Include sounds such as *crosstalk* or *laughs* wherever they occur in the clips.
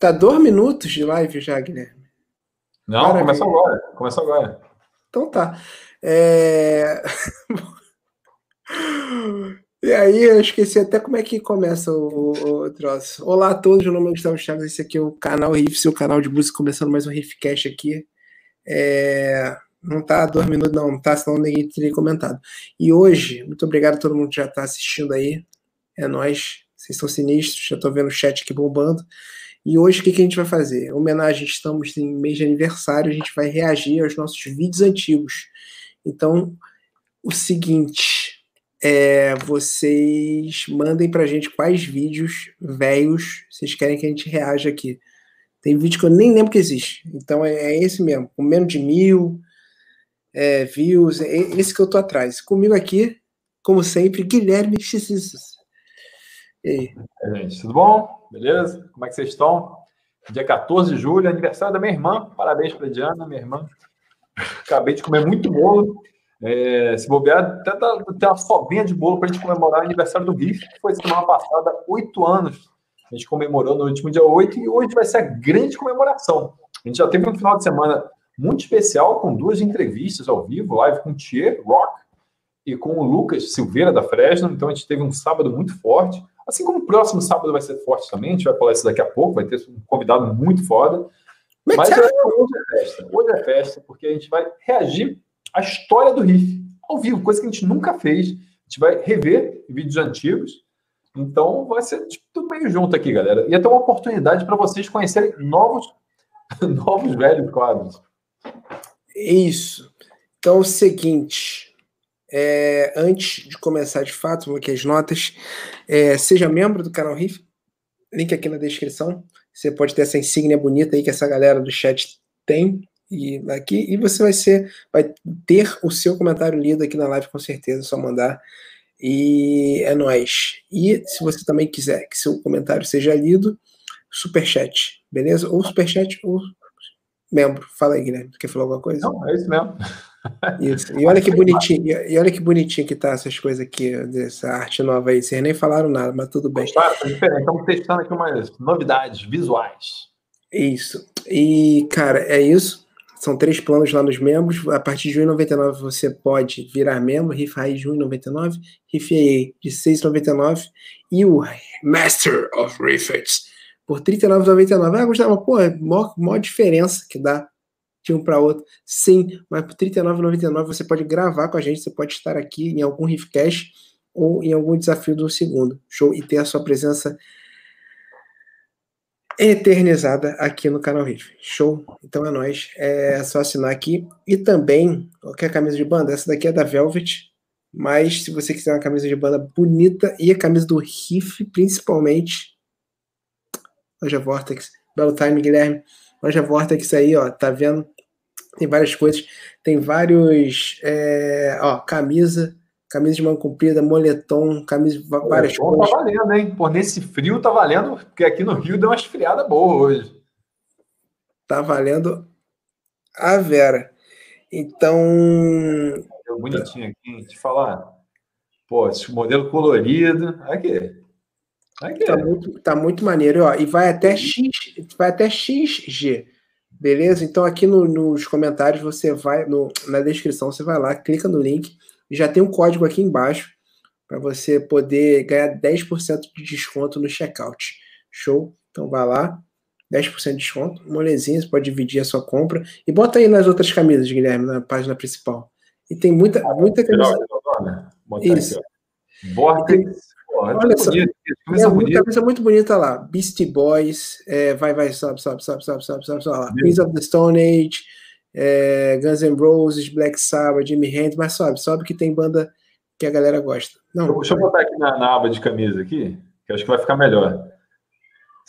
Tá dois minutos de live já, Guilherme. Não, Maravilha. começa agora. Começa agora. Então tá. É... *laughs* e aí, eu esqueci até como é que começa o, o, troço. Olá a todos, meu nome é Gustavo Chaves, esse aqui é o canal Riff, seu canal de música, começando mais um Riffcast aqui. É... Não tá dois minutos, não, tá? Senão ninguém teria comentado. E hoje, muito obrigado a todo mundo que já tá assistindo aí. É nós. Vocês são sinistros, já tô vendo o chat aqui bombando. E hoje o que, que a gente vai fazer? Em homenagem, estamos em mês de aniversário, a gente vai reagir aos nossos vídeos antigos. Então, o seguinte, é, vocês mandem pra gente quais vídeos velhos vocês querem que a gente reaja aqui. Tem vídeo que eu nem lembro que existe. Então é, é esse mesmo, com menos de mil é, views, é esse que eu tô atrás. Comigo aqui, como sempre, Guilherme Xissis. E aí? É, gente, tudo bom? Beleza? Como é que vocês estão? Dia 14 de julho, aniversário da minha irmã. Parabéns para a Diana, minha irmã. Acabei de comer muito bolo. É, se bobear, até tem uma sobrinha de bolo para a gente comemorar o aniversário do Riff, que foi semana passada, oito anos. A gente comemorou no último dia 8 e hoje vai ser a grande comemoração. A gente já teve um final de semana muito especial com duas entrevistas ao vivo, live com o Thier Rock e com o Lucas Silveira da Fresno. Então a gente teve um sábado muito forte. Assim como o próximo sábado vai ser forte também, a gente vai falar isso daqui a pouco, vai ter um convidado muito foda. Mas é, hoje é festa. Hoje é festa, porque a gente vai reagir à história do riff ao vivo, coisa que a gente nunca fez. A gente vai rever vídeos antigos. Então vai ser tipo, tudo meio junto aqui, galera. E até uma oportunidade para vocês conhecerem novos, *laughs* novos velhos quadros. Isso. Então é o seguinte. É, antes de começar de fato, vou aqui as notas. É, seja membro do canal Riff, link aqui na descrição. Você pode ter essa insígnia bonita aí que essa galera do chat tem e aqui e você vai ser, vai ter o seu comentário lido aqui na live com certeza, é só mandar. E é nós. E se você também quiser que seu comentário seja lido, super chat, beleza? Ou super chat ou membro. Fala aí, Guilherme. Quer falar alguma coisa? Não, é isso mesmo. Isso. E olha que bonitinho, e olha que bonitinho que tá essas coisas aqui, essa arte nova aí. Vocês nem falaram nada, mas tudo bem. Claro, tá diferente. Estamos testando aqui umas novidades visuais. Isso. E, cara, é isso. São três planos lá nos membros. A partir de 1,99 você pode virar membro. Riff Raiz de 1,99. Riff AA de 6,99. E o Master of Riffets por R$ 39,99. Ah, Gustavo, pô, é maior, maior diferença que dá de um para outro. Sim, mas por R$ 39,99 você pode gravar com a gente, você pode estar aqui em algum Riffcast ou em algum desafio do segundo. Show? E ter a sua presença eternizada aqui no canal Riff. Show? Então é nóis. É só assinar aqui. E também, qualquer camisa de banda, essa daqui é da Velvet. Mas se você quiser uma camisa de banda bonita e a camisa do Riff, principalmente, Loja Vortex. Belo time, Guilherme. Loja Vortex aí, ó, tá vendo? Tem várias coisas. Tem vários. É, ó, camisa, camisa de mão comprida, moletom, camisa, várias Pô, coisas. Tá valendo, hein? Pô, nesse frio tá valendo, porque aqui no Rio deu uma esfriada boa hoje. Tá valendo a Vera. Então. Bonitinho aqui, te falar. Pô, esse modelo colorido. Aqui. Tá muito, tá muito maneiro, ó. E vai até X, vai até XG. Beleza? Então aqui no, nos comentários você vai, no, na descrição, você vai lá, clica no link e já tem um código aqui embaixo para você poder ganhar 10% de desconto no checkout. Show? Então vai lá, 10% de desconto, molezinha, você pode dividir a sua compra e bota aí nas outras camisas, Guilherme, na página principal. E tem muita, muita camisa. Isso. Vortex Olha só. Camisa, é bonita. camisa muito bonita lá. Beastie Boys, é, vai, vai, sobe, sobe, sobe, sobe, sobe, sobe, sobe lá. Queens of the Stone Age, é, Guns N' Roses, Black Sabbath, Jimmy Hendrix, mas sobe, sobe que tem banda que a galera gosta. Não, deixa eu botar aqui na, na, aba de camisa aqui, que acho que vai ficar melhor.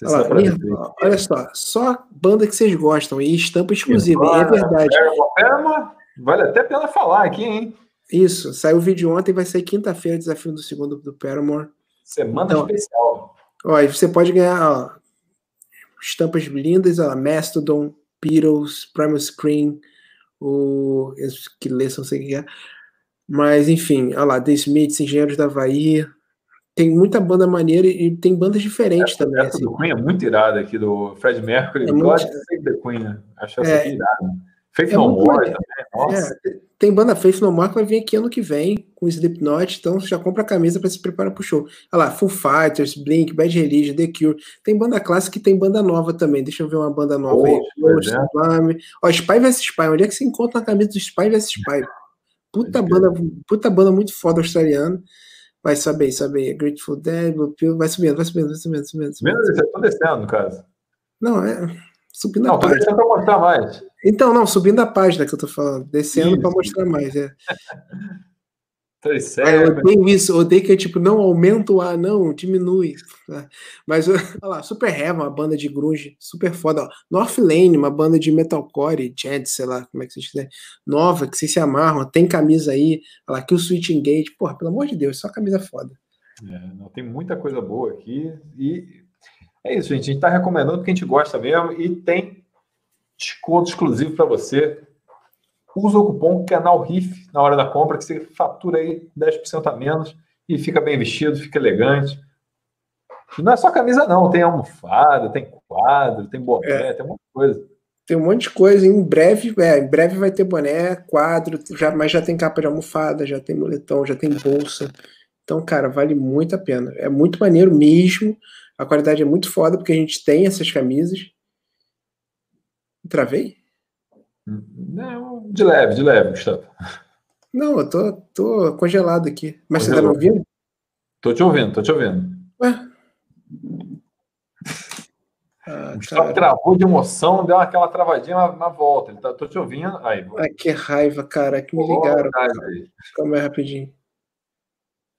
Olha, lá, minha, olha só, só banda que vocês gostam e estampa exclusiva, é verdade. vale até pena falar aqui, hein? Isso, saiu o vídeo ontem, vai sair quinta-feira, desafio do segundo do Paramore. Semana então, especial. Ó, você pode ganhar ó, estampas lindas, ó, Mastodon, Beatles, Primal Screen, o. que lê, não sei o que é. Mas, enfim, olha lá, The Smiths, Engenheiros da Havaí, tem muita banda maneira e tem bandas diferentes essa, também. Essa assim. do Queen é muito irada aqui, do Fred Mercury. É God muito... the Queen. Né? Acho essa é, irada. Faith é No More também. Nossa. É, tem banda Faith No More que vai vir aqui ano que vem com Slipknot, então já compra a camisa para se preparar pro show. Olha lá, Full Fighters, Blink, Bad Religion, The Cure. Tem banda clássica e tem banda nova também. Deixa eu ver uma banda nova oh, aí. É. Ó, Spy vs Spy. Onde é que você encontra a camisa do Spy vs Spy? Puta banda, puta banda muito foda australiana. Vai saber, saber. Grateful Dead, Blue Pill, vai subindo, vai subindo, vai subindo, subindo. subindo. Menos, você tá descendo, no caso. Não, é. Subindo não, tô deixando pra mostrar mais. Então, não, subindo a página que eu tô falando. Descendo para mostrar mais. É. *laughs* Ah, eu odeio isso, odeio que é tipo, não aumenta o ar, não, diminui. Mas, *laughs* olha lá, Super Heaven, uma banda de grunge, super foda. Ó. North Lane, uma banda de metalcore, jazz, sei lá, como é que vocês quiserem. Nova, que vocês se amarram, tem camisa aí. Olha lá, aqui o Switch Engage. Porra, pelo amor de Deus, só camisa foda. É, não, tem muita coisa boa aqui. E é isso, gente. A gente tá recomendando porque a gente gosta mesmo. E tem desconto exclusivo para você usa o cupom canal RIF na hora da compra, que você fatura aí 10% a menos e fica bem vestido, fica elegante. E não é só camisa, não, tem almofada, tem quadro, tem boné, é. tem um monte de coisa. Tem um monte de coisa. Em breve, é, em breve vai ter boné, quadro, já, mas já tem capa de almofada, já tem moletom, já tem bolsa. Então, cara, vale muito a pena. É muito maneiro mesmo. A qualidade é muito foda, porque a gente tem essas camisas. Travei? Não, de leve, de leve, Gustavo. Não, eu tô, tô congelado aqui. Mas você tá me ouvindo? Tô te ouvindo, tô te ouvindo. Ué? Ah, Gustavo travou de emoção, deu aquela travadinha na, na volta. Ele tá, tô te ouvindo. Aí, Ai, que raiva, cara, que me ligaram. Calma aí rapidinho.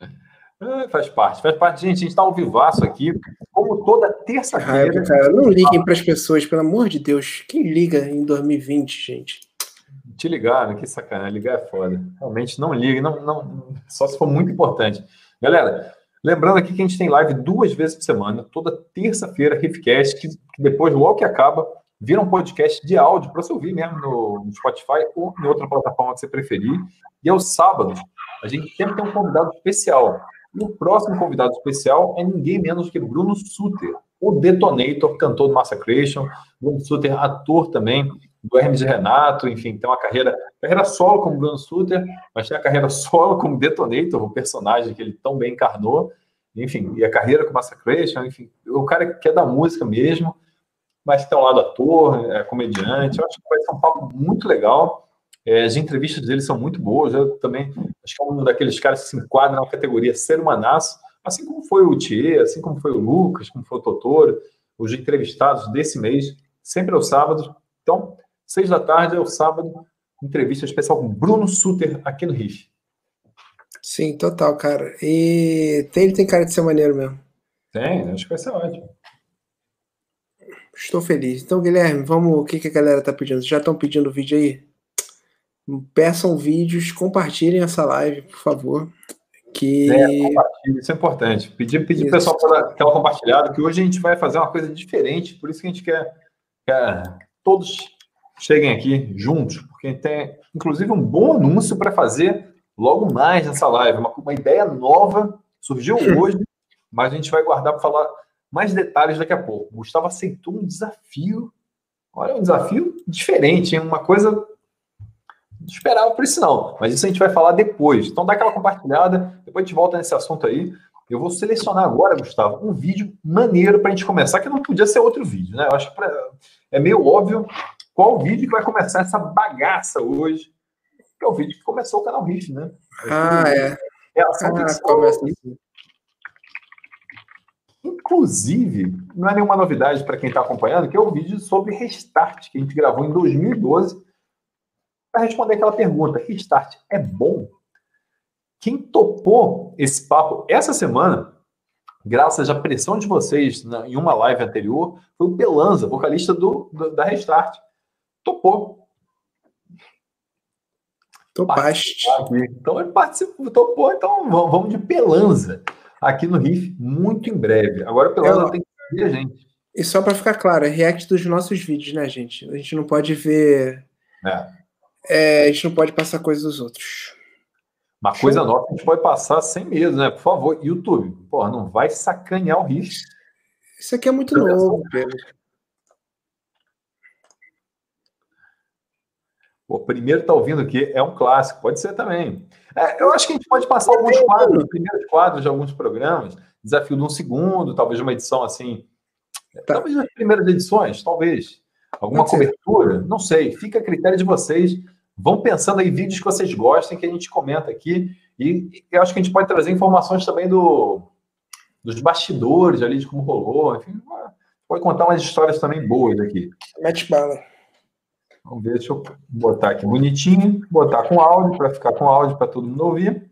É, faz parte, faz parte. Gente, a gente está ao vivaço aqui, como toda terça-feira. Cara, não liguem para as pessoas, pelo amor de Deus. Quem liga em 2020, gente? Te ligaram, que sacanagem. Ligar é foda. Realmente, não ligue, não, não, só se for muito importante. Galera, lembrando aqui que a gente tem live duas vezes por semana, toda terça-feira, Riffcast, que, que depois, logo que acaba, vira um podcast de áudio para você ouvir mesmo no, no Spotify ou em outra plataforma que você preferir. E aos sábados, a gente sempre tem um convidado especial. E o próximo convidado especial é ninguém menos que Bruno Suter, o Detonator, cantor do Massacration. Bruno Suter, ator também do Hermes Renato, enfim, tem uma carreira, carreira solo como Bruno Suter, mas tem a carreira *laughs* solo como Detonator, o personagem que ele tão bem encarnou. Enfim, e a carreira com Massacration, enfim, o cara que é da música mesmo, mas tem um lado ator, é comediante. Eu acho que vai ser um papo muito legal. É, as entrevistas dele são muito boas. Eu também acho que é um daqueles caras que se enquadra na categoria ser humanaço, assim como foi o Thier, assim como foi o Lucas, como foi o Totoro, os entrevistados desse mês, sempre aos sábados. Então, seis da tarde é o sábado, entrevista especial com Bruno Suter aqui no Riff. Sim, total, cara. E tem, ele tem cara de ser maneiro mesmo. Tem, acho que vai ser ótimo. Estou feliz. Então, Guilherme, vamos. O que, que a galera tá pedindo? Já estão pedindo vídeo aí? Peçam vídeos, compartilhem essa live, por favor. Que... É, isso é importante. Pedir, pedir pessoal para aquela compartilhada, que hoje a gente vai fazer uma coisa diferente, por isso que a gente quer que todos cheguem aqui juntos, porque tem, inclusive, um bom anúncio para fazer logo mais nessa live. Uma, uma ideia nova surgiu *laughs* hoje, mas a gente vai guardar para falar mais detalhes daqui a pouco. O Gustavo aceitou um desafio. Olha, um desafio diferente, hein? uma coisa esperava por isso não, mas isso a gente vai falar depois. Então dá aquela compartilhada, depois a gente volta nesse assunto aí. Eu vou selecionar agora, Gustavo, um vídeo maneiro para a gente começar, que não podia ser outro vídeo, né? Eu acho que pra... é meio óbvio qual vídeo que vai começar essa bagaça hoje, que é o vídeo que começou o canal Riff, né? Ah, é. É ação ah, começa assim. Inclusive, não é nenhuma novidade para quem está acompanhando, que é o vídeo sobre Restart, que a gente gravou em 2012 para responder aquela pergunta: restart é bom? Quem topou esse papo essa semana, graças à pressão de vocês na, em uma live anterior, foi o Pelanza, vocalista do, do da Restart. Topou. Topaste. Então ele participou, topou, então vamos de Pelanza aqui no Riff muito em breve. Agora o Pelanza tem que ver a gente. E só para ficar claro, é react dos nossos vídeos, né, gente? A gente não pode ver. É é, a gente não pode passar coisa dos outros. Uma coisa nova que a gente pode passar sem medo, né? Por favor, YouTube, porra, não vai sacanear o risco. Isso aqui é muito novo, Pedro. O primeiro tá ouvindo aqui é um clássico, pode ser também. É, eu acho que a gente pode passar alguns quadros, primeiros quadros de alguns programas, desafio de um segundo, talvez uma edição assim. Tá. Talvez nas primeiras edições, talvez. Alguma cobertura, não sei, fica a critério de vocês. Vão pensando aí vídeos que vocês gostem, que a gente comenta aqui. E eu acho que a gente pode trazer informações também do, dos bastidores ali, de como rolou. Enfim, pode contar umas histórias também boas aqui. Mete bala. Vamos ver, deixa eu botar aqui bonitinho, botar com áudio, para ficar com áudio para todo mundo ouvir.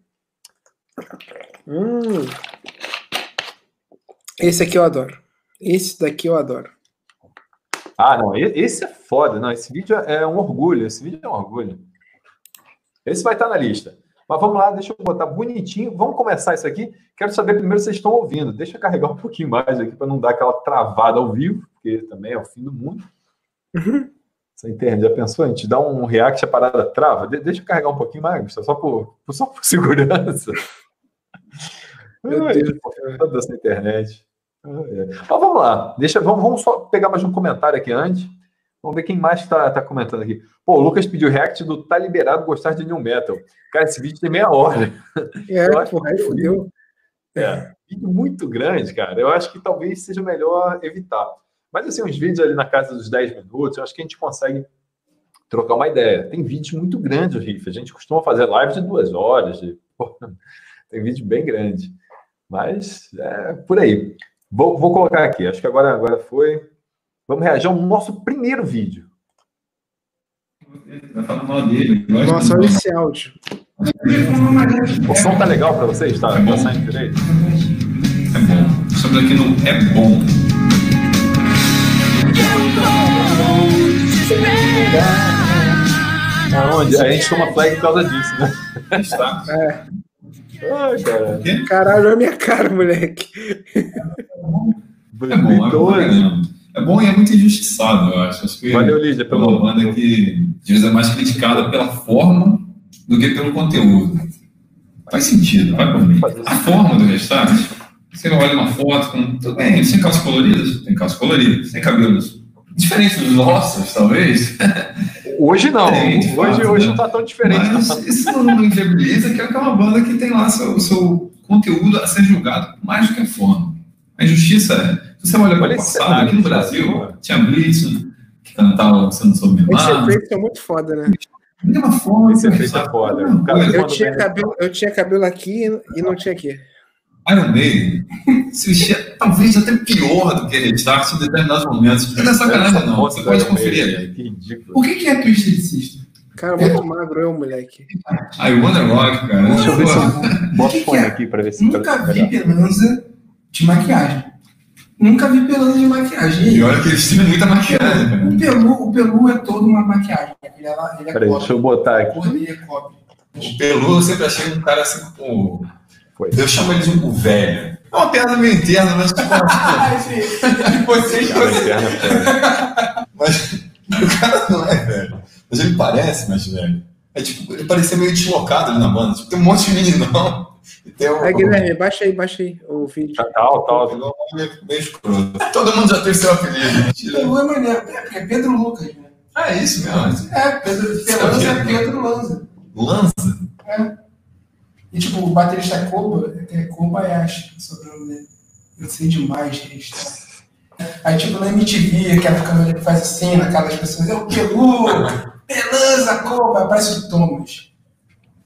Hum. Esse aqui eu adoro. Esse daqui eu adoro. Ah, não, esse é foda. Não, esse vídeo é um orgulho. Esse vídeo é um orgulho. Esse vai estar na lista. Mas vamos lá, deixa eu botar bonitinho. Vamos começar isso aqui. Quero saber primeiro se vocês estão ouvindo. Deixa eu carregar um pouquinho mais aqui para não dar aquela travada ao vivo, porque também é o fim do mundo. Uhum. Você entende? Já pensou? A gente dá um react, a parada trava. De deixa eu carregar um pouquinho mais, só por, só por *laughs* segurança. Meu Ai, Deus, toda essa internet. Mas vamos lá, deixa, vamos, vamos só pegar mais um comentário aqui antes. Vamos ver quem mais está tá comentando aqui. Pô, o Lucas pediu react do Tá Liberado Gostar de New Metal. Cara, esse vídeo tem meia hora. É, porra, fodeu. É, vídeo muito grande, cara. Eu acho que talvez seja melhor evitar. Mas, assim, uns vídeos ali na casa dos 10 minutos, eu acho que a gente consegue trocar uma ideia. Tem vídeos muito grandes, Riff. A gente costuma fazer lives de duas horas. De... *laughs* tem vídeo bem grande. Mas é por aí. Vou, vou colocar aqui, acho que agora, agora foi. Vamos reagir ao nosso primeiro vídeo. Vai falar mal dele. Nossa, olha esse áudio. O som tá legal para vocês? Tá, é bom. tá saindo direito? É bom. Estamos aqui no É Bom. Aonde? A gente toma flag por causa disso, né? Está. É. Ai, cara. Caralho, olha a minha cara, moleque. É bom, é bom, é bom e é muito injustiçado, eu acho. acho que Valeu, Lídia, pelo uma banda que às vezes é mais criticada pela forma do que pelo conteúdo. Faz sentido, vai por mim. A forma do restart, você olha uma foto com. Tudo bem, sem calças coloridas? Tem calças coloridas, sem cabelos. Diferente dos nossos, talvez. *laughs* Hoje não. Tem, hoje, fato, hoje né? não está tão diferente. Mas não. isso não inviabiliza que é uma banda que tem lá seu, seu conteúdo a ser julgado mais do que a forma. A injustiça é. Se você olha para o passado, aqui no Brasil, tinha Blitz, que cantava Você Não Soube Me Esse efeito é muito foda, né? De uma forma. Esse efeito é foda. Eu tinha, cabelo, eu tinha cabelo aqui e não tinha aqui. Iron Maiden se vestia talvez até pior do que Restart em determinados momentos. Não é sacanagem, não. Você pode conferir ali. Por que, que é Twisted Sister? Cara, muito é. magro eu, moleque. I Wanna Rock, cara. Deixa eu ver se eu boto o fone é? aqui pra ver se Nunca vi pelanza de maquiagem. Nunca vi pelanza de maquiagem. E olha que eles têm muita maquiagem. O Pelu, o Pelu é todo uma maquiagem. Ele é, ele é Peraí, deixa eu botar aqui. O Pelu eu sempre achei um cara assim com eu chamo ele de um velho. É uma piada meio interna, mas tipo, *laughs* vocês, você. Mas o cara não é velho. Mas ele parece mais velho. É tipo, ele parecia meio deslocado ali na banda. Tipo, tem um monte de meninão. Um... É, Guilherme, baixa aí, baixa aí o vídeo. Tá, tal, tal. Meio escroto. Todo mundo já tem seu apelido. Não é maneiro. É Pedro Lucas, né? Ah, é isso mesmo? É, Pedro. Lanza é Pedro Lanza. Lanza? É. E tipo, o baterista é Koba, é Kobayashi, sobrando dele. Eu sei demais disso. Aí, tipo, na MTV, aquela câmera que faz assim, naquelas pessoas, é o Pelu, beleza, Koba, parece o Thomas.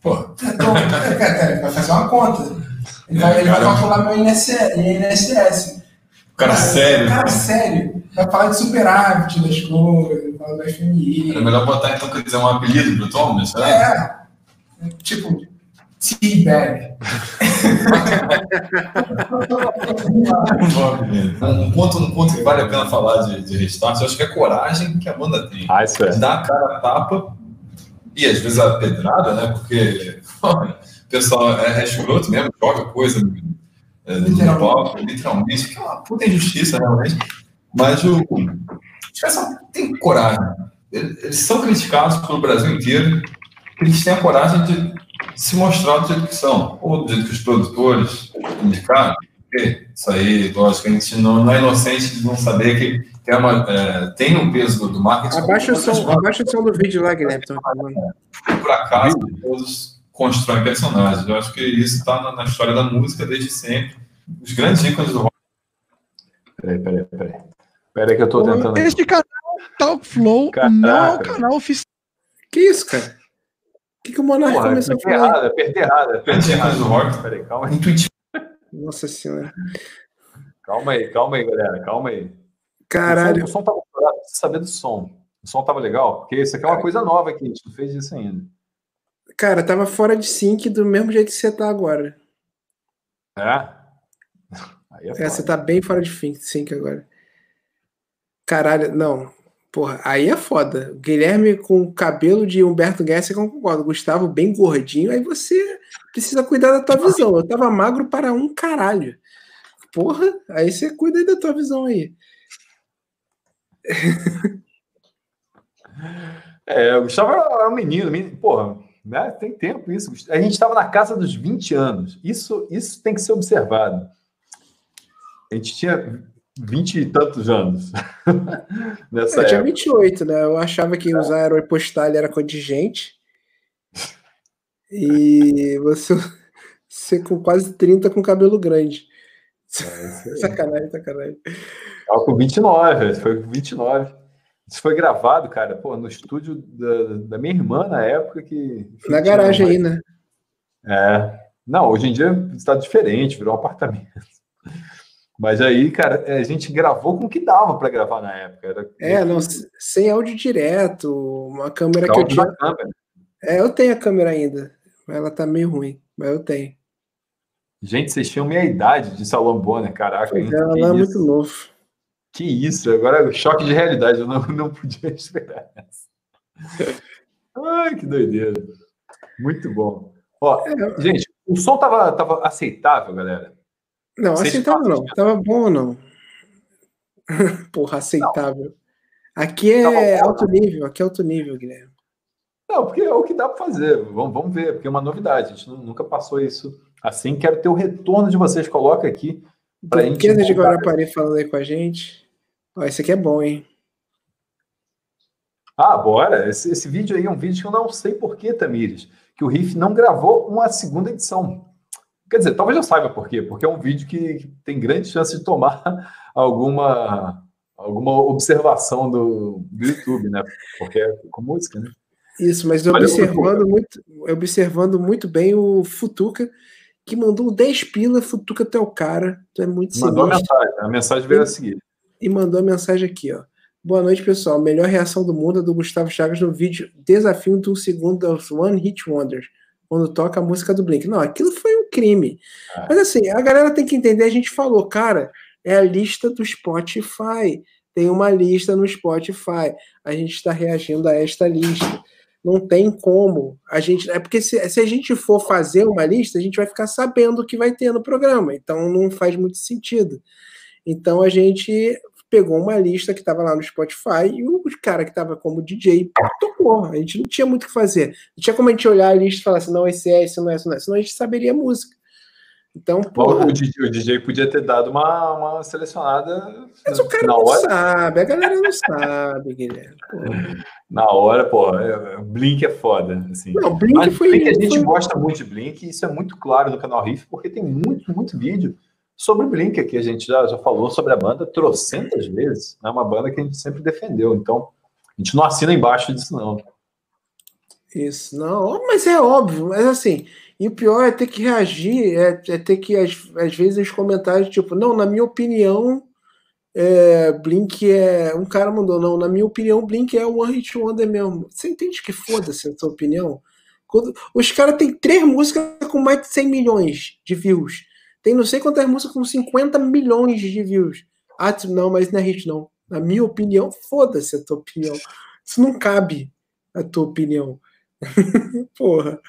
Pô, é Thomas, é, cara, ele vai fazer uma conta. Ele vai, ele vai calcular meu INSS. INSS. O cara, cara sério. O cara sério. Vai falar de superávit das coisas, falar do FMI. É melhor botar, então, quer dizer, um apelido pro Thomas, sabe? É. Tipo, Teabag. um, ponto, um ponto que vale a pena falar de, de restart, eu acho que é a coragem que a banda tem. Ah, isso é. De dar a cara a tapa e às vezes a pedrada, né? Porque o pessoal é, é escroto mesmo, joga coisa é, no palco, literalmente, que é uma puta injustiça realmente. Mas o, os caras têm coragem. Eles são criticados pelo Brasil inteiro, que eles têm a coragem de se mostrar do jeito que são, ou do jeito que os produtores indicaram. Porque isso aí, lógico, a gente não, não é inocente de não saber que, que é uma, é, tem um peso do, do marketing. Abaixa o, som, abaixa o som do vídeo lá, Guilherme. Por acaso, todos constroem personagens. Eu acho que isso está na, na, história da música desde sempre. Os grandes ícones do rock. Peraí, peraí, peraí. Peraí que eu estou tentando. Este canal Talk Flow Caraca. não é o canal oficial. Que isso, cara? O que, que o Monarca começou a falar? Errado, apertei errado, apertei errado do rock. Peraí, calma aí. Intuitivo. Nossa senhora. Calma aí, calma aí, galera, calma aí. Caralho. O som, o som tava saber do som. O som tava legal? Porque isso aqui é uma coisa nova aqui, a gente não fez isso ainda. Cara, tava fora de sync do mesmo jeito que você tá agora. É? Aí é, é você tá bem fora de sync agora. Caralho, não. Porra, aí é foda. Guilherme com cabelo de Humberto Guess, eu concordo. Gustavo bem gordinho, aí você precisa cuidar da tua visão. Eu tava magro para um caralho. Porra, aí você cuida aí da tua visão aí. É, o Gustavo era um menino, menino porra, né? tem tempo isso. A gente estava na casa dos 20 anos. Isso, isso tem que ser observado. A gente tinha 20 e tantos anos. *laughs* Nessa eu tinha 28, né? Eu achava que usar aeropostal era contingente. E você, você com quase 30 com cabelo grande. É, *laughs* sacanagem, sacanagem. Tava com 29, foi com 29. Isso foi gravado, cara, pô, no estúdio da, da minha irmã na época que. Enfim, na garagem aí, né? É. Não, hoje em dia está diferente, virou um apartamento. Mas aí, cara, a gente gravou com o que dava para gravar na época. Era... É, não, sem áudio direto, uma câmera que eu tinha. Câmera. É, eu tenho a câmera ainda. Ela tá meio ruim, mas eu tenho. Gente, vocês tinham minha idade de Salão Bonner, caraca. Hein? Ela é muito novo. Que isso, agora choque de realidade, eu não, *laughs* não podia esperar essa. Ai, que doideira. Muito bom. Ó, é, gente, o som tava, tava aceitável, galera? Não, Vocês aceitável não. Tava bom ou não? *laughs* Porra, aceitável. Não. Aqui é alto nível, aqui é alto nível, Guilherme. Não, porque é o que dá para fazer. Vamos, vamos ver, porque é uma novidade. A gente nunca passou isso assim. Quero ter o retorno de vocês. Coloca aqui. Para a gente. de Guarapari falando aí com a gente. Ó, esse aqui é bom, hein? Ah, bora. Esse, esse vídeo aí é um vídeo que eu não sei porquê, Tamires, que o Riff não gravou uma segunda edição. Quer dizer, talvez eu saiba por quê, porque é um vídeo que, tem grande chance de tomar *laughs* alguma, alguma observação do, do YouTube, né? Porque é com música, né? Isso, mas observando muito, observando muito bem o Futuca, que mandou 10 pila, Futuca teu cara, tu é muito Mandou a mensagem, a mensagem veio a seguir. E mandou a mensagem aqui, ó. Boa noite, pessoal. Melhor reação do mundo é do Gustavo Chagas no vídeo Desafio do segundo dos One Hit Wonders, quando toca a música do Blink. Não, aquilo foi um crime. Ah. Mas assim, a galera tem que entender, a gente falou, cara, é a lista do Spotify. Tem uma lista no Spotify. A gente está reagindo a esta lista não tem como. A gente é porque se, se, a gente for fazer uma lista, a gente vai ficar sabendo o que vai ter no programa. Então não faz muito sentido. Então a gente pegou uma lista que estava lá no Spotify e o cara que estava como DJ tocou. A gente não tinha muito o que fazer. Não tinha como a gente olhar a lista e falar assim, não, esse é, esse não é, esse não é. Senão a gente saberia a música. Então, porra, o, DJ, o DJ podia ter dado uma, uma selecionada. Mas o cara não hora. sabe, a galera não sabe, Guilherme. Porra. *laughs* Na hora, pô, é, Blink é foda. Assim. Não, Blink Mas foi. Blink, a gente foi... gosta muito de Blink, isso é muito claro no canal Riff, porque tem muito, muito vídeo sobre Blink aqui. A gente já, já falou sobre a banda trocentas vezes. É né? uma banda que a gente sempre defendeu. Então, a gente não assina embaixo disso, não. Isso, não, mas é óbvio, mas assim, e o pior é ter que reagir, é, é ter que, às, às vezes, os comentários, tipo, não, na minha opinião, é, Blink é. Um cara mandou, não, na minha opinião, Blink é o One Hit Wonder mesmo. Você entende que foda-se a sua opinião? Quando, os caras têm três músicas com mais de 100 milhões de views. Tem não sei quantas músicas com 50 milhões de views. Ah, não, mas não é hit, não. Na minha opinião, foda-se a tua opinião. Isso não cabe a tua opinião. *laughs* Porra.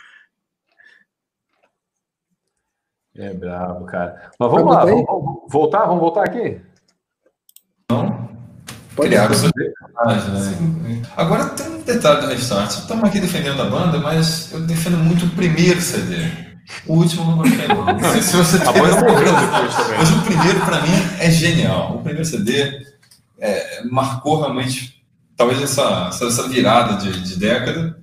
É bravo, cara. Mas vamos tá lá, vamos, vamos voltar? Vamos voltar aqui? Não. personagens, né? Agora tem um detalhe do Restart. Estamos aqui defendendo a banda, mas eu defendo muito o primeiro CD. O último não gostei, não. se você a banda morreu depois também. Mas o primeiro, para mim, é genial. O primeiro CD é, marcou realmente, talvez, essa, essa virada de, de década.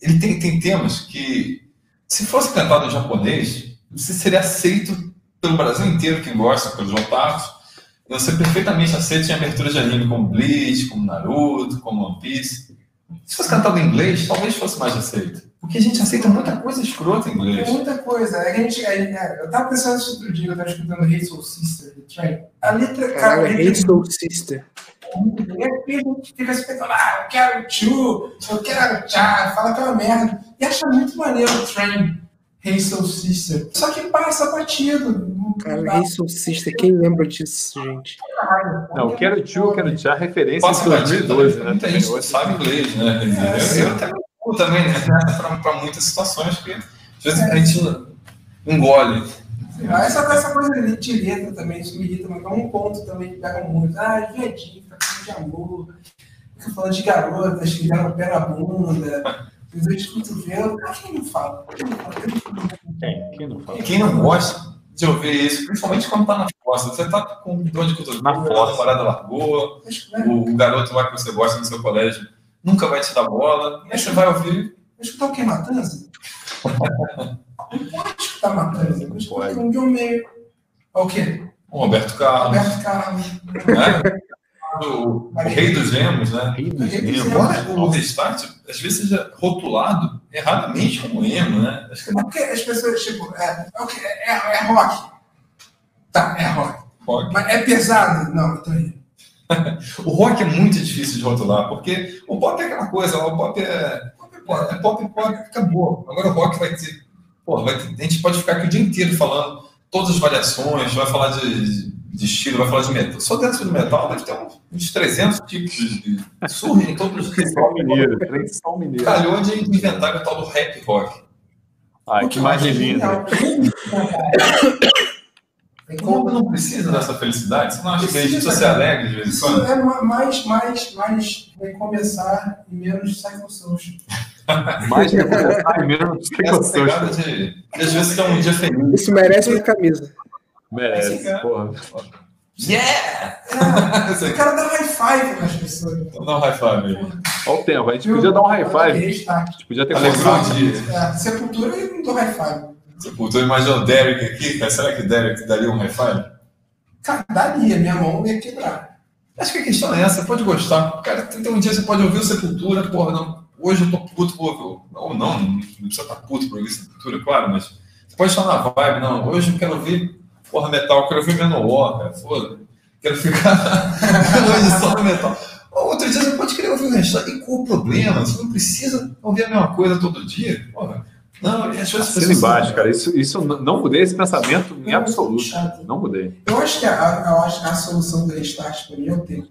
Ele tem, tem temas que, se fosse cantado em japonês, você seria aceito pelo Brasil inteiro, quem gosta, pelos otakus ser perfeitamente aceito em abertura de anime como Bleach, como Naruto, como One Piece. Se fosse cantado em inglês, talvez fosse mais aceito. Porque a gente aceita muita coisa escrota em inglês. Muita coisa. É a gente, é, eu tava pensando isso outro dia, eu tava escutando Hate Soul Sister, do Train. A letra, cara. Hate Soul Sister. E a gente fica se pensando, ah, eu quero Chu, eu quero Cha, fala aquela merda. E acha muito maneiro o Train. Hey Soul Sister. Só que passa batido. Cara, Hey Soul Sister, quem lembra disso, gente? Não, Quero Tio, Quero Tio, a referência passa em 2012, né? Muita gente sabe inglês, né? É, eu, eu também, né? Para muitas situações que às vezes a gente engole. Ah, essa, essa coisa de letra também, isso me irrita, mas é um ponto também que pega muito. Ah, viadinho, fica falando de amor, fica falando de garotas que deram pé na bunda. Desejo de cotovelo. Quem não fala? Quem não fala? Quem? Quem não fala? Quem não gosta de ouvir isso, principalmente quando tá na fossa. Você tá com dor de cotovelo, na fossa, a parada largou, o, o, garoto lá que você gosta no seu colégio nunca vai te dar bola, e aí você vai ouvir. Vai escutar o que? Matanza? não pode escutar Matanza. Vai escutar um John Mayer. O quê? O Roberto Carlos. Roberto Carlos. Né? *laughs* o, o rei dos emos, né? Rei dos emos. O restart, às vezes, seja rotulado erradamente como emo, né? Acho que... É porque as pessoas, tipo, é, é, é, é rock. Tá, é rock. rock. Mas é pesado? Não, então *laughs* o rock é muito difícil de rotular, porque o pop é aquela coisa, o pop é. Pop é pop, é pop, pop acabou. Agora o rock vai ter. Pô, vai ter, a gente pode ficar aqui o dia inteiro falando todas as variações, vai falar de de estilo, vai falar de metal. Só dentro do metal deve ter uns 300 tipos de. Surgem em todos os Tradição mineiro. Tradição mineiro. Calhou de inventar o tal do rap rock. Ai, que imagem *laughs* linda. Como não precisa dessa felicidade? Você não acha que a gente precisa ser alegre de vez em quando? É mais, mais, mais recomeçar e menos psychosocial. *laughs* mais recomeçar e menos psychosocial. De, às vezes é um dia feliz. Isso merece uma camisa. Merece, é. porra. Yeah! *laughs* É, o cara dá high five nas pessoas. Então dá um high five aí. Olha o tempo, a gente podia dar um high five. A gente podia ter começado de. É, sepultura e não dou high five. Sepultura, imagina o Derek aqui. *laughs* Será que o Derek daria um five? Cara, daria, minha mão ia quebrar. Acho que a questão é essa, pode gostar. Cara, tem um dia você pode ouvir o Sepultura, porra, não. Hoje eu tô puto ouvir. Ou não, não precisa estar puto por ouvir Sepultura, claro, mas você pode estar na vibe, não. Hoje eu quero ouvir porra, metal, quero ver Menor, cara, foda. Quero ficar *laughs* só no metal. Outro dia você pode querer ouvir o restante. E qual o problema? Você não precisa ouvir a mesma coisa todo dia. Porra. Não, às vezes pessoas... embaixo, cara. Isso, isso não mudei esse pensamento em absoluto. Não mudei. Eu acho que a, eu acho que a solução do restart para mim é o tempo.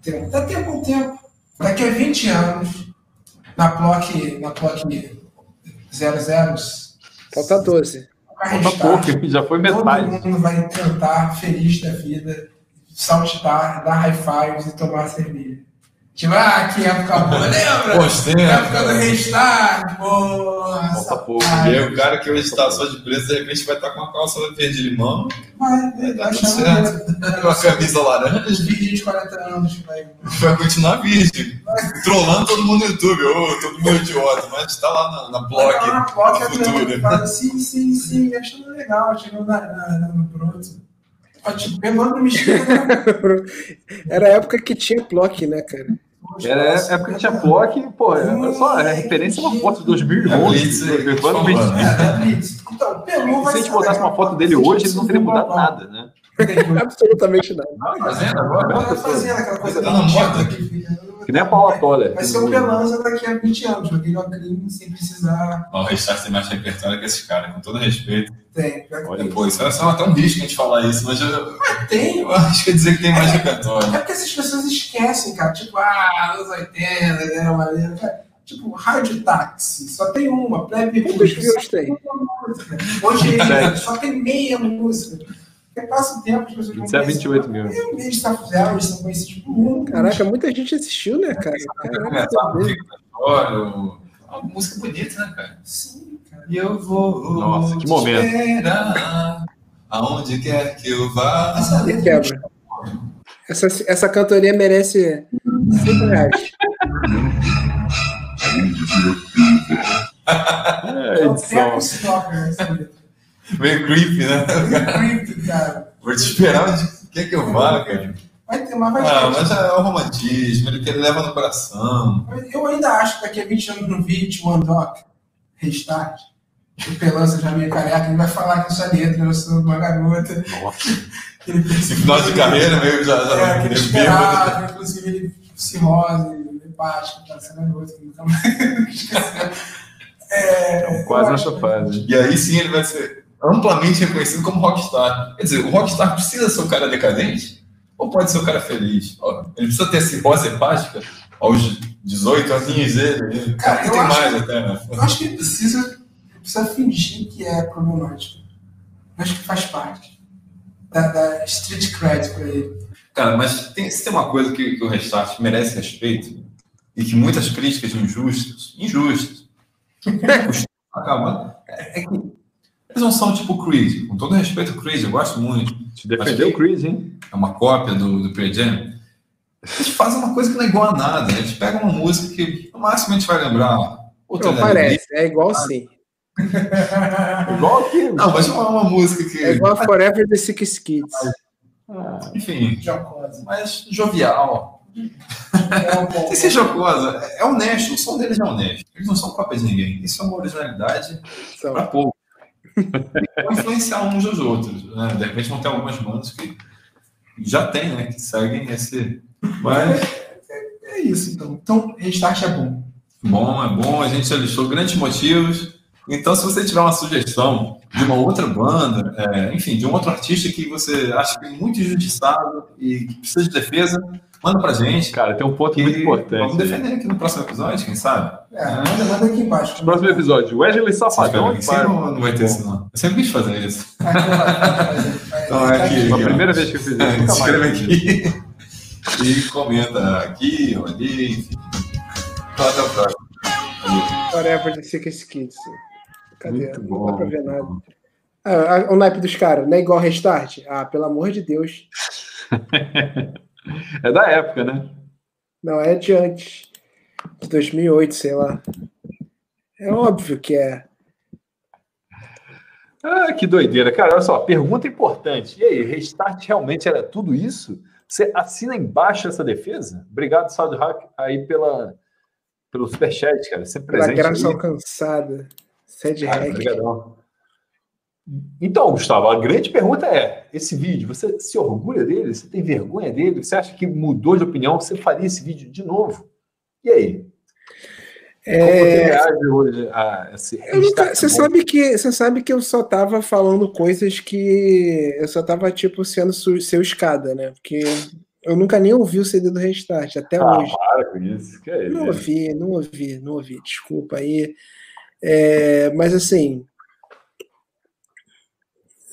tempo. Dá tempo ao tempo. Daqui a 20 anos, na PLOC, na PLOC 00. Falta 12. Falta pouco, já foi metade. Todo mundo vai cantar feliz da vida, saltitar, dar high fives e tomar cerveja. Tipo, ah, que época boa, lembra? Gostei. Época do restart, boa. Falta pouco. E aí o cara que hoje está só de preço, de repente vai estar com uma calça verde-limão. Vai, vai dar certo. Com a camisa laranja. Os virgens de 40 anos. Vai, vai continuar virgem. Trollando todo mundo no YouTube. Ô, oh, todo mundo idiota. Mas está lá na, na blog. Tá na blog, futura. Sim, sim, sim. Achando legal. Chegou na, na, no pronto. Pegando me *laughs* Era a época que tinha Plock, né, cara? Era a época que tinha Plock, pô, era só a referência é uma foto de 2011. Levando Então, Se a gente botasse uma foto dele hoje, ele não teria mudado nada, né? Absolutamente nada. Não, fazendo agora. Fazendo aquela coisa da moda. Que nem a Paula Toller. Vai ser o Pelanza daqui a 20 anos, joguei no crime sem precisar. o Restart tem mais repertório que esse cara, com todo respeito. Tem. Olha, pô, isso é só até um risco a gente falar isso, mas eu. Mas tem. *laughs* Eu acho que dizer que tem mais repertório. É porque essas pessoas esquecem, cara. Tipo, ah, anos 80, né? Maneiro. Tipo, rádio táxi, só tem uma. Plebe Quantos views tem? Hoje só tem meia música. Porque passa o tempo, as pessoas 27, 28 mil. Eu um vídeo Staff Zero, eles são conhecidos por mundo. Caraca, muita gente assistiu, né, cara? Caraca, Olha, uma música bonita, né, cara? Sim, cara. E eu vou. Nossa, que momento. Esperar, aonde quer que eu vá. E quebra. Essa, essa cantoria merece 5 reais. *laughs* É, edição. Meio creepy, né? Creepy, cara. Vou te esperar onde quer que eu vá, cara. Vai ter, mas vai Ah, mas é o romantismo, ele, ele leva no coração. Eu ainda acho que daqui a 20 anos no vídeo, One Doc, Restart, o Pelança já meio careca, ele vai falar que essa letra eu sou uma garota. *laughs* Esse final de carreira meio já, já É, que ele meio esperava, inclusive ele cirrose, hepática, tá sendo garoto, que nunca mais esqueceu. *laughs* É, Quase nessa acho- fase. E aí sim ele vai ser amplamente reconhecido como rockstar. Quer dizer, o rockstar precisa ser um cara decadente ou pode ser um cara feliz? Ele precisa ter cirrose hepática aos 18 aninhos dele. Cara, eu tem acho- mais até, né? Eu acho que ele precisa, precisa fingir que é problemático. Eu acho que faz parte da, da street cred pra ele. Cara, mas tem, se tem uma coisa que, que o Restart merece respeito e que muitas críticas injustas, injustas, costumam *laughs* acabar, é, é que eles não são tipo Creed. Com todo respeito ao Creed, eu gosto muito. Te defendeu o Chris, hein? é uma cópia do, do Pearl Jam, eles fazem uma coisa que não é igual a nada. Eles pegam uma música que, no máximo, a gente vai lembrar. Outra Não, parece. É igual sim. *laughs* Igual aqui. Não, mas uma, uma música que, É igual a Forever the Six Kids. enfim, Jocosa. mais jovial. É um bom. *laughs* Sem ser jocosa, é honesto. O som deles é honesto. Eles não são cópias de ninguém. Isso é uma originalidade São. para pouco. Influenciar uns aos outros. Né? De repente vão ter algumas bandas que já tem, né? Que seguem esse. Mas É isso, então. Então, Restart é bom. Bom, é bom, a gente listou grandes motivos. Então, se você tiver uma sugestão de uma outra banda, é, enfim, de um outro artista que você acha que é muito injustiçado e que precisa de defesa, manda pra gente. Cara, tem um ponto muito importante. Vamos defender aqui no próximo episódio, quem sabe? É, manda, manda aqui embaixo. Próximo episódio. Wesley Safadão. Aqui, não, não vai ter isso, não. Eu sempre quis fazer isso. *laughs* *laughs* Então, é aqui. Foi a primeira vez que eu fiz isso. É, inscreve aqui *laughs* e comenta aqui ou ali, enfim. Então, até o próximo. Forever the Six Kids. Cadê? Muito Não bom. dá pra ver nada. Ah, o naipe dos caras, não é igual Restart? Ah, pelo amor de Deus. É da época, né? Não, é de antes. De 2008, sei lá. É óbvio que é. Ah, que doideira. Cara, olha só, pergunta importante. E aí, Restart realmente era tudo isso? Você assina embaixo essa defesa? Obrigado, Saldo Hack, aí pela, pelo superchat, cara. Sempre Pela presente. graça aí. alcançada. Sede Cara, hack. obrigadão. Então, Gustavo, a grande pergunta é: esse vídeo, você se orgulha dele? Você tem vergonha dele? Você acha que mudou de opinião? Você faria esse vídeo de novo? E aí? Como você É, reage hoje a esse restart você bom? sabe que você sabe que eu só tava falando coisas que eu só tava tipo sendo su- seu escada, né? Porque eu nunca nem ouvi o CD do Restart até Ah, hoje. para com isso. Que é Não isso? ouvi, não ouvi, não ouvi. Desculpa aí. É, mas assim.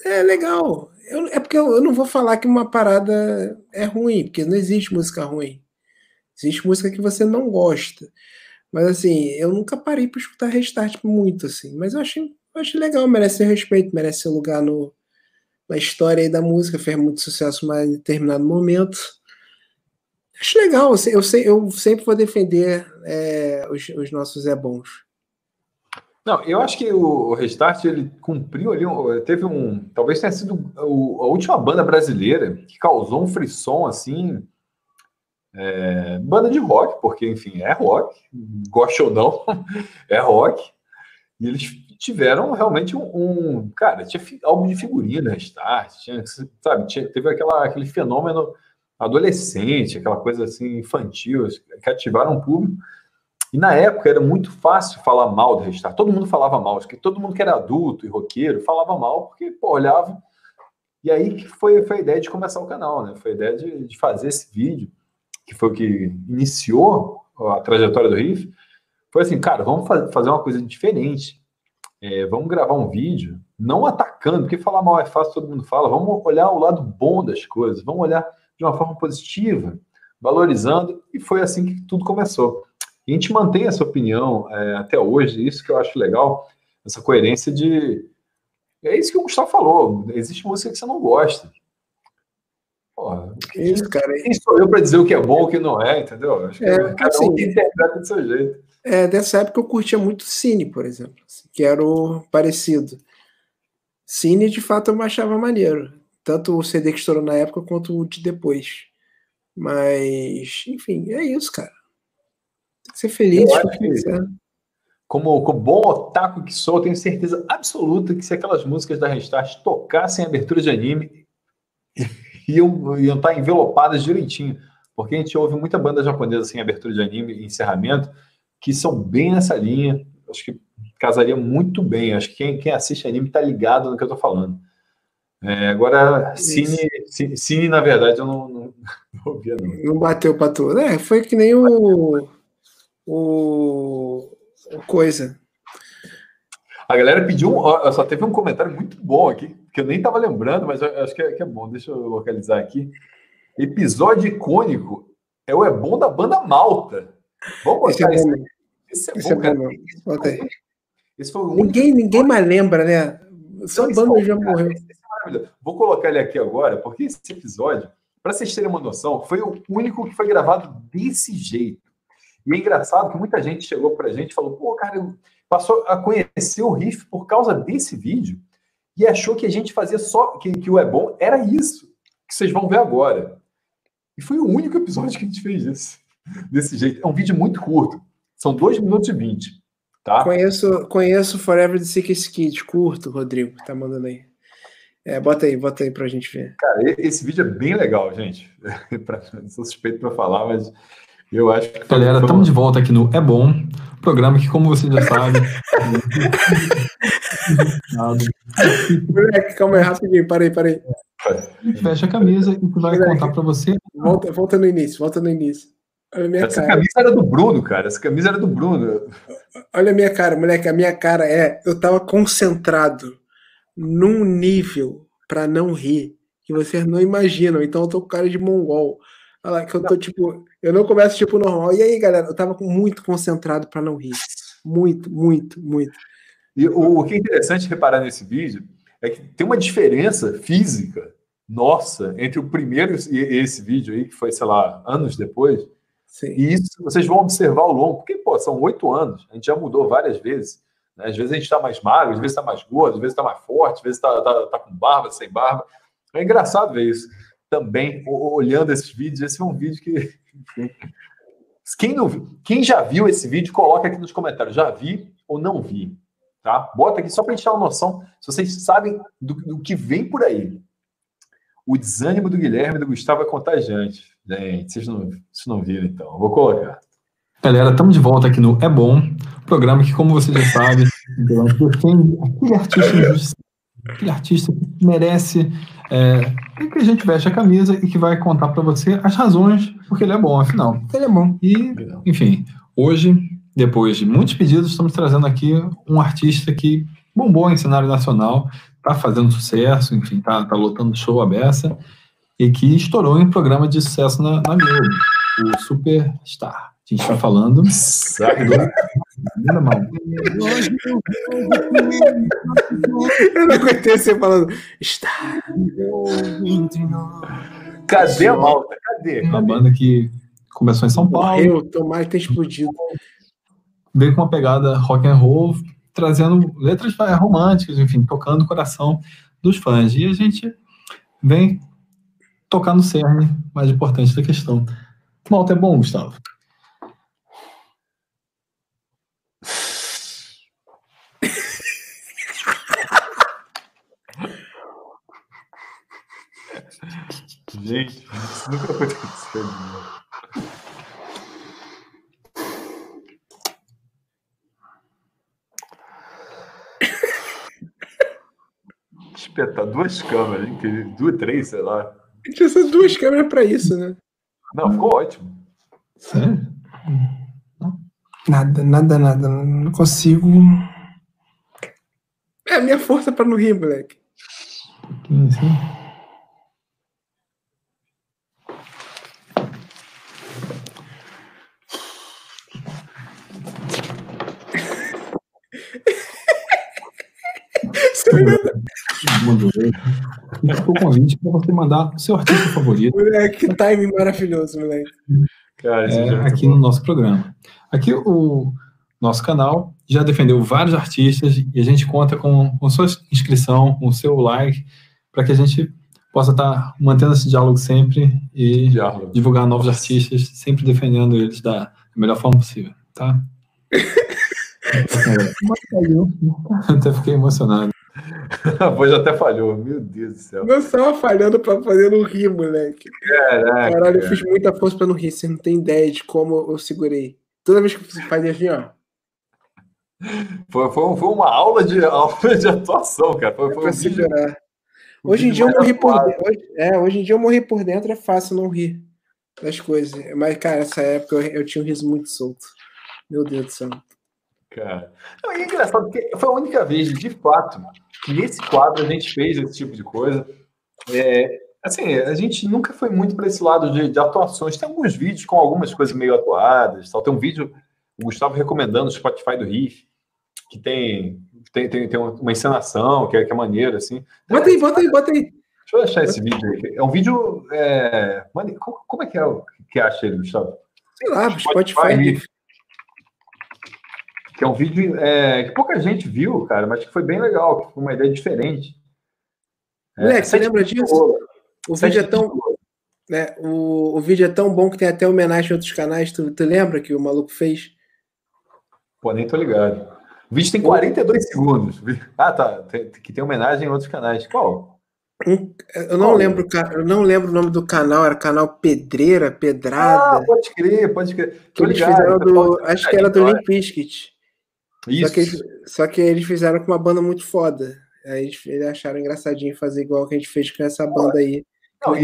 É legal. Eu- é porque eu, eu não vou falar que uma parada é ruim, porque não existe música ruim. Existe música que você não gosta. Mas assim, eu nunca parei para escutar Restart muito, assim. Mas eu achei, eu achei legal, merece respeito, merece seu lugar no, na história aí da música, fez muito sucesso mais em determinado momento. Acho legal, eu, sei, eu sempre vou defender é, os, os nossos é bons. Não, eu acho que o Restart ele cumpriu ali, teve um, talvez tenha sido a última banda brasileira que causou um frisson assim, é, banda de rock, porque enfim é rock, goste ou não, *laughs* é rock. E eles tiveram realmente um, um- cara, tinha álbum de figurina Restart, tinha, sabe, tinha- teve aquela, aquele fenômeno adolescente, aquela coisa assim infantil, que ativaram o público. E na época era muito fácil falar mal do Restart. Todo mundo falava mal, acho que todo mundo que era adulto e roqueiro falava mal, porque pô, olhava. E aí que foi, foi a ideia de começar o canal, né? Foi a ideia de, de fazer esse vídeo, que foi o que iniciou a trajetória do Riff. Foi assim, cara, vamos fa- fazer uma coisa diferente. é, vamos gravar um vídeo, não atacando, porque falar mal é fácil, todo mundo fala, vamos olhar o lado bom das coisas, vamos olhar de uma forma positiva, valorizando, e foi assim que tudo começou. E a gente mantém essa opinião é, até hoje, isso que eu acho legal, essa coerência de. É isso que o Gustavo falou, existe música que você não gosta. Porra, isso, cara. Quem sou eu para dizer o que é bom e o que não é, entendeu? Acho que é, cada assim, um interpreta do seu jeito. É, dessa época eu curtia muito Cine, por exemplo, que era o parecido. Cine, de fato, eu achava maneiro. Tanto o CD que estourou na época quanto o de depois. Mas, enfim, é isso, cara. Ser feliz. Como, como bom otaku que sou, tenho certeza absoluta que se aquelas músicas da Restart tocassem abertura de anime, *laughs* iam, iam estar envelopadas direitinho. Porque a gente ouve muita banda japonesa assim, abertura de anime e encerramento, que são bem nessa linha. Acho que casaria muito bem. Acho que quem, quem assiste anime está ligado no que eu estou falando. É, agora, cine, cine, cine, na verdade, eu não, não, *laughs* não ouvia, não. Não bateu para tudo. É, foi que nem o, o, o coisa. A galera pediu, um, só teve um comentário muito bom aqui, que eu nem estava lembrando, mas acho que é, que é, bom. Deixa eu localizar aqui. Episódio icônico é o É Bom da Banda Malta. Vamos botar esse. Esse, esse é bom, é bom esse, esse foi o ninguém, ninguém mais lembra, né? Só a banda já morreu. É Vou colocar ele aqui agora, porque esse episódio, para vocês terem uma noção, foi o único que foi gravado desse jeito. E é engraçado que muita gente chegou para a gente e falou: pô, cara, passou a conhecer o riff por causa desse vídeo e achou que a gente fazia só, que, que o É Bom era isso, que vocês vão ver agora. E foi o único episódio que a gente fez isso, desse jeito. É um vídeo muito curto, são 2 minutos e 20. Tá? Conheço, conheço Forever the Sickest Kid, curto, Rodrigo, tá mandando aí. É, bota aí, bota aí pra gente ver. Cara, esse vídeo é bem legal, gente. *laughs* sou suspeito para falar, mas eu acho que. Galera, estamos de volta aqui no É Bom, programa que, como você já sabe. Moleque, calma aí, rapidinho, parei, parei. Fecha a camisa e tu vai Moleque, contar para você. Volta, volta no início, volta no início. Olha a minha Essa cara. camisa era do Bruno, cara. Essa camisa era do Bruno. Olha a minha cara, moleque. A minha cara é. Eu tava concentrado num nível para não rir que vocês não imaginam. Então eu tô com cara de mongol. Olha lá, que eu tô tipo, eu não começo tipo normal. E aí, galera, eu tava muito concentrado para não rir. Muito, muito, muito. E o, o que é interessante reparar nesse vídeo é que tem uma diferença física nossa entre o primeiro e esse vídeo aí, que foi, sei lá, anos depois. Sim. E isso vocês vão observar ao longo, porque, pô, são oito anos, a gente já mudou várias vezes. Né? Às vezes a gente está mais magro, às vezes está mais gordo, às vezes está mais forte, às vezes está tá, tá com barba, sem barba. É engraçado ver isso também olhando esses vídeos. Esse é um vídeo que. Quem, não, quem já viu esse vídeo, coloca aqui nos comentários. Já vi ou não vi? Tá? Bota aqui só para a gente ter uma noção, se vocês sabem do, do, que vem por aí. O desânimo do Guilherme e do Gustavo é contagiante. Gente, vocês não, vocês não viram, então. vou colocar. Galera, estamos de volta aqui no É Bom, programa que, como você já sabe, *laughs* defende aquele artista, aquele artista que merece é, e que a gente veste a camisa e que vai contar para você as razões porque ele é bom, afinal. Ele é bom. E, enfim, hoje, depois de muitos pedidos, estamos trazendo aqui um artista que bombou em cenário nacional, está fazendo sucesso, enfim, está tá lotando show a beça e que estourou em programa de sucesso na, na Globo, o Superstar. A gente está falando. Eu não aguentei você falando. Está. Cadê a malta? Cadê? Uma banda que começou em São Paulo. Morreu, tomara ter explodido. Veio com uma pegada rock and roll, trazendo letras românticas, enfim, tocando o coração dos fãs. E a gente vem tocar no cerne mais importante da questão. Malta é bom, Gustavo? Gente, isso nunca aconteceu. Espetar duas câmeras, hein? Duas, três, sei lá. Tinha essas duas câmeras pra isso, né? Não, ficou ótimo. Sério? Nada, nada, nada. Não consigo. a minha força pra não rir, moleque. Um pouquinho assim. Ficou o convite para você mandar o seu artista favorito. Moleque, que time maravilhoso, moleque. Cara, é, aqui no nosso programa. Aqui o nosso canal já defendeu vários artistas e a gente conta com, com sua inscrição, com o seu like, para que a gente possa estar tá mantendo esse diálogo sempre e diálogo. divulgar novos artistas, sempre defendendo eles da melhor forma possível, tá? *laughs* Até fiquei emocionado. *laughs* A voz até falhou, meu Deus do céu. Não estava falhando para fazer não rir, moleque. Caraca, Caralho, eu fiz muita força para não rir, você não tem ideia de como eu segurei. Toda vez que você fazia assim, ó. Foi, foi, foi uma aula de, *laughs* aula de atuação, cara. Foi, foi um segurar. Hoje em dia eu morri por dentro. Hoje, é, hoje em dia eu morri por dentro, é fácil não rir das coisas. Mas, cara, essa época eu, eu tinha um riso muito solto. Meu Deus do céu. Cara. Não, é engraçado, porque foi a única vez, de fato, que nesse quadro a gente fez esse tipo de coisa. É, assim, a gente nunca foi muito para esse lado de, de, atuações. Tem alguns vídeos com algumas coisas meio atuadas. Tal. Tem um vídeo, o Gustavo recomendando o Spotify do Riff, que tem, tem, tem, tem uma encenação que é, que é maneira, assim. Bota aí, bota aí, bota aí. Deixa eu achar esse vídeo aí. É um vídeo. É... Como, como é que é o que acha ele, Gustavo? Sei lá, Spotify. Spotify que é um vídeo é, que pouca gente viu, cara, mas que foi bem legal, que foi uma ideia diferente. É, Moleque, você lembra disso? O vídeo é tão. Né, o, o vídeo é tão bom que tem até homenagem em outros canais. Tu, tu lembra que o maluco fez? Pô, nem tô ligado. O vídeo tem 42 segundos. Ah, tá. Tem, que tem homenagem em outros canais. Qual? Um, eu não Qual? lembro, eu não lembro o nome do canal, era canal Pedreira, Pedrada. Ah, pode crer, pode crer. Que eles ligado, fizeram do, acho que era do Limp Bizkit. Isso. Só que, só que eles fizeram com uma banda muito foda. Aí eles, eles acharam engraçadinho fazer igual que a gente fez com essa banda aí. Não,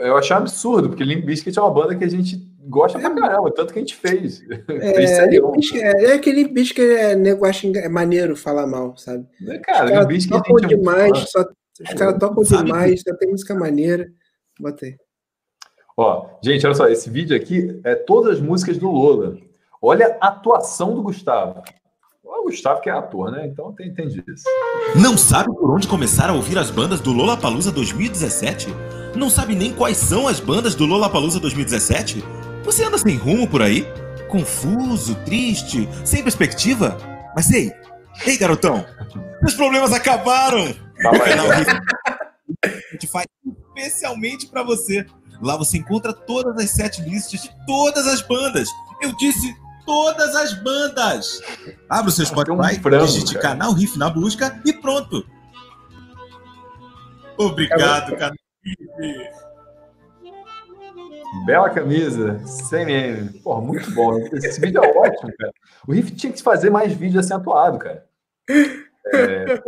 eu achei um absurdo, porque Limp Bizkit é uma banda que a gente gosta é, pra caramba, tanto que a gente fez. É, *laughs* Limp Bizkit, é, é que Limp Bizkit é, nego acha é maneiro falar mal, sabe? É, cara, os caras tocam demais, só, os caras tocam demais, só tem música maneira. Botei. Ó, gente, olha só, esse vídeo aqui é todas as músicas do Lola. Olha a atuação do Gustavo. O Gustavo que é ator, né? Então tem, tem disso. Não sabe por onde começar a ouvir as bandas do Lollapalooza 2017? Não sabe nem quais são as bandas do Lollapalooza 2017? Você anda sem rumo por aí? Confuso, triste, sem perspectiva? Mas ei, ei garotão, os problemas acabaram! Tá o canal a gente faz especialmente para você. Lá você encontra todas as sete listas de todas as bandas. Eu disse todas as bandas. Abra o seu Spotify, um frango, digite cara. canal Riff na busca e pronto. Obrigado, canal Riff. Bela camisa, sem meme. Porra, muito bom. Esse vídeo é ótimo, cara. O Riff tinha que fazer mais vídeo acentuado, cara. É,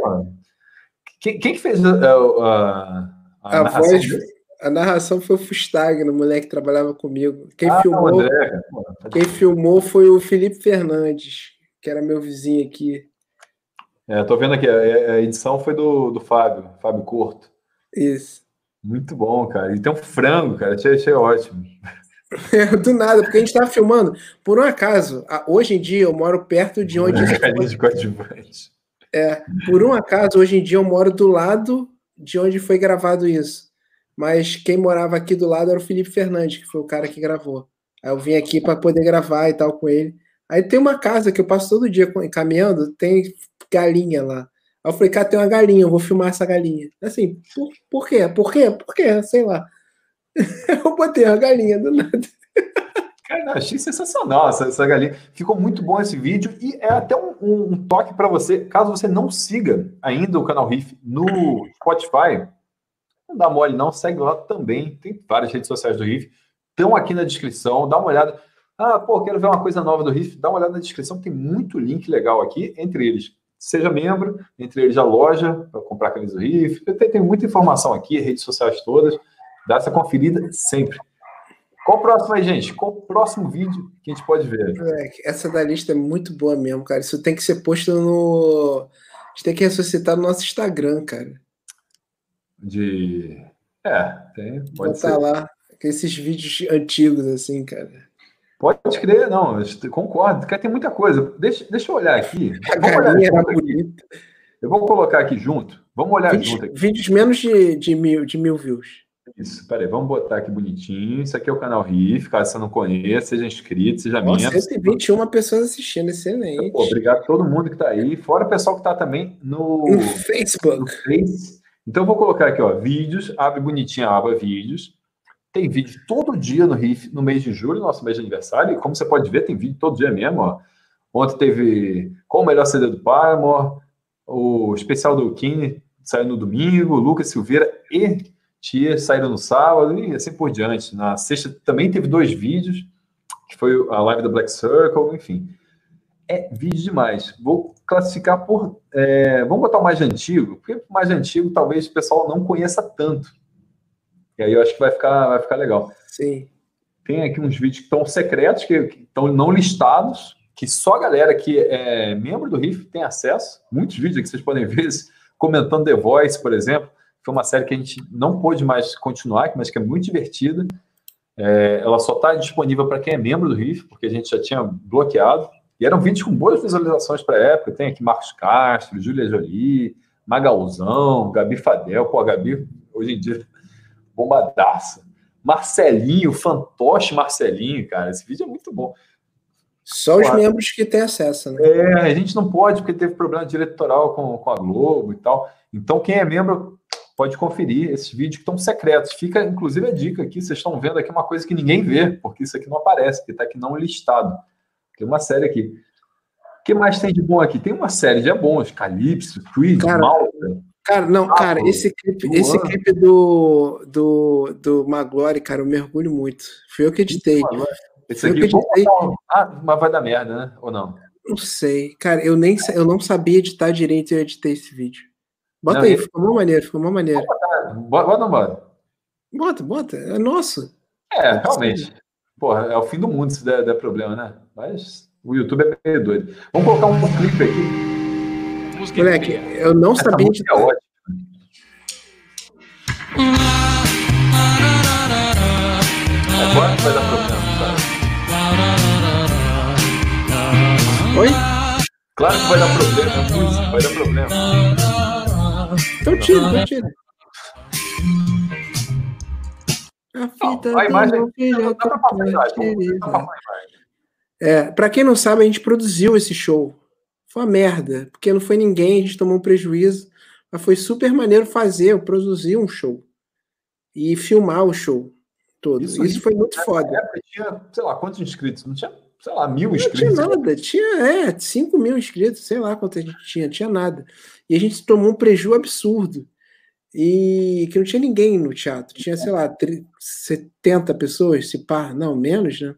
quem, quem, que fez a, a, a, a voz? A narração foi o Fustagno, o moleque que trabalhava comigo. Quem, ah, filmou, André, quem filmou foi o Felipe Fernandes, que era meu vizinho aqui. É, tô vendo aqui, a, edição foi do, do Fábio, Fábio Corto. Isso. Muito bom, cara. E tem um frango, cara. Achei, achei ótimo. *laughs* Do nada, porque a gente tava filmando. Por um acaso, hoje em dia eu moro perto de onde. *laughs* de coadjuvante. É, por um acaso, hoje em dia eu moro do lado de onde foi gravado isso mas quem morava aqui do lado era o Felipe Fernandes, que foi o cara que gravou. Aí eu vim aqui para poder gravar e tal com ele. Aí tem uma casa que eu passo todo dia caminhando, tem galinha lá. Aí eu falei, cara, tem uma galinha, eu vou filmar essa galinha. Assim, por, por quê? Por quê? Por quê? Sei lá. *laughs* eu botei uma galinha do nada. Cara, achei sensacional essa, essa, galinha. Ficou muito bom esse vídeo e é até um, um, toque para você, caso você não siga ainda o canal Riff no Spotify, não dá mole, não. Segue lá também. Tem várias redes sociais do Riff. Estão aqui na descrição. Dá uma olhada. Ah, pô, quero ver uma coisa nova do Riff. Dá uma olhada na descrição. Tem muito link legal aqui. Entre eles, seja membro. Entre eles, a loja para comprar a camisa do Riff. Tem, tem muita informação aqui, redes sociais todas. Dá essa conferida sempre. Qual o próximo aí, gente? Qual o próximo vídeo que a gente pode ver? essa da lista é muito boa mesmo, cara. Isso tem que ser posto no gente tem que ressuscitar no nosso Instagram, cara. De. É, tem. Pode Botar ser. lá. Esses vídeos antigos, assim, cara. Pode crer, não, concordo. Cara, tem muita coisa. Deixa, deixa eu olhar aqui. A Vamos olhar galinha era aqui. bonita. Eu vou colocar aqui junto. Vamos olhar Vídeos, junto aqui. vídeos menos de, de, mil, de mil views. Isso, peraí, vamos botar aqui bonitinho. Isso aqui é o canal Riff, caso você não conheça, seja inscrito, seja Nossa, membro. 121 pessoas assistindo, excelente. Pô, obrigado a todo mundo que está aí, fora o pessoal que está também no, No no Facebook. Face. Então, vou colocar aqui, ó, vídeos, abre bonitinho a aba vídeos. Tem vídeo todo dia no Riff, no mês de julho, nosso mês de aniversário. E como você pode ver, tem vídeo todo dia mesmo, ó. Ontem teve qual o melhor CD do Paramore, o especial do Kine saiu no domingo, Lucas Silveira e Tia saíram no sábado e assim por diante. Na sexta também teve dois vídeos, que foi a live da Black Circle, enfim. É vídeo demais. Vou classificar por. é, vamos botar o mais antigo, porque o mais antigo talvez o pessoal não conheça tanto. E aí eu acho que vai ficar, vai ficar legal. Sim. Tem aqui uns vídeos que estão secretos, que que estão não listados, que só a galera que é membro do Riff tem acesso. Muitos vídeos que vocês podem ver, comentando The Voice, por exemplo. Foi uma série que a gente não pôde mais continuar, mas que é muito divertida. É, ela só está disponível para quem é membro do Riff, porque a gente já tinha bloqueado. E eram vídeos com boas visualizações para a época. Tem aqui Marcos Castro, Júlia Jolie, Magalzão, Gabi Fadel. Pô, a Gabi, hoje em dia, *laughs* bombadaça. Marcelinho, fantoche Marcelinho, cara. Esse vídeo é muito bom. Só os Claro. membros que têm acesso, né? É, a gente não pode, porque teve problema diretoral com, com a Globo e tal. Então, quem é membro pode conferir esses vídeos que estão secretos. Fica, inclusive, a dica aqui, vocês estão vendo aqui uma coisa que ninguém vê, porque isso aqui não aparece, que está aqui não listado. Tem uma série aqui. O que mais tem de bom aqui? Tem uma série de bons, Calypso, Creed, Cara, Malta. Cara, não, Ah, cara, esse clipe, esse clipe do, do, do Maglore, cara, eu mergulho muito. Fui eu que editei. Esse aqui, eu editei. Ah, mas vai dar merda, né? Ou não? Não sei. Cara, eu nem eu não sabia editar direito e eu editei esse vídeo. Bota Não, aí, ele- ficou uma maneiro, ficou uma maneiro. Bora, bora ou não bora? Bota, bota. É nosso. É, realmente. Porra, é o fim do mundo se der, der problema, né? Mas o YouTube é meio doido. Vamos colocar um clipe aqui. Moleque, eu não Essa sabia música é editar. ótima. Agora vai dar problema, sabe? Oi? Claro que vai dar problema, é música, vai dar problema. Então tira, então tira. A fita pra passar a imagem, vamos- querida. dá pra passar a imagem. É, pra quem não sabe, a gente produziu esse show. Foi uma merda, porque não foi ninguém, a gente tomou um prejuízo. Mas foi super maneiro fazer, eu produzir um show. E filmar o show todo. Isso Isso, foi muito Na foda. época tinha, sei lá, quantos inscritos? Não tinha, sei lá, mil Não tinha inscritos. nada, tinha, é, 5 mil inscritos, sei lá quanto a gente tinha, tinha nada. E a gente tomou um prejuízo absurdo. E que não tinha ninguém no teatro. Tinha, sei lá, tri- 70 pessoas, se pá, não, menos, né?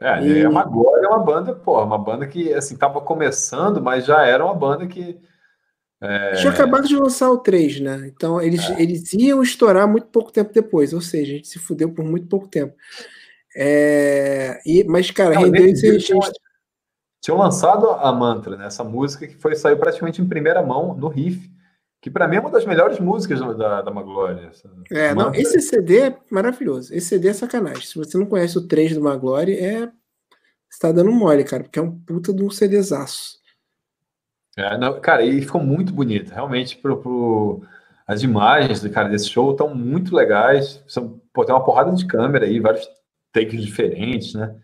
É, E- é uma, agora é uma banda, pô, uma banda que, assim, tava começando, mas já era uma banda que... É. Tinha acabado de lançar o 3, né? Então eles, eles iam estourar muito pouco tempo depois, ou seja, a gente se fudeu por muito pouco tempo. É, e, mas, cara, Não, rendeu esse registro. tinham lançado a Mantra, né? Essa música que foi saiu praticamente em primeira mão no riff, que para mim é uma das melhores músicas da, da Magloria. essa É, não, esse CD é maravilhoso. Esse CD é sacanagem. Se você não conhece o 3 do Maglory, é. Você tá dando mole, cara, porque é um puta de um CDzaço. É, não, cara, e ficou muito bonito. Realmente, pro, pro- as imagens do cara desse show estão muito legais. São, pô, tem uma porrada de câmera aí, vários takes diferentes, né?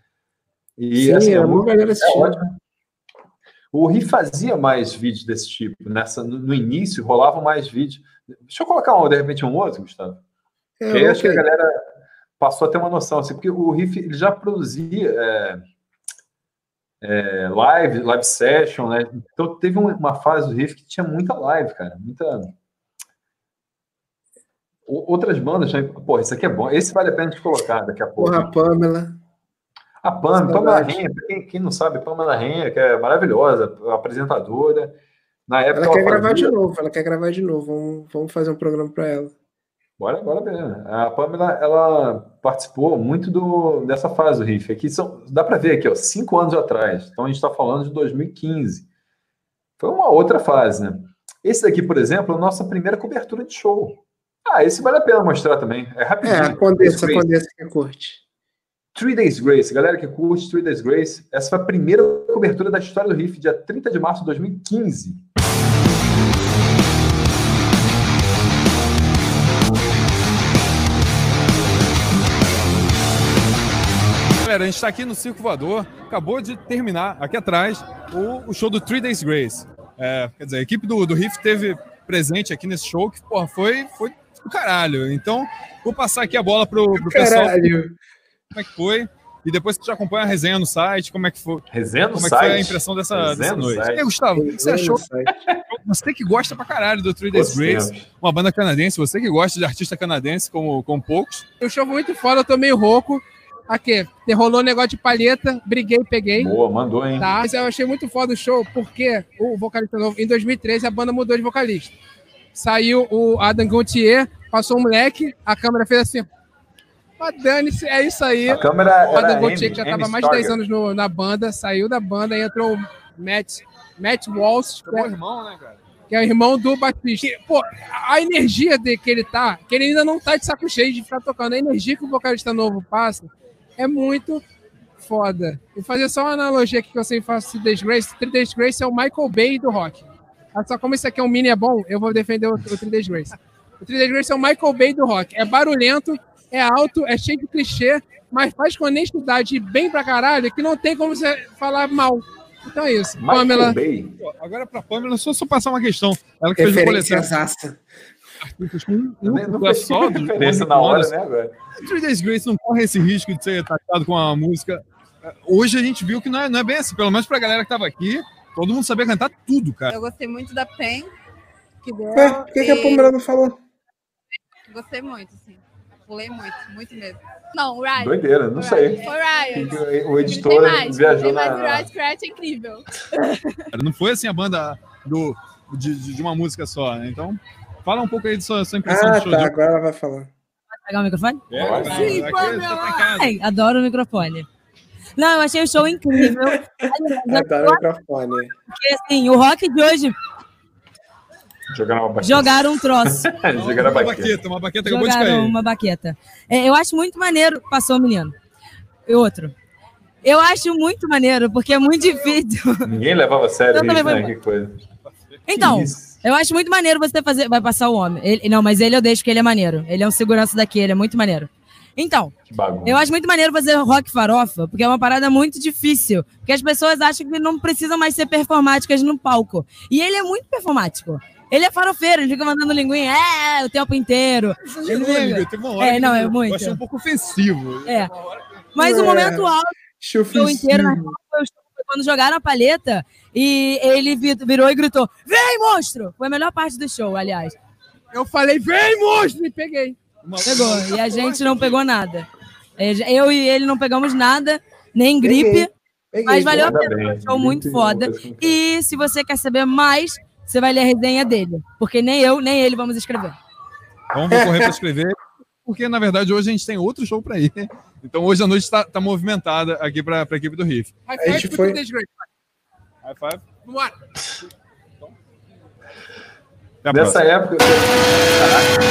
E Sim, assim, música galera é assistindo. O Ri fazia mais vídeos desse tipo. Nessa, no, início rolavam mais vídeos. Deixa eu colocar um, de repente um outro, Gustavo. É, Porque aí acho que a galera passou a ter uma noção, assim, porque o Riff ele já produzia é, é, live, live session, né? Então teve uma, fase do Riff que tinha muita live, cara, muita. Outras bandas, né? pô, esse aqui é bom, esse vale a pena de colocar daqui a pouco. Porra, a Pamela. A Pam, Saudade. Pamela Renha, pra quem, quem não sabe, Pamela Renha, que é maravilhosa, apresentadora. Na época Ela quer gravar de fazia- novo, ela quer gravar de novo. Vamos, vamos fazer um programa pra ela. Bora, bora ver. A Pamela, ela participou muito do, dessa fase do riff. Aqui são, dá para ver aqui, ó, cinco anos atrás. Então a gente está falando de 2015. foi uma outra fase, né? Esse daqui, por exemplo, é a nossa primeira cobertura de show. Ah, esse vale a pena mostrar também. É rapidinho. É, Condessa, Condessa que curte. Three Days Grace, galera que curte Three Days Grace, essa foi a primeira cobertura da história do Riff, dia 30 de março de 2015. Galera, a gente está aqui no Circo Voador, acabou de terminar aqui atrás o, o show do Three Days Grace. É, quer dizer, a equipe do, do Riff teve presente aqui nesse show que porra, foi, foi do caralho. Então, vou passar aqui a bola pro, pro pessoal. Como é que foi? E depois que já acompanha a resenha no site, como é que foi? Resenha no como site? Como é que foi a impressão dessa, dessa noite? E aí, Gustavo, o que você achou? Você que gosta pra caralho do Three Days Grace, uma banda canadense, você que gosta de artista canadense como, como poucos. O show foi muito foda, eu tô meio rouco. Aqui, rolou um negócio de palheta, briguei, peguei. Boa, mandou, hein? Tá, mas eu achei muito foda o show, porque o vocalista novo, em 2013, a banda mudou de vocalista. Saiu o Adam Gauthier, passou um moleque, a câmera fez assim. Dane-se, é isso aí. A câmera o Adam Gauthier, que já estava mais de 10 anos no, na banda, saiu da banda e entrou o Matt, Matt Walsh. Que é, o irmão, né, cara? Que é o irmão do Batista. pô, a energia de que ele tá, que ele ainda não tá de saco cheio de ficar tocando, a energia que o vocalista novo passa é muito foda. Vou fazer só uma analogia aqui que eu sempre faço de Disgrace. Three Days Grace é o Michael Bay do rock. Só como isso aqui é um mini é bom, eu vou defender o, o Three Days Grace. O Three Days Grace é o Michael Bay do rock. É barulhento, é alto, é cheio de clichê, mas faz com honestidade bem pra caralho que não tem como você falar mal. Então é isso. Michael Pamela. Bay. Agora pra Pamela, só, só passar uma questão. Ela que fez o coleção artistas com um não só do diferença na hora, né, agora? Three Days Grace não corre esse risco de ser atacado com a música. Hoje a gente viu que não é, não é bem assim, pelo menos pra galera que tava aqui, todo mundo sabia cantar tudo, cara. Eu gostei muito da Pen, que deu. É, por que, e... que a Pamela não falou? Gostei muito, sim. Pulei muito, muito mesmo. Não, o Riot. Doideira, não sei. Foi Riot. O editor mais, viajou na... Mas o Riot Scratch é incrível. Não foi assim a banda do, de, de uma música só, né? Então, Fala um pouco aí de sua, sua impressão ah, do show. Tá, agora ela vai falar. Vai pegar o microfone? É, Sim, Ai, adoro o microfone. Não, eu achei o show incrível. *laughs* adoro o microfone. Porque, assim, o rock de hoje Jogaram uma baqueta. Jogaram um troço. *laughs* Jogaram uma baqueta. Uma baqueta acabou Jogaram de cair. uma baqueta. É, eu acho muito maneiro. Passou o menino. E outro. Eu acho muito maneiro, porque é muito difícil. *laughs* Ninguém levava a sério isso, né? Que coisa. Então, que eu acho muito maneiro você fazer. Vai passar o homem. Ele, não, mas ele eu deixo que ele é maneiro. Ele é um segurança daqui, ele é muito maneiro. Então, eu acho muito maneiro fazer rock farofa, porque é uma parada muito difícil. Porque as pessoas acham que não precisam mais ser performáticas no palco. E ele é muito performático. Ele é farofeiro, ele fica mandando linguinha, é, o tempo inteiro. Ele fica... Teve uma hora é, não, é muito. Eu achei um pouco ofensivo. É. Mas é. o momento alto, o inteiro na quando jogaram a paleta e ele virou e gritou: Vem, monstro! Foi a melhor parte do show, aliás. Eu falei: Vem, monstro! E peguei. Pegou. E a gente não pegou nada. Eu e ele não pegamos nada, nem gripe. Peguei. Peguei. Mas valeu a pena. Foi um show muito foda. E se você quer saber mais, você vai ler a resenha dele. Porque nem eu, nem ele vamos escrever. Vamos correr para escrever. Porque, na verdade, hoje a gente tem outro show para ir. Então, hoje a noite está tá movimentada aqui para a equipe do Riff. High five a gente foi... High five. Vamos lá. Nessa época. Caraca,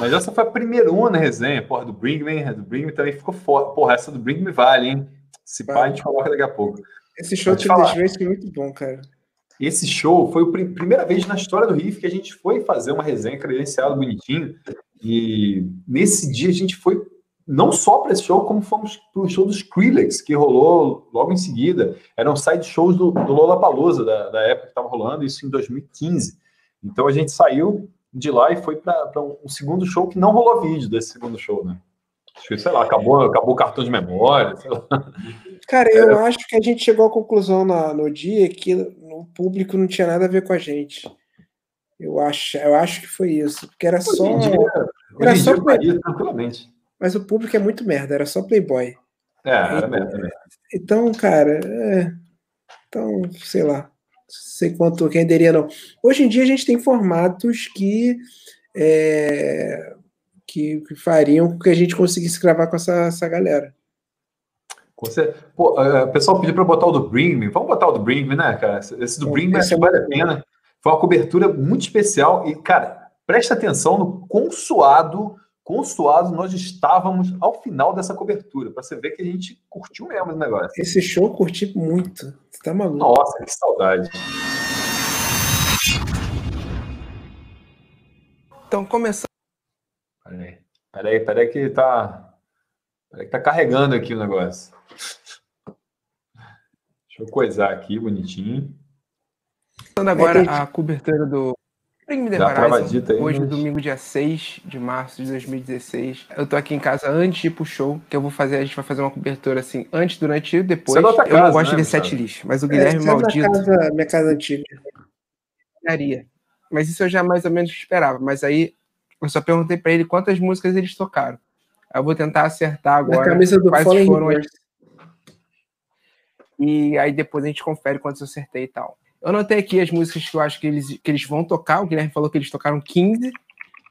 Mas essa foi a primeira uma na resenha, porra, do Bringman, a do Bringman também ficou foda. Porra, essa do Bringman vale, hein? Se pá, a gente coloca daqui a pouco. Esse show de Disgrace foi muito bom, cara. Esse show foi a primeira vez na história do Riff que a gente foi fazer uma resenha credenciada bonitinho. E nesse dia a gente foi não só para esse show, como fomos para o show dos Skrillex, que rolou logo em seguida. Eram side shows do, do Lollapalooza, da, da época que estava rolando, isso em 2015. Então a gente saiu de lá e foi para um, um, segundo show que não rolou vídeo desse segundo show, né? Sei lá, acabou, acabou o cartão de memória. Cara, eu é. acho que a gente chegou à conclusão na, no dia que o público não tinha nada a ver com a gente. Eu acho, eu acho que foi isso. Porque era hoje só. Dia, era só dia, tranquilamente. Mas o público é muito merda, era só Playboy. É, era merda. Né? Então, cara, é, então, sei lá. Sei quanto quem diria não. Hoje em dia a gente tem formatos que. É, que, que fariam com que a gente conseguisse gravar com essa, essa galera. Você, pô, uh, o pessoal pediu para botar o do Bring Me. Vamos botar o do Bring Me, né, cara? Esse do Bring Me acho que vale a pena. Foi uma cobertura muito especial. E, cara, presta atenção no quão suado, quão suado nós estávamos ao final dessa cobertura, para você ver que a gente curtiu mesmo o negócio. Esse show eu curti muito. Você tá maluco? Nossa, que saudade. Então, começando. Peraí, peraí, peraí que tá. Peraí que tá carregando aqui o negócio. Deixa eu coisar aqui bonitinho. Começando agora a cobertura do The Horizon, hoje, domingo, dia 6 de março de 2016. Eu tô aqui em casa antes de ir pro show, que eu vou fazer, a gente vai fazer uma cobertura assim, antes, durante e depois. Você casa, eu não gosto né, de ver set list, mas o Guilherme é, Maldito... Minha casa, minha casa antiga. Daria. Mas isso eu já mais ou menos esperava. Mas aí eu só perguntei para ele quantas músicas eles tocaram. Eu vou tentar acertar agora. A camisa do quais foram as... E aí depois a gente confere quantos eu acertei e tal. Eu anotei aqui as músicas que eu acho que eles, que eles vão tocar. O Guilherme falou que eles tocaram 15.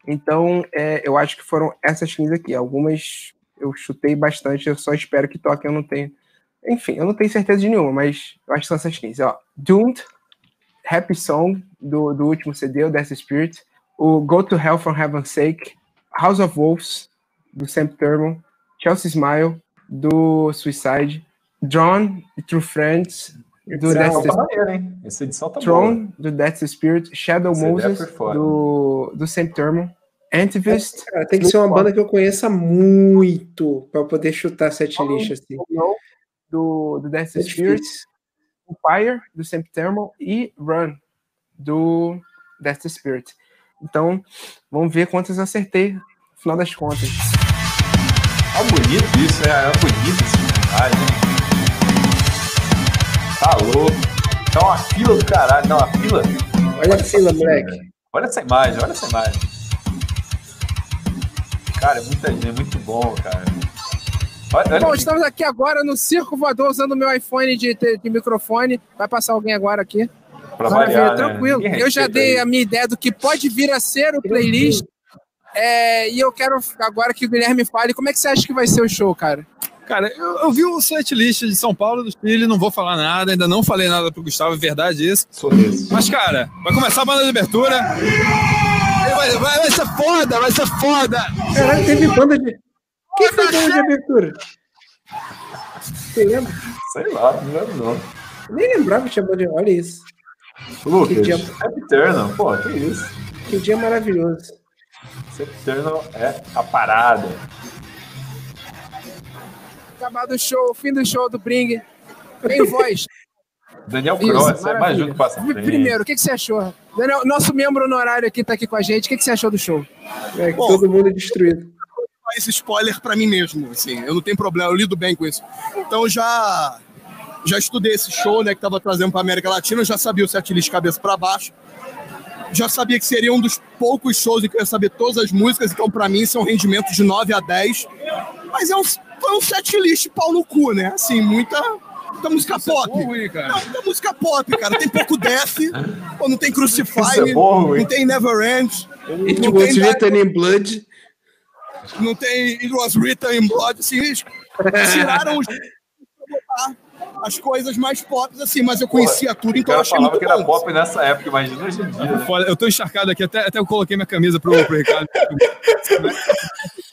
Então, é, eu acho que foram essas 15 aqui. Algumas eu chutei bastante, eu só espero que toquem, eu não tenho. Enfim, eu não tenho certeza de nenhuma, mas eu acho que são essas 15. Ó, Doomed, Happy Song, do, do último CD, o Death Spirit, o Go to Hell for Heaven's Sake, House of Wolves, do Sam Thurman, Chelsea Smile, do Suicide, Drawn, True Friends, do Death tá maneiro, Essa edição tá boa. do Death Spirit, Shadow Esse Moses, do, do Sam Thurman, Antivist. Cara, tem que ser uma banda que eu conheça muito para poder chutar sete lixas assim. Do, do Death é Spirit, Empire, do Sam Thurman e Run, do Death Spirit. Então, vamos ver quantas acertei no final das contas. Tá bonito isso, é, é bonito esse personagem. Tá louco. Tá uma fila do caralho, não, uma fila. Olha a fila, moleque. Olha essa imagem, olha essa imagem. Cara, é muita gente, é muito bom, cara. Olha, olha Bom, aqui. estamos aqui agora no Circo Voador usando o meu iPhone de, de microfone. Vai passar alguém agora aqui. Maravilha, variar, né? tranquilo. Né? Eu já dei aí. a minha ideia do que pode vir a ser o playlist. É, e eu quero agora que o Guilherme fale como é que você acha que vai ser o show, cara. Cara, eu, eu vi o setlist de São Paulo do Chile, não vou falar nada, ainda não falei nada pro Gustavo, é verdade isso. Sou desse. Mas, cara, vai começar a banda de abertura. Vai, vai, vai ser foda, vai ser foda. Caralho, teve banda de. Quem foi banda de abertura? Você lembra? Sei lá, não lembro não. nem lembrava que tinha banda de. Olha isso. Lucas, que dia... Eternal, pô, que isso. Que dia maravilhoso. Eternal é a parada. Acabado o show, fim do show do Bring. Tem voz. *laughs* Daniel Cross, é mais junto que passa Primeiro, o que, que você achou? Daniel, nosso membro honorário aqui tá aqui com a gente. O que, que você achou do show? É, Bom, todo mundo é destruído. Esse spoiler para mim mesmo, assim, eu não tenho problema, eu lido bem com isso. Então já já estudei esse show, né, que tava trazendo para América Latina, já sabia o setlist cabeça para baixo. Já sabia que seria um dos poucos shows em que eu ia saber todas as músicas, então para mim são rendimentos de 9 a 10. Mas é um, foi um setlist pau no cu, né? Assim, muita, muita música Isso é pop. É ruim, cara. Não, muita música pop, cara. Tem pouco Death, não tem Crucify, é bom, não tem Never End. It não was tem written in blood. Não tem It was written in blood. Assim, eles tiraram os *laughs* as coisas mais pop, assim, mas eu conhecia Porra, tudo, então eu achei falava muito que era pop nessa época, imagina hoje em dia. Né? Eu tô encharcado aqui, até, até eu coloquei minha camisa pro, pro Ricardo.